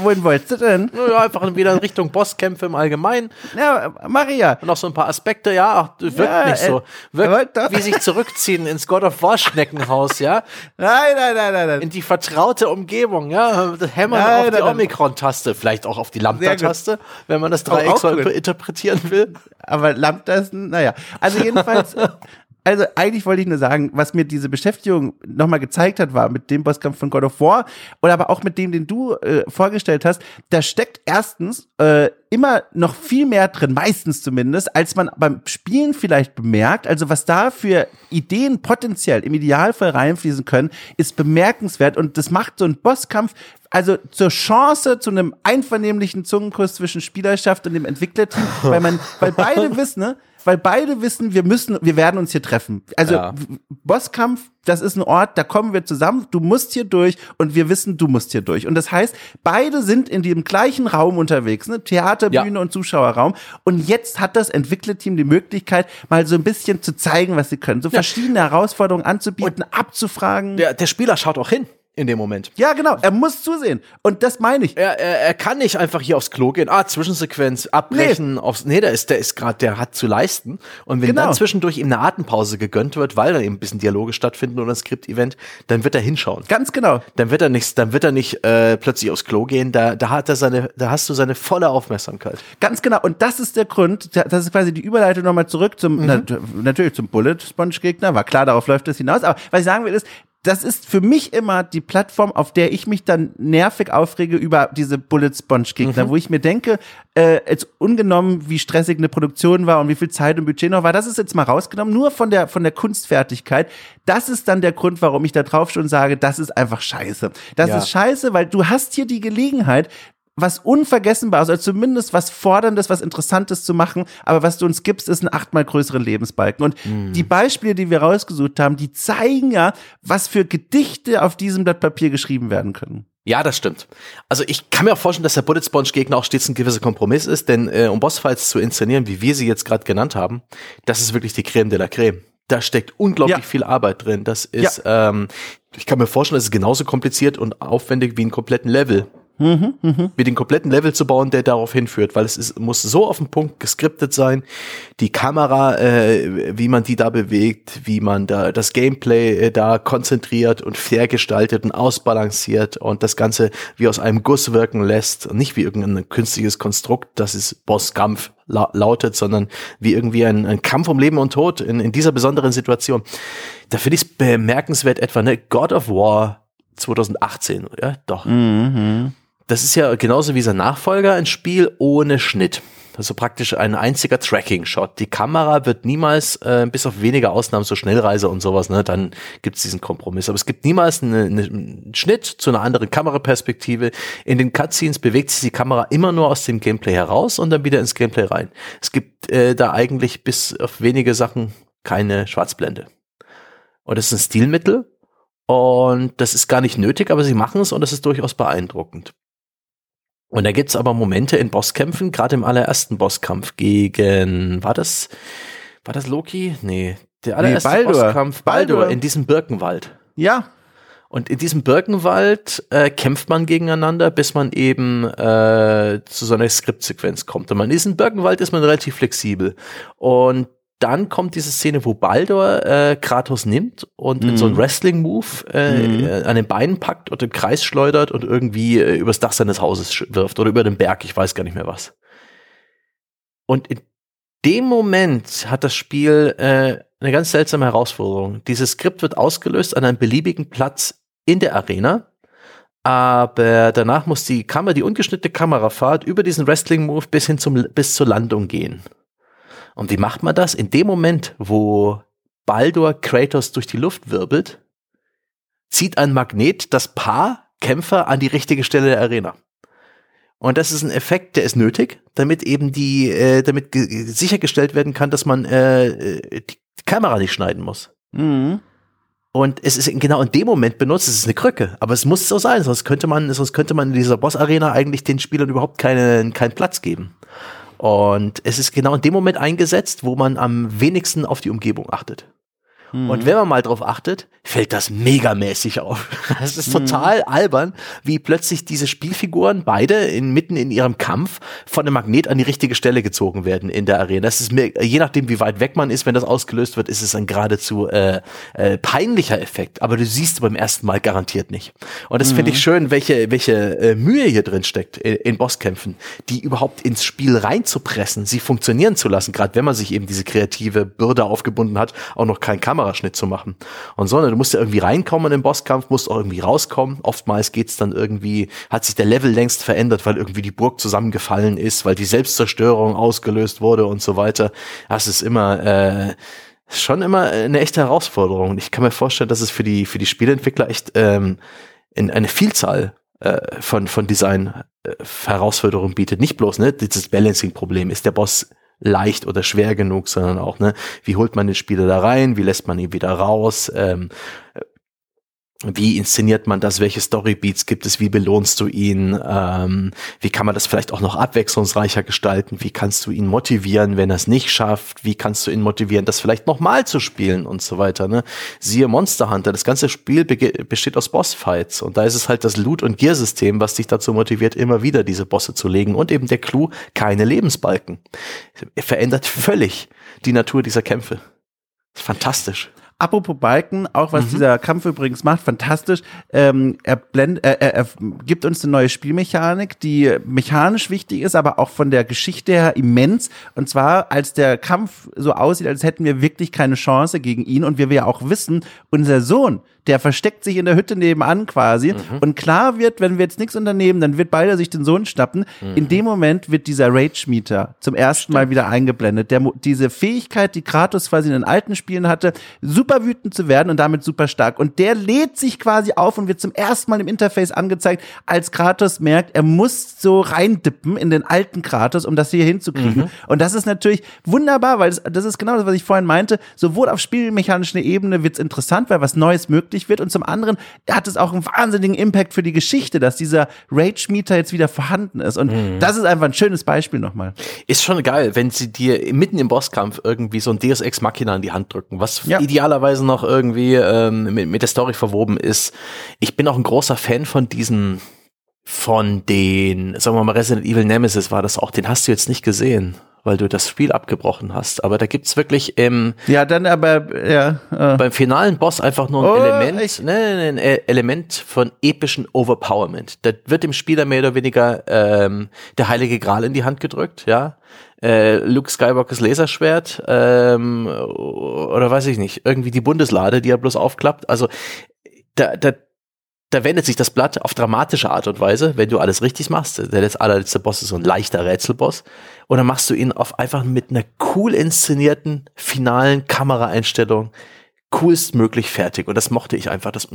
Wohin wolltest du denn? Ja, einfach wieder in Richtung Bosskämpfe im Allgemeinen. Ja, Maria. Und noch so ein paar Aspekte, ja, ach, wirkt ja, nicht so. Wirkt wie sich zurückziehen ins God of War Schneckenhaus, ja. Nein, nein, nein, nein, nein. In die vertraute Umgebung, ja. Hämmern nein, auf die Omikron-Taste, vielleicht auch auf die Lambda-Taste, wenn man das Dreieck so interpretieren will. Aber Lambda ist, naja. Also jedenfalls, also eigentlich wollte ich nur sagen, was mir diese Beschäftigung nochmal gezeigt hat, war mit dem Bosskampf von God of War oder aber auch mit dem, den du äh, vorgestellt hast, da steckt erstens äh, immer noch viel mehr drin, meistens zumindest, als man beim Spielen vielleicht bemerkt. Also was da für Ideen potenziell im Idealfall reinfließen können, ist bemerkenswert und das macht so einen Bosskampf also zur Chance zu einem einvernehmlichen Zungenkuss zwischen Spielerschaft und dem Entwicklerteam, weil man, weil beide wissen, ne, weil beide wissen, wir müssen, wir werden uns hier treffen. Also ja. Bosskampf, das ist ein Ort, da kommen wir zusammen, du musst hier durch und wir wissen, du musst hier durch. Und das heißt, beide sind in dem gleichen Raum unterwegs, ne? Theaterbühne ja. und Zuschauerraum. Und jetzt hat das Entwicklerteam die Möglichkeit, mal so ein bisschen zu zeigen, was sie können, so ja. verschiedene Herausforderungen anzubieten, und abzufragen. Der, der Spieler schaut auch hin in dem Moment. Ja, genau. Er muss zusehen. Und das meine ich. Er, er, er kann nicht einfach hier aufs Klo gehen. Ah, Zwischensequenz, abbrechen. Nee, aufs, nee der ist, der ist gerade, der hat zu leisten. Und wenn genau. dann zwischendurch ihm eine Atempause gegönnt wird, weil da eben ein bisschen Dialoge stattfinden oder ein Skript-Event, dann wird er hinschauen. Ganz genau. Dann wird er nicht, dann wird er nicht äh, plötzlich aufs Klo gehen. Da, da hat er seine, da hast du seine volle Aufmerksamkeit. Ganz genau. Und das ist der Grund. Das ist quasi die Überleitung nochmal zurück zum, mhm. na, natürlich zum Bullet Sponge Gegner. War klar, darauf läuft es hinaus. Aber was ich sagen will ist, das ist für mich immer die Plattform, auf der ich mich dann nervig aufrege über diese Bullet Sponge Gegner, mhm. wo ich mir denke, äh, jetzt ungenommen, wie stressig eine Produktion war und wie viel Zeit und Budget noch war, das ist jetzt mal rausgenommen, nur von der, von der Kunstfertigkeit. Das ist dann der Grund, warum ich da drauf schon sage, das ist einfach scheiße. Das ja. ist scheiße, weil du hast hier die Gelegenheit, was Unvergessenbares, also zumindest was Forderndes, was Interessantes zu machen. Aber was du uns gibst, ist ein achtmal größeren Lebensbalken. Und mm. die Beispiele, die wir rausgesucht haben, die zeigen ja, was für Gedichte auf diesem Blatt Papier geschrieben werden können. Ja, das stimmt. Also ich kann mir auch vorstellen, dass der Bullet Sponge Gegner auch stets ein gewisser Kompromiss ist, denn äh, um Bossfights zu inszenieren, wie wir sie jetzt gerade genannt haben, das ist wirklich die Creme de la Creme. Da steckt unglaublich ja. viel Arbeit drin. Das ist, ja. ähm, ich kann mir vorstellen, das ist genauso kompliziert und aufwendig wie einen kompletten Level Mhm, mh. Mit den kompletten Level zu bauen, der darauf hinführt, weil es ist, muss so auf den Punkt geskriptet sein, die Kamera, äh, wie man die da bewegt, wie man da das Gameplay äh, da konzentriert und fair gestaltet und ausbalanciert und das Ganze wie aus einem Guss wirken lässt und nicht wie irgendein künstliches Konstrukt, das ist Bosskampf la lautet, sondern wie irgendwie ein, ein, Kampf um Leben und Tod in, in dieser besonderen Situation. Da finde ich es bemerkenswert etwa, ne, God of War 2018, ja, doch. Mhm das ist ja genauso wie sein Nachfolger ein Spiel ohne Schnitt. Also praktisch ein einziger Tracking-Shot. Die Kamera wird niemals, äh, bis auf wenige Ausnahmen, so Schnellreise und sowas, ne, dann gibt's diesen Kompromiss. Aber es gibt niemals eine, eine, einen Schnitt zu einer anderen Kameraperspektive. In den Cutscenes bewegt sich die Kamera immer nur aus dem Gameplay heraus und dann wieder ins Gameplay rein. Es gibt äh, da eigentlich bis auf wenige Sachen keine Schwarzblende. Und das ist ein Stilmittel. Und das ist gar nicht nötig, aber sie machen es und das ist durchaus beeindruckend. Und da gibt's aber Momente in Bosskämpfen, gerade im allerersten Bosskampf gegen, war das, war das Loki? Nee, der allererste Baldur. Bosskampf, Baldur, Baldur. in diesem Birkenwald. Ja, Und in diesem Birkenwald äh, kämpft man gegeneinander, bis man eben äh, zu so einer Skriptsequenz kommt. Und man ist in Birkenwald ist man relativ flexibel. Und dann kommt diese Szene, wo Baldur äh, Kratos nimmt und in so einen Wrestling-Move äh, äh, an den Beinen packt und im Kreis schleudert und irgendwie äh, übers Dach seines Hauses wirft oder über den Berg, ich weiß gar nicht mehr was. Und in dem Moment hat das Spiel äh, eine ganz seltsame Herausforderung. Dieses Skript wird ausgelöst an einem beliebigen Platz in der Arena, aber danach muss die Kamera, die ungeschnittene Kamerafahrt über diesen Wrestling-Move bis hin zum, bis zur Landung gehen. Und wie macht man das? In dem Moment, wo Baldur Kratos durch die Luft wirbelt, zieht ein Magnet das Paar Kämpfer an die richtige Stelle der Arena. Und das ist ein Effekt, der ist nötig, damit eben die, äh, damit ge- ge- sichergestellt werden kann, dass man äh, äh, die Kamera nicht schneiden muss. Mhm. Und es ist genau in dem Moment benutzt, es ist eine Krücke, aber es muss so sein, sonst könnte man, sonst könnte man in dieser Boss-Arena eigentlich den Spielern überhaupt keine, keinen Platz geben. Und es ist genau in dem Moment eingesetzt, wo man am wenigsten auf die Umgebung achtet. Und wenn man mal drauf achtet, fällt das megamäßig auf. Es ist total albern, wie plötzlich diese Spielfiguren beide in, mitten in ihrem Kampf von einem Magnet an die richtige Stelle gezogen werden in der Arena. Das ist mir, je nachdem, wie weit weg man ist, wenn das ausgelöst wird, ist es ein geradezu äh, äh, peinlicher Effekt. Aber du siehst beim ersten Mal garantiert nicht. Und das finde ich schön, welche, welche äh, Mühe hier drin steckt in, in Bosskämpfen, die überhaupt ins Spiel reinzupressen, sie funktionieren zu lassen, gerade wenn man sich eben diese kreative Bürde aufgebunden hat, auch noch keinen Kameraschnitt zu machen. Und so, ne, du musst ja irgendwie reinkommen in den Bosskampf, musst auch irgendwie rauskommen. Oftmals geht's dann irgendwie, hat sich der Level längst verändert, weil irgendwie die Burg zusammengefallen ist, weil die Selbstzerstörung ausgelöst wurde und so weiter. Das ist immer, äh, schon immer eine echte Herausforderung. Ich kann mir vorstellen, dass es für die, für die Spieleentwickler echt ähm, in eine Vielzahl äh, von, von Design äh, Herausforderungen bietet. Nicht bloß, ne, dieses Balancing-Problem. Ist der Boss leicht oder schwer genug, sondern auch, ne, wie holt man den Spieler da rein, wie lässt man ihn wieder raus, ähm, wie inszeniert man das? Welche Storybeats gibt es? Wie belohnst du ihn? Ähm, wie kann man das vielleicht auch noch abwechslungsreicher gestalten? Wie kannst du ihn motivieren, wenn er es nicht schafft? Wie kannst du ihn motivieren, das vielleicht nochmal zu spielen und so weiter? Ne? Siehe Monster Hunter, das ganze Spiel besteht aus Bossfights und da ist es halt das Loot- und Gear-System, was dich dazu motiviert, immer wieder diese Bosse zu legen und eben der Clou, keine Lebensbalken. Verändert völlig die Natur dieser Kämpfe. Fantastisch. Apropos Balken, auch Mhm. was dieser Kampf übrigens macht, fantastisch. Ähm, er, blend, äh, er, er gibt uns eine neue Spielmechanik, die mechanisch wichtig ist, aber auch von der Geschichte her immens. Und zwar, als der Kampf so aussieht, als hätten wir wirklich keine Chance gegen ihn. Und wir ja auch wissen, unser Sohn, der versteckt sich in der Hütte nebenan quasi. Mhm. Und klar wird, wenn wir jetzt nichts unternehmen, dann wird beide sich den Sohn schnappen. Mhm. In dem Moment wird dieser Rage-Meter zum ersten Mal wieder eingeblendet. Der, diese Fähigkeit, die Kratos quasi in den alten Spielen hatte, super wütend zu werden und damit super stark. Und der lädt sich quasi auf und wird zum ersten Mal im Interface angezeigt, als Kratos merkt, er muss so reindippen in den alten Kratos, um das hier hinzukriegen. Mhm. Und das ist natürlich wunderbar, weil das, das ist genau das, was ich vorhin meinte. Sowohl auf spielmechanischer Ebene wird es interessant, weil was Neues möglich wird. Und zum anderen hat es auch einen wahnsinnigen Impact für die Geschichte, dass dieser Rage-Meter jetzt wieder vorhanden ist. Und Mhm. das ist einfach ein schönes Beispiel nochmal. Ist schon geil, wenn sie dir mitten im Bosskampf irgendwie so ein Deus Ex Machina in die Hand drücken, was Ja. idealerweise noch irgendwie ähm, mit, mit der Story verwoben ist. Ich bin auch ein großer Fan von diesen, von den, sagen wir mal, Resident Evil Nemesis war das auch, den hast du jetzt nicht gesehen, weil du das Spiel abgebrochen hast. Aber da gibt's wirklich im, Ja, dann aber, ja. Äh, beim finalen Boss einfach nur ein Oh, Element, echt? ne, ne, ein E- Element von epischen Overpowerment. Da wird dem Spieler mehr oder weniger ähm, der heilige Gral in die Hand gedrückt, ja. Äh, Luke Skywalkers Laserschwert ähm, oder weiß ich nicht, irgendwie die Bundeslade, die er bloß aufklappt. Also da, da, da wendet sich das Blatt auf dramatische Art und Weise, wenn du alles richtig machst. Der letzte, allerletzte Boss ist so ein leichter Rätselboss. Und dann machst du ihn auf einfach mit einer cool inszenierten finalen Kameraeinstellung coolstmöglich fertig. Und das mochte ich einfach. Das,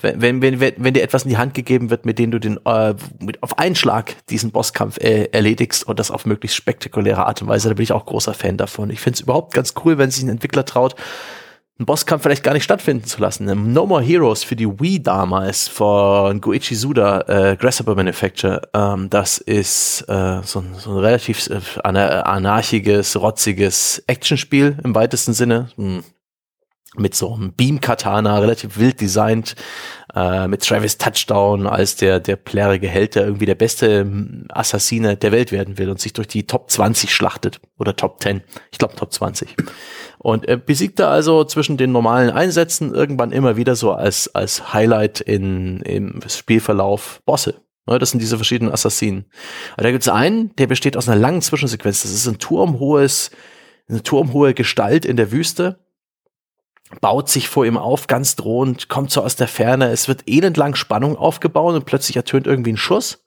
wenn, wenn, wenn, wenn, wenn dir etwas in die Hand gegeben wird, mit dem du den äh, mit, auf einen Schlag diesen Bosskampf äh, erledigst und das auf möglichst spektakuläre Art und Weise, da bin ich auch großer Fan davon. Ich finde es überhaupt ganz cool, wenn sich ein Entwickler traut, einen Bosskampf vielleicht gar nicht stattfinden zu lassen. No More Heroes für die Wii damals von Goichi Suda, äh, Grasshopper Manufacture. Ähm, das ist äh, so, ein, so ein relativ äh, anarchiges, rotziges Actionspiel im weitesten Sinne. Hm mit so einem Beam-Katana, relativ wild designt, äh, mit Travis Touchdown als der, der plärrige Held, der irgendwie der beste Assassine der Welt werden will und sich durch die Top 20 schlachtet oder Top 10. Ich glaube Top 20. Und er besiegt da also zwischen den normalen Einsätzen irgendwann immer wieder so als, als Highlight in, im Spielverlauf Bosse. Das sind diese verschiedenen Assassinen. Aber da gibt es einen, der besteht aus einer langen Zwischensequenz. Das ist ein turmhohes, eine turmhohe Gestalt in der Wüste baut sich vor ihm auf, ganz drohend, kommt so aus der Ferne. Es wird elendlang Spannung aufgebaut und plötzlich ertönt irgendwie ein Schuss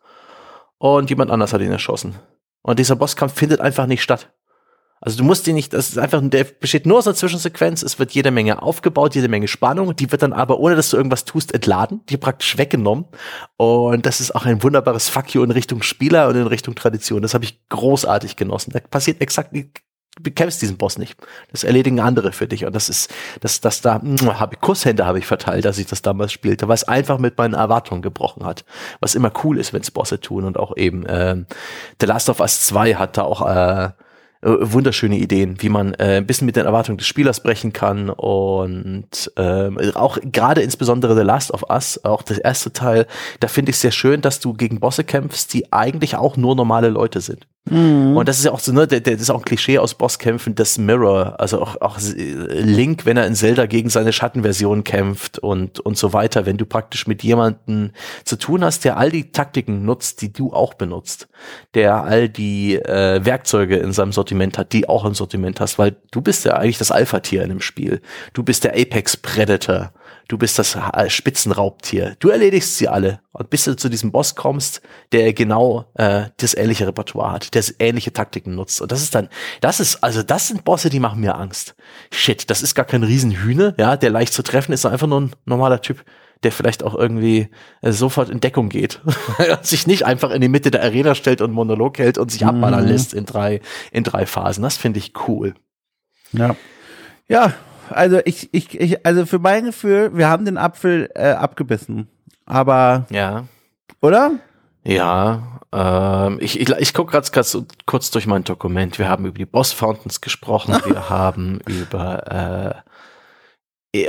und jemand anders hat ihn erschossen. Und dieser Bosskampf findet einfach nicht statt. Also du musst ihn nicht, das ist einfach, der besteht nur aus einer Zwischensequenz, es wird jede Menge aufgebaut, jede Menge Spannung, die wird dann aber, ohne dass du irgendwas tust, entladen, die praktisch weggenommen. Und das ist auch ein wunderbares Fuck you in Richtung Spieler und in Richtung Tradition. Das habe ich großartig genossen. Da passiert exakt du bekämpfst diesen Boss nicht. Das erledigen andere für dich. Und das ist, das, das da, habe ich, Kusshände habe ich verteilt, dass ich das damals spielte, weil es einfach mit meinen Erwartungen gebrochen hat. Was immer cool ist, wenn es Bosse tun und auch eben, äh, The Last of Us 2 hat da auch, äh, wunderschöne Ideen, wie man äh, ein bisschen mit den Erwartungen des Spielers brechen kann und ähm, auch gerade insbesondere The Last of Us, auch der erste Teil, da finde ich sehr schön, dass du gegen Bosse kämpfst, die eigentlich auch nur normale Leute sind. Mhm. Und das ist ja auch so, ne, das ist auch ein Klischee aus Bosskämpfen, das Mirror, also auch, auch Link, wenn er in Zelda gegen seine Schattenversion kämpft und, und so weiter, wenn du praktisch mit jemanden zu tun hast, der all die Taktiken nutzt, die du auch benutzt, der all die äh, Werkzeuge in seinem Sortiment hat, die auch im Sortiment hast, weil du bist ja eigentlich das Alpha-Tier in dem Spiel. Du bist der Apex Predator du bist das äh, Spitzenraubtier. Du erledigst sie alle. Und bis du zu diesem Boss kommst, der genau äh, das ähnliche Repertoire hat, der ähnliche Taktiken nutzt. Und das ist dann, das ist, also das sind Bosse, die machen mir Angst. Shit, das ist gar kein Riesenhühne, ja, der leicht zu treffen ist, einfach nur ein normaler Typ der vielleicht auch irgendwie äh, sofort in Deckung geht. sich nicht einfach in die Mitte der Arena stellt und Monolog hält und sich abballern mhm. lässt in drei, in drei Phasen. Das finde ich cool. Ja. Ja, also ich, ich, ich, also für mein Gefühl, wir haben den Apfel äh, abgebissen. Aber. Ja. Oder? Ja, ähm, ich, ich, ich gucke gerade kurz durch mein Dokument. Wir haben über die Boss Fountains gesprochen. Wir haben über äh,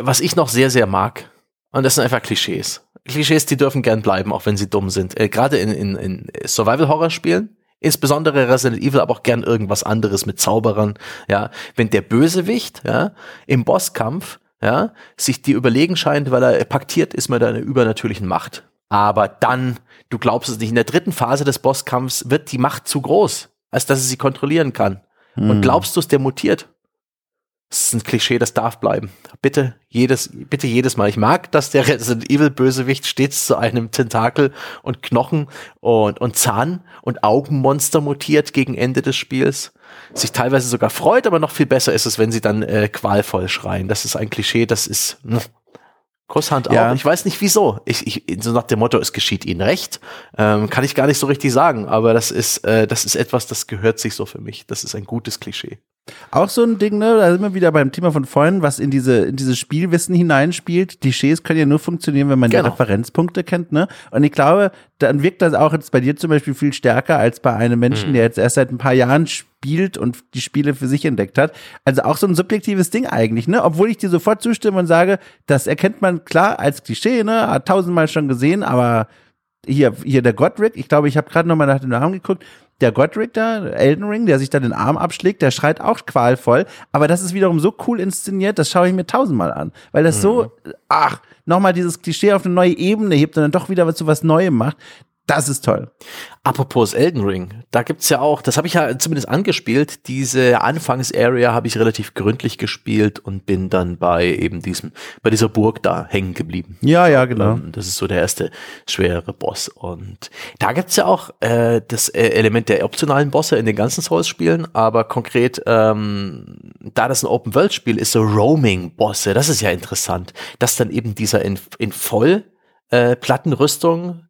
was ich noch sehr, sehr mag. Und das sind einfach Klischees. Klischees, die dürfen gern bleiben, auch wenn sie dumm sind. Äh, Gerade in, in, in Survival-Horror-Spielen Insbesondere Resident Evil, aber auch gern irgendwas anderes mit Zauberern, ja. Wenn der Bösewicht, ja, im Bosskampf, ja, sich dir überlegen scheint, weil er paktiert ist mit einer übernatürlichen Macht. Aber dann, du glaubst es nicht, in der dritten Phase des Bosskampfs wird die Macht zu groß, als dass er sie kontrollieren kann. Hm. Und glaubst du es, der mutiert? Das ist ein Klischee, das darf bleiben. Bitte jedes, bitte jedes Mal. Ich mag, dass der Resident Evil Bösewicht stets zu einem Tentakel und Knochen und, und Zahn und Augenmonster mutiert gegen Ende des Spiels. Sich teilweise sogar freut, aber noch viel besser ist es, wenn sie dann äh, qualvoll schreien. Das ist ein Klischee, das ist, hm, Kusshand ja. auch. Ich weiß nicht wieso. Ich, ich, so nach dem Motto, es geschieht ihnen recht, ähm, kann ich gar nicht so richtig sagen. Aber das ist, äh, das ist etwas, das gehört sich so für mich. Das ist ein gutes Klischee. Auch so ein Ding, ne? Da sind wir wieder beim Thema von vorhin, was in diese, in dieses Spielwissen hineinspielt. Klischees können ja nur funktionieren, wenn man genau. die Referenzpunkte kennt, ne? Und ich glaube, dann wirkt das auch jetzt bei dir zum Beispiel viel stärker als bei einem Menschen, mhm. der jetzt erst seit ein paar Jahren spielt und die Spiele für sich entdeckt hat. Also auch so ein subjektives Ding eigentlich, ne? Obwohl ich dir sofort zustimme und sage, das erkennt man klar als Klischee, ne? Hat tausendmal schon gesehen, aber hier, hier der Godric, ich glaube, ich habe gerade nochmal nach dem Namen geguckt, der Godric da, Elden Ring, der sich da den Arm abschlägt, der schreit auch qualvoll, aber das ist wiederum so cool inszeniert, das schaue ich mir tausendmal an, weil das mhm. so, ach, nochmal dieses Klischee auf eine neue Ebene hebt und dann doch wieder zu was Neuem macht. Das ist toll. Apropos Elden Ring, da gibt's ja auch, das habe ich ja zumindest angespielt, diese Anfangsarea habe ich relativ gründlich gespielt und bin dann bei eben diesem, bei dieser Burg da hängen geblieben. Ja, ja, genau. Ähm, das ist so der erste schwere Boss. Und da gibt's ja auch äh, das äh, Element der optionalen Bosse in den ganzen Souls-Spielen, aber konkret, ähm, da das ein Open-World-Spiel ist, so Roaming-Bosse, das ist ja interessant, dass dann eben dieser in, in voll äh, Plattenrüstung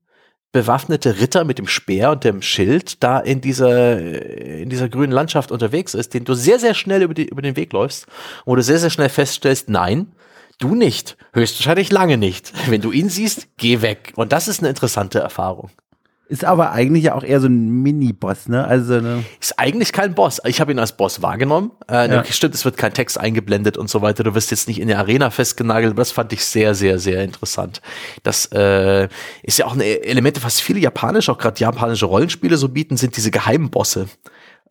bewaffnete Ritter mit dem Speer und dem Schild da in dieser, in dieser grünen Landschaft unterwegs ist, den du sehr, sehr schnell über, die, über den Weg läufst, wo du sehr, sehr schnell feststellst, nein, du nicht. Höchstwahrscheinlich lange nicht. Wenn du ihn siehst, geh weg. Und das ist eine interessante Erfahrung. Ist aber eigentlich ja auch eher so ein Mini-Boss, ne? Also ne ist eigentlich kein Boss. Ich habe ihn als Boss wahrgenommen. Äh, ja. Stimmt, es wird kein Text eingeblendet und so weiter. Du wirst jetzt nicht in der Arena festgenagelt. Das fand ich sehr, sehr, sehr interessant. Das äh, ist ja auch ein Element, was viele japanische, auch gerade japanische Rollenspiele so bieten, sind diese geheimen Bosse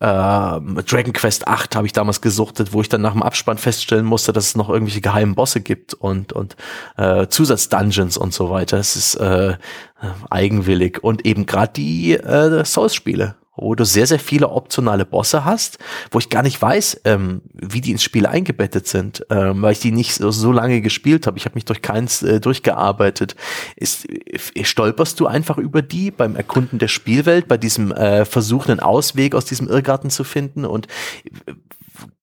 äh, Dragon Quest 8 habe ich damals gesuchtet, wo ich dann nach dem Abspann feststellen musste, dass es noch irgendwelche geheimen Bosse gibt und, und äh, Zusatzdungeons und so weiter. Es ist äh, eigenwillig und eben gerade die äh, Souls-Spiele wo du sehr, sehr viele optionale Bosse hast, wo ich gar nicht weiß, ähm, wie die ins Spiel eingebettet sind, ähm, weil ich die nicht so, so lange gespielt habe. Ich habe mich durch keins äh, durchgearbeitet. Ist, äh, stolperst du einfach über die beim Erkunden der Spielwelt, bei diesem äh, Versuch, einen Ausweg aus diesem Irrgarten zu finden und äh,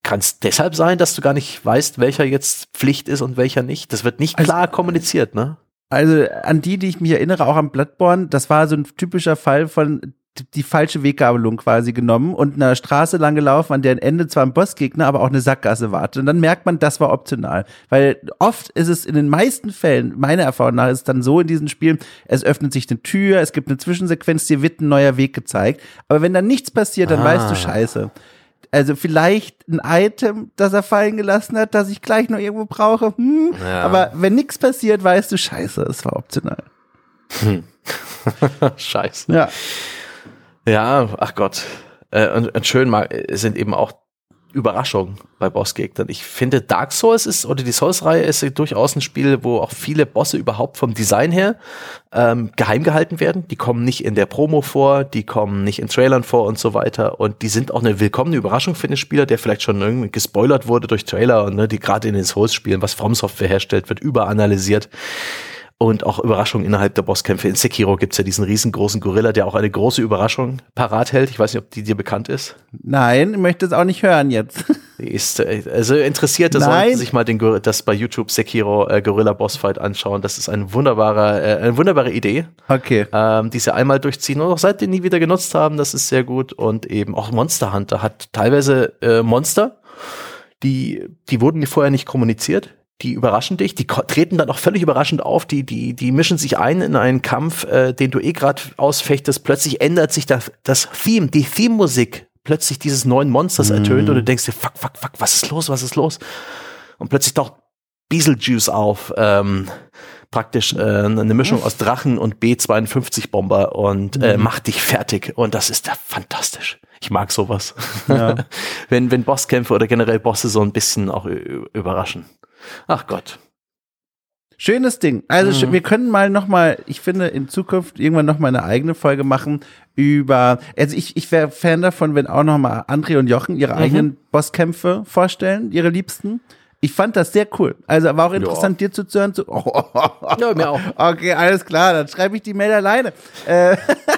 kann es deshalb sein, dass du gar nicht weißt, welcher jetzt Pflicht ist und welcher nicht? Das wird nicht also klar also, kommuniziert, ne? Also an die, die ich mich erinnere, auch am Bloodborne, das war so ein typischer Fall von die falsche Weggabelung quasi genommen und einer Straße lang gelaufen, an deren Ende zwar ein Bossgegner, aber auch eine Sackgasse wartet. Und dann merkt man, das war optional. Weil oft ist es in den meisten Fällen, meiner Erfahrung nach, ist es dann so in diesen Spielen, es öffnet sich eine Tür, es gibt eine Zwischensequenz, dir wird ein neuer Weg gezeigt. Aber wenn dann nichts passiert, dann ah. weißt du Scheiße. Also vielleicht ein Item, das er fallen gelassen hat, das ich gleich noch irgendwo brauche. Hm. Ja. Aber wenn nichts passiert, weißt du, scheiße, es war optional. Hm. scheiße. Ja. Ja, ach Gott. Äh, und, und schön mal sind eben auch Überraschungen bei Bossgegnern. Ich finde, Dark Souls ist, oder die Souls-Reihe ist durchaus ein Spiel, wo auch viele Bosse überhaupt vom Design her ähm, geheim gehalten werden. Die kommen nicht in der Promo vor, die kommen nicht in Trailern vor und so weiter. Und die sind auch eine willkommene Überraschung für den Spieler, der vielleicht schon irgendwie gespoilert wurde durch Trailer und ne, die gerade in den Souls-Spielen, was From Software herstellt, wird überanalysiert und auch Überraschungen innerhalb der Bosskämpfe. In Sekiro gibt's ja diesen riesengroßen Gorilla, der auch eine große Überraschung parat hält. Ich weiß nicht, ob die dir bekannt ist. Nein, ich möchte es auch nicht hören jetzt. Ist, äh, also Interessierte Nein. sollten sich mal den, das bei YouTube Sekiro äh, Gorilla Bossfight anschauen. Das ist ein wunderbarer, äh, eine wunderbare Idee. Okay. Ähm, die sie einmal durchziehen und auch seitdem nie wieder genutzt haben. Das ist sehr gut. Und eben auch Monster Hunter hat teilweise äh, Monster, die, die wurden vorher nicht kommuniziert die überraschen dich, die treten dann auch völlig überraschend auf, die, die, die mischen sich ein in einen Kampf, äh, den du eh gerade ausfechtest. Plötzlich ändert sich das, das Theme, die Theme-Musik plötzlich dieses neuen Monsters ertönt mm. und du denkst dir, fuck, fuck, fuck, was ist los, was ist los? Und plötzlich taucht Beetlejuice auf, ähm, praktisch äh, eine Mischung aus Drachen und B-52-Bomber und äh, mhm. macht dich fertig. Und das ist ja fantastisch. Ich mag sowas. Ja. wenn, wenn Bosskämpfe oder generell Bosse so ein bisschen auch überraschen. Ach Gott. Schönes Ding. Also mhm. wir können mal noch mal, ich finde in Zukunft irgendwann noch mal eine eigene Folge machen über. Also ich ich wäre Fan davon, wenn auch noch mal André und Jochen ihre mhm. eigenen Bosskämpfe vorstellen, ihre Liebsten. Ich fand das sehr cool. Also war auch interessant, ja. dir zuzuhören. Zu, oh, oh, oh, ja, mir auch. Okay, alles klar, dann schreibe ich die Mail alleine. Äh,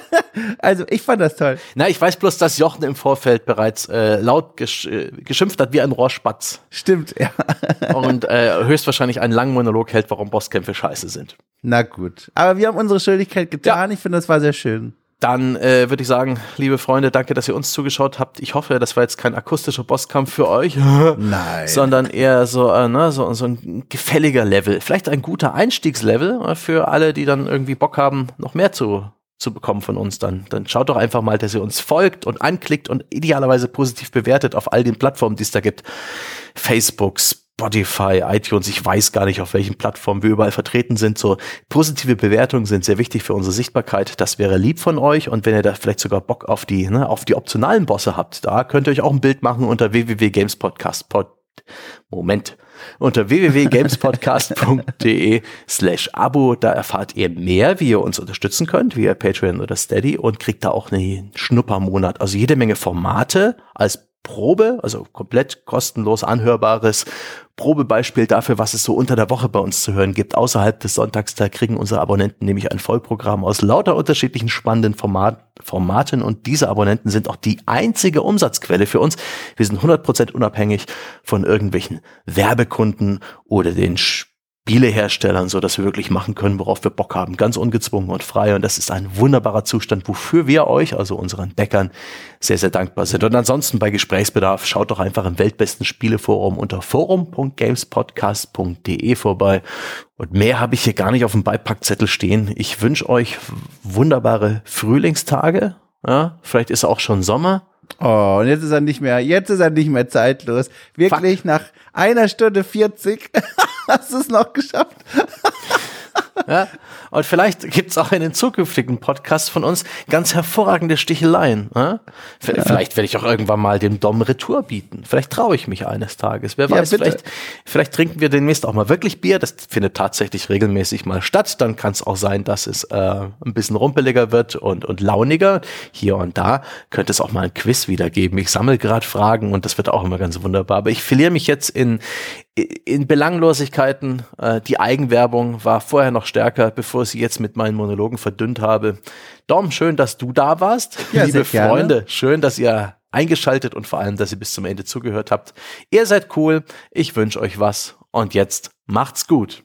also ich fand das toll. Na, ich weiß bloß, dass Jochen im Vorfeld bereits äh, laut gesch äh, geschimpft hat wie ein Rohrspatz. Stimmt, ja. Und äh, höchstwahrscheinlich einen langen Monolog hält, warum Bosskämpfe scheiße sind. Na gut. Aber wir haben unsere Schuldigkeit getan. Ja. Ich finde, das war sehr schön. Dann äh, würde ich sagen, liebe Freunde, danke, dass ihr uns zugeschaut habt. Ich hoffe, das war jetzt kein akustischer Bosskampf für euch. Nein. Sondern eher so, äh, ne, so, so ein gefälliger Level. Vielleicht ein guter Einstiegslevel äh, für alle, die dann irgendwie Bock haben, noch mehr zu zu bekommen von uns, dann, dann schaut doch einfach mal, dass ihr uns folgt und anklickt und idealerweise positiv bewertet auf all den Plattformen, die es da gibt. Facebook, Spotify, iTunes, ich weiß gar nicht, auf welchen Plattformen wir überall vertreten sind. So positive Bewertungen sind sehr wichtig für unsere Sichtbarkeit. Das wäre lieb von euch. Und wenn ihr da vielleicht sogar Bock auf die, ne, auf die optionalen Bosse habt, da könnt ihr euch auch ein Bild machen unter www.gamespodcast. Moment. Unter www.gamespodcast.de slash Abo. Da erfahrt ihr mehr, wie ihr uns unterstützen könnt, via Patreon oder Steady und kriegt da auch einen Schnuppermonat. Also jede Menge Formate als Probe, also komplett kostenlos anhörbares Probebeispiel dafür, was es so unter der Woche bei uns zu hören gibt. Außerhalb des Sonntags, da kriegen unsere Abonnenten nämlich ein Vollprogramm aus lauter unterschiedlichen spannenden Format, Formaten und diese Abonnenten sind auch die einzige Umsatzquelle für uns. Wir sind 100% unabhängig von irgendwelchen Werbekunden oder den Spieleherstellern, so dass wir wirklich machen können, worauf wir Bock haben, ganz ungezwungen und frei. Und das ist ein wunderbarer Zustand, wofür wir euch, also unseren Bäckern, sehr, sehr dankbar sind. Und ansonsten bei Gesprächsbedarf schaut doch einfach im weltbesten Spieleforum unter forum.gamespodcast.de vorbei. Und mehr habe ich hier gar nicht auf dem Beipackzettel stehen. Ich wünsche euch wunderbare Frühlingstage. Ja, vielleicht ist auch schon Sommer. Oh, und jetzt ist er nicht mehr, jetzt ist er nicht mehr zeitlos. Wirklich Fuck. nach einer Stunde 40 hast du es noch geschafft. Ja? Und vielleicht gibt's auch in den zukünftigen Podcasts von uns ganz hervorragende Sticheleien. Ja? Vielleicht werde ich auch irgendwann mal dem Dom Retour bieten. Vielleicht traue ich mich eines Tages. Wer weiß, vielleicht, vielleicht trinken wir demnächst auch mal wirklich Bier. Das findet tatsächlich regelmäßig mal statt. Dann kann es auch sein, dass es äh, ein bisschen rumpeliger wird und, und launiger. Hier und da könnte es auch mal ein Quiz wieder geben. Ich sammle gerade Fragen und das wird auch immer ganz wunderbar. Aber ich verliere mich jetzt in, in Belanglosigkeiten. Äh, die Eigenwerbung war vorher noch stärker, bevor ich sie jetzt mit meinen Monologen verdünnt habe. Dom, schön, dass du da warst. Ja, Liebe Freunde, schön, dass ihr eingeschaltet und vor allem, dass ihr bis zum Ende zugehört habt. Ihr seid cool. Ich wünsche euch was. Und jetzt macht's gut.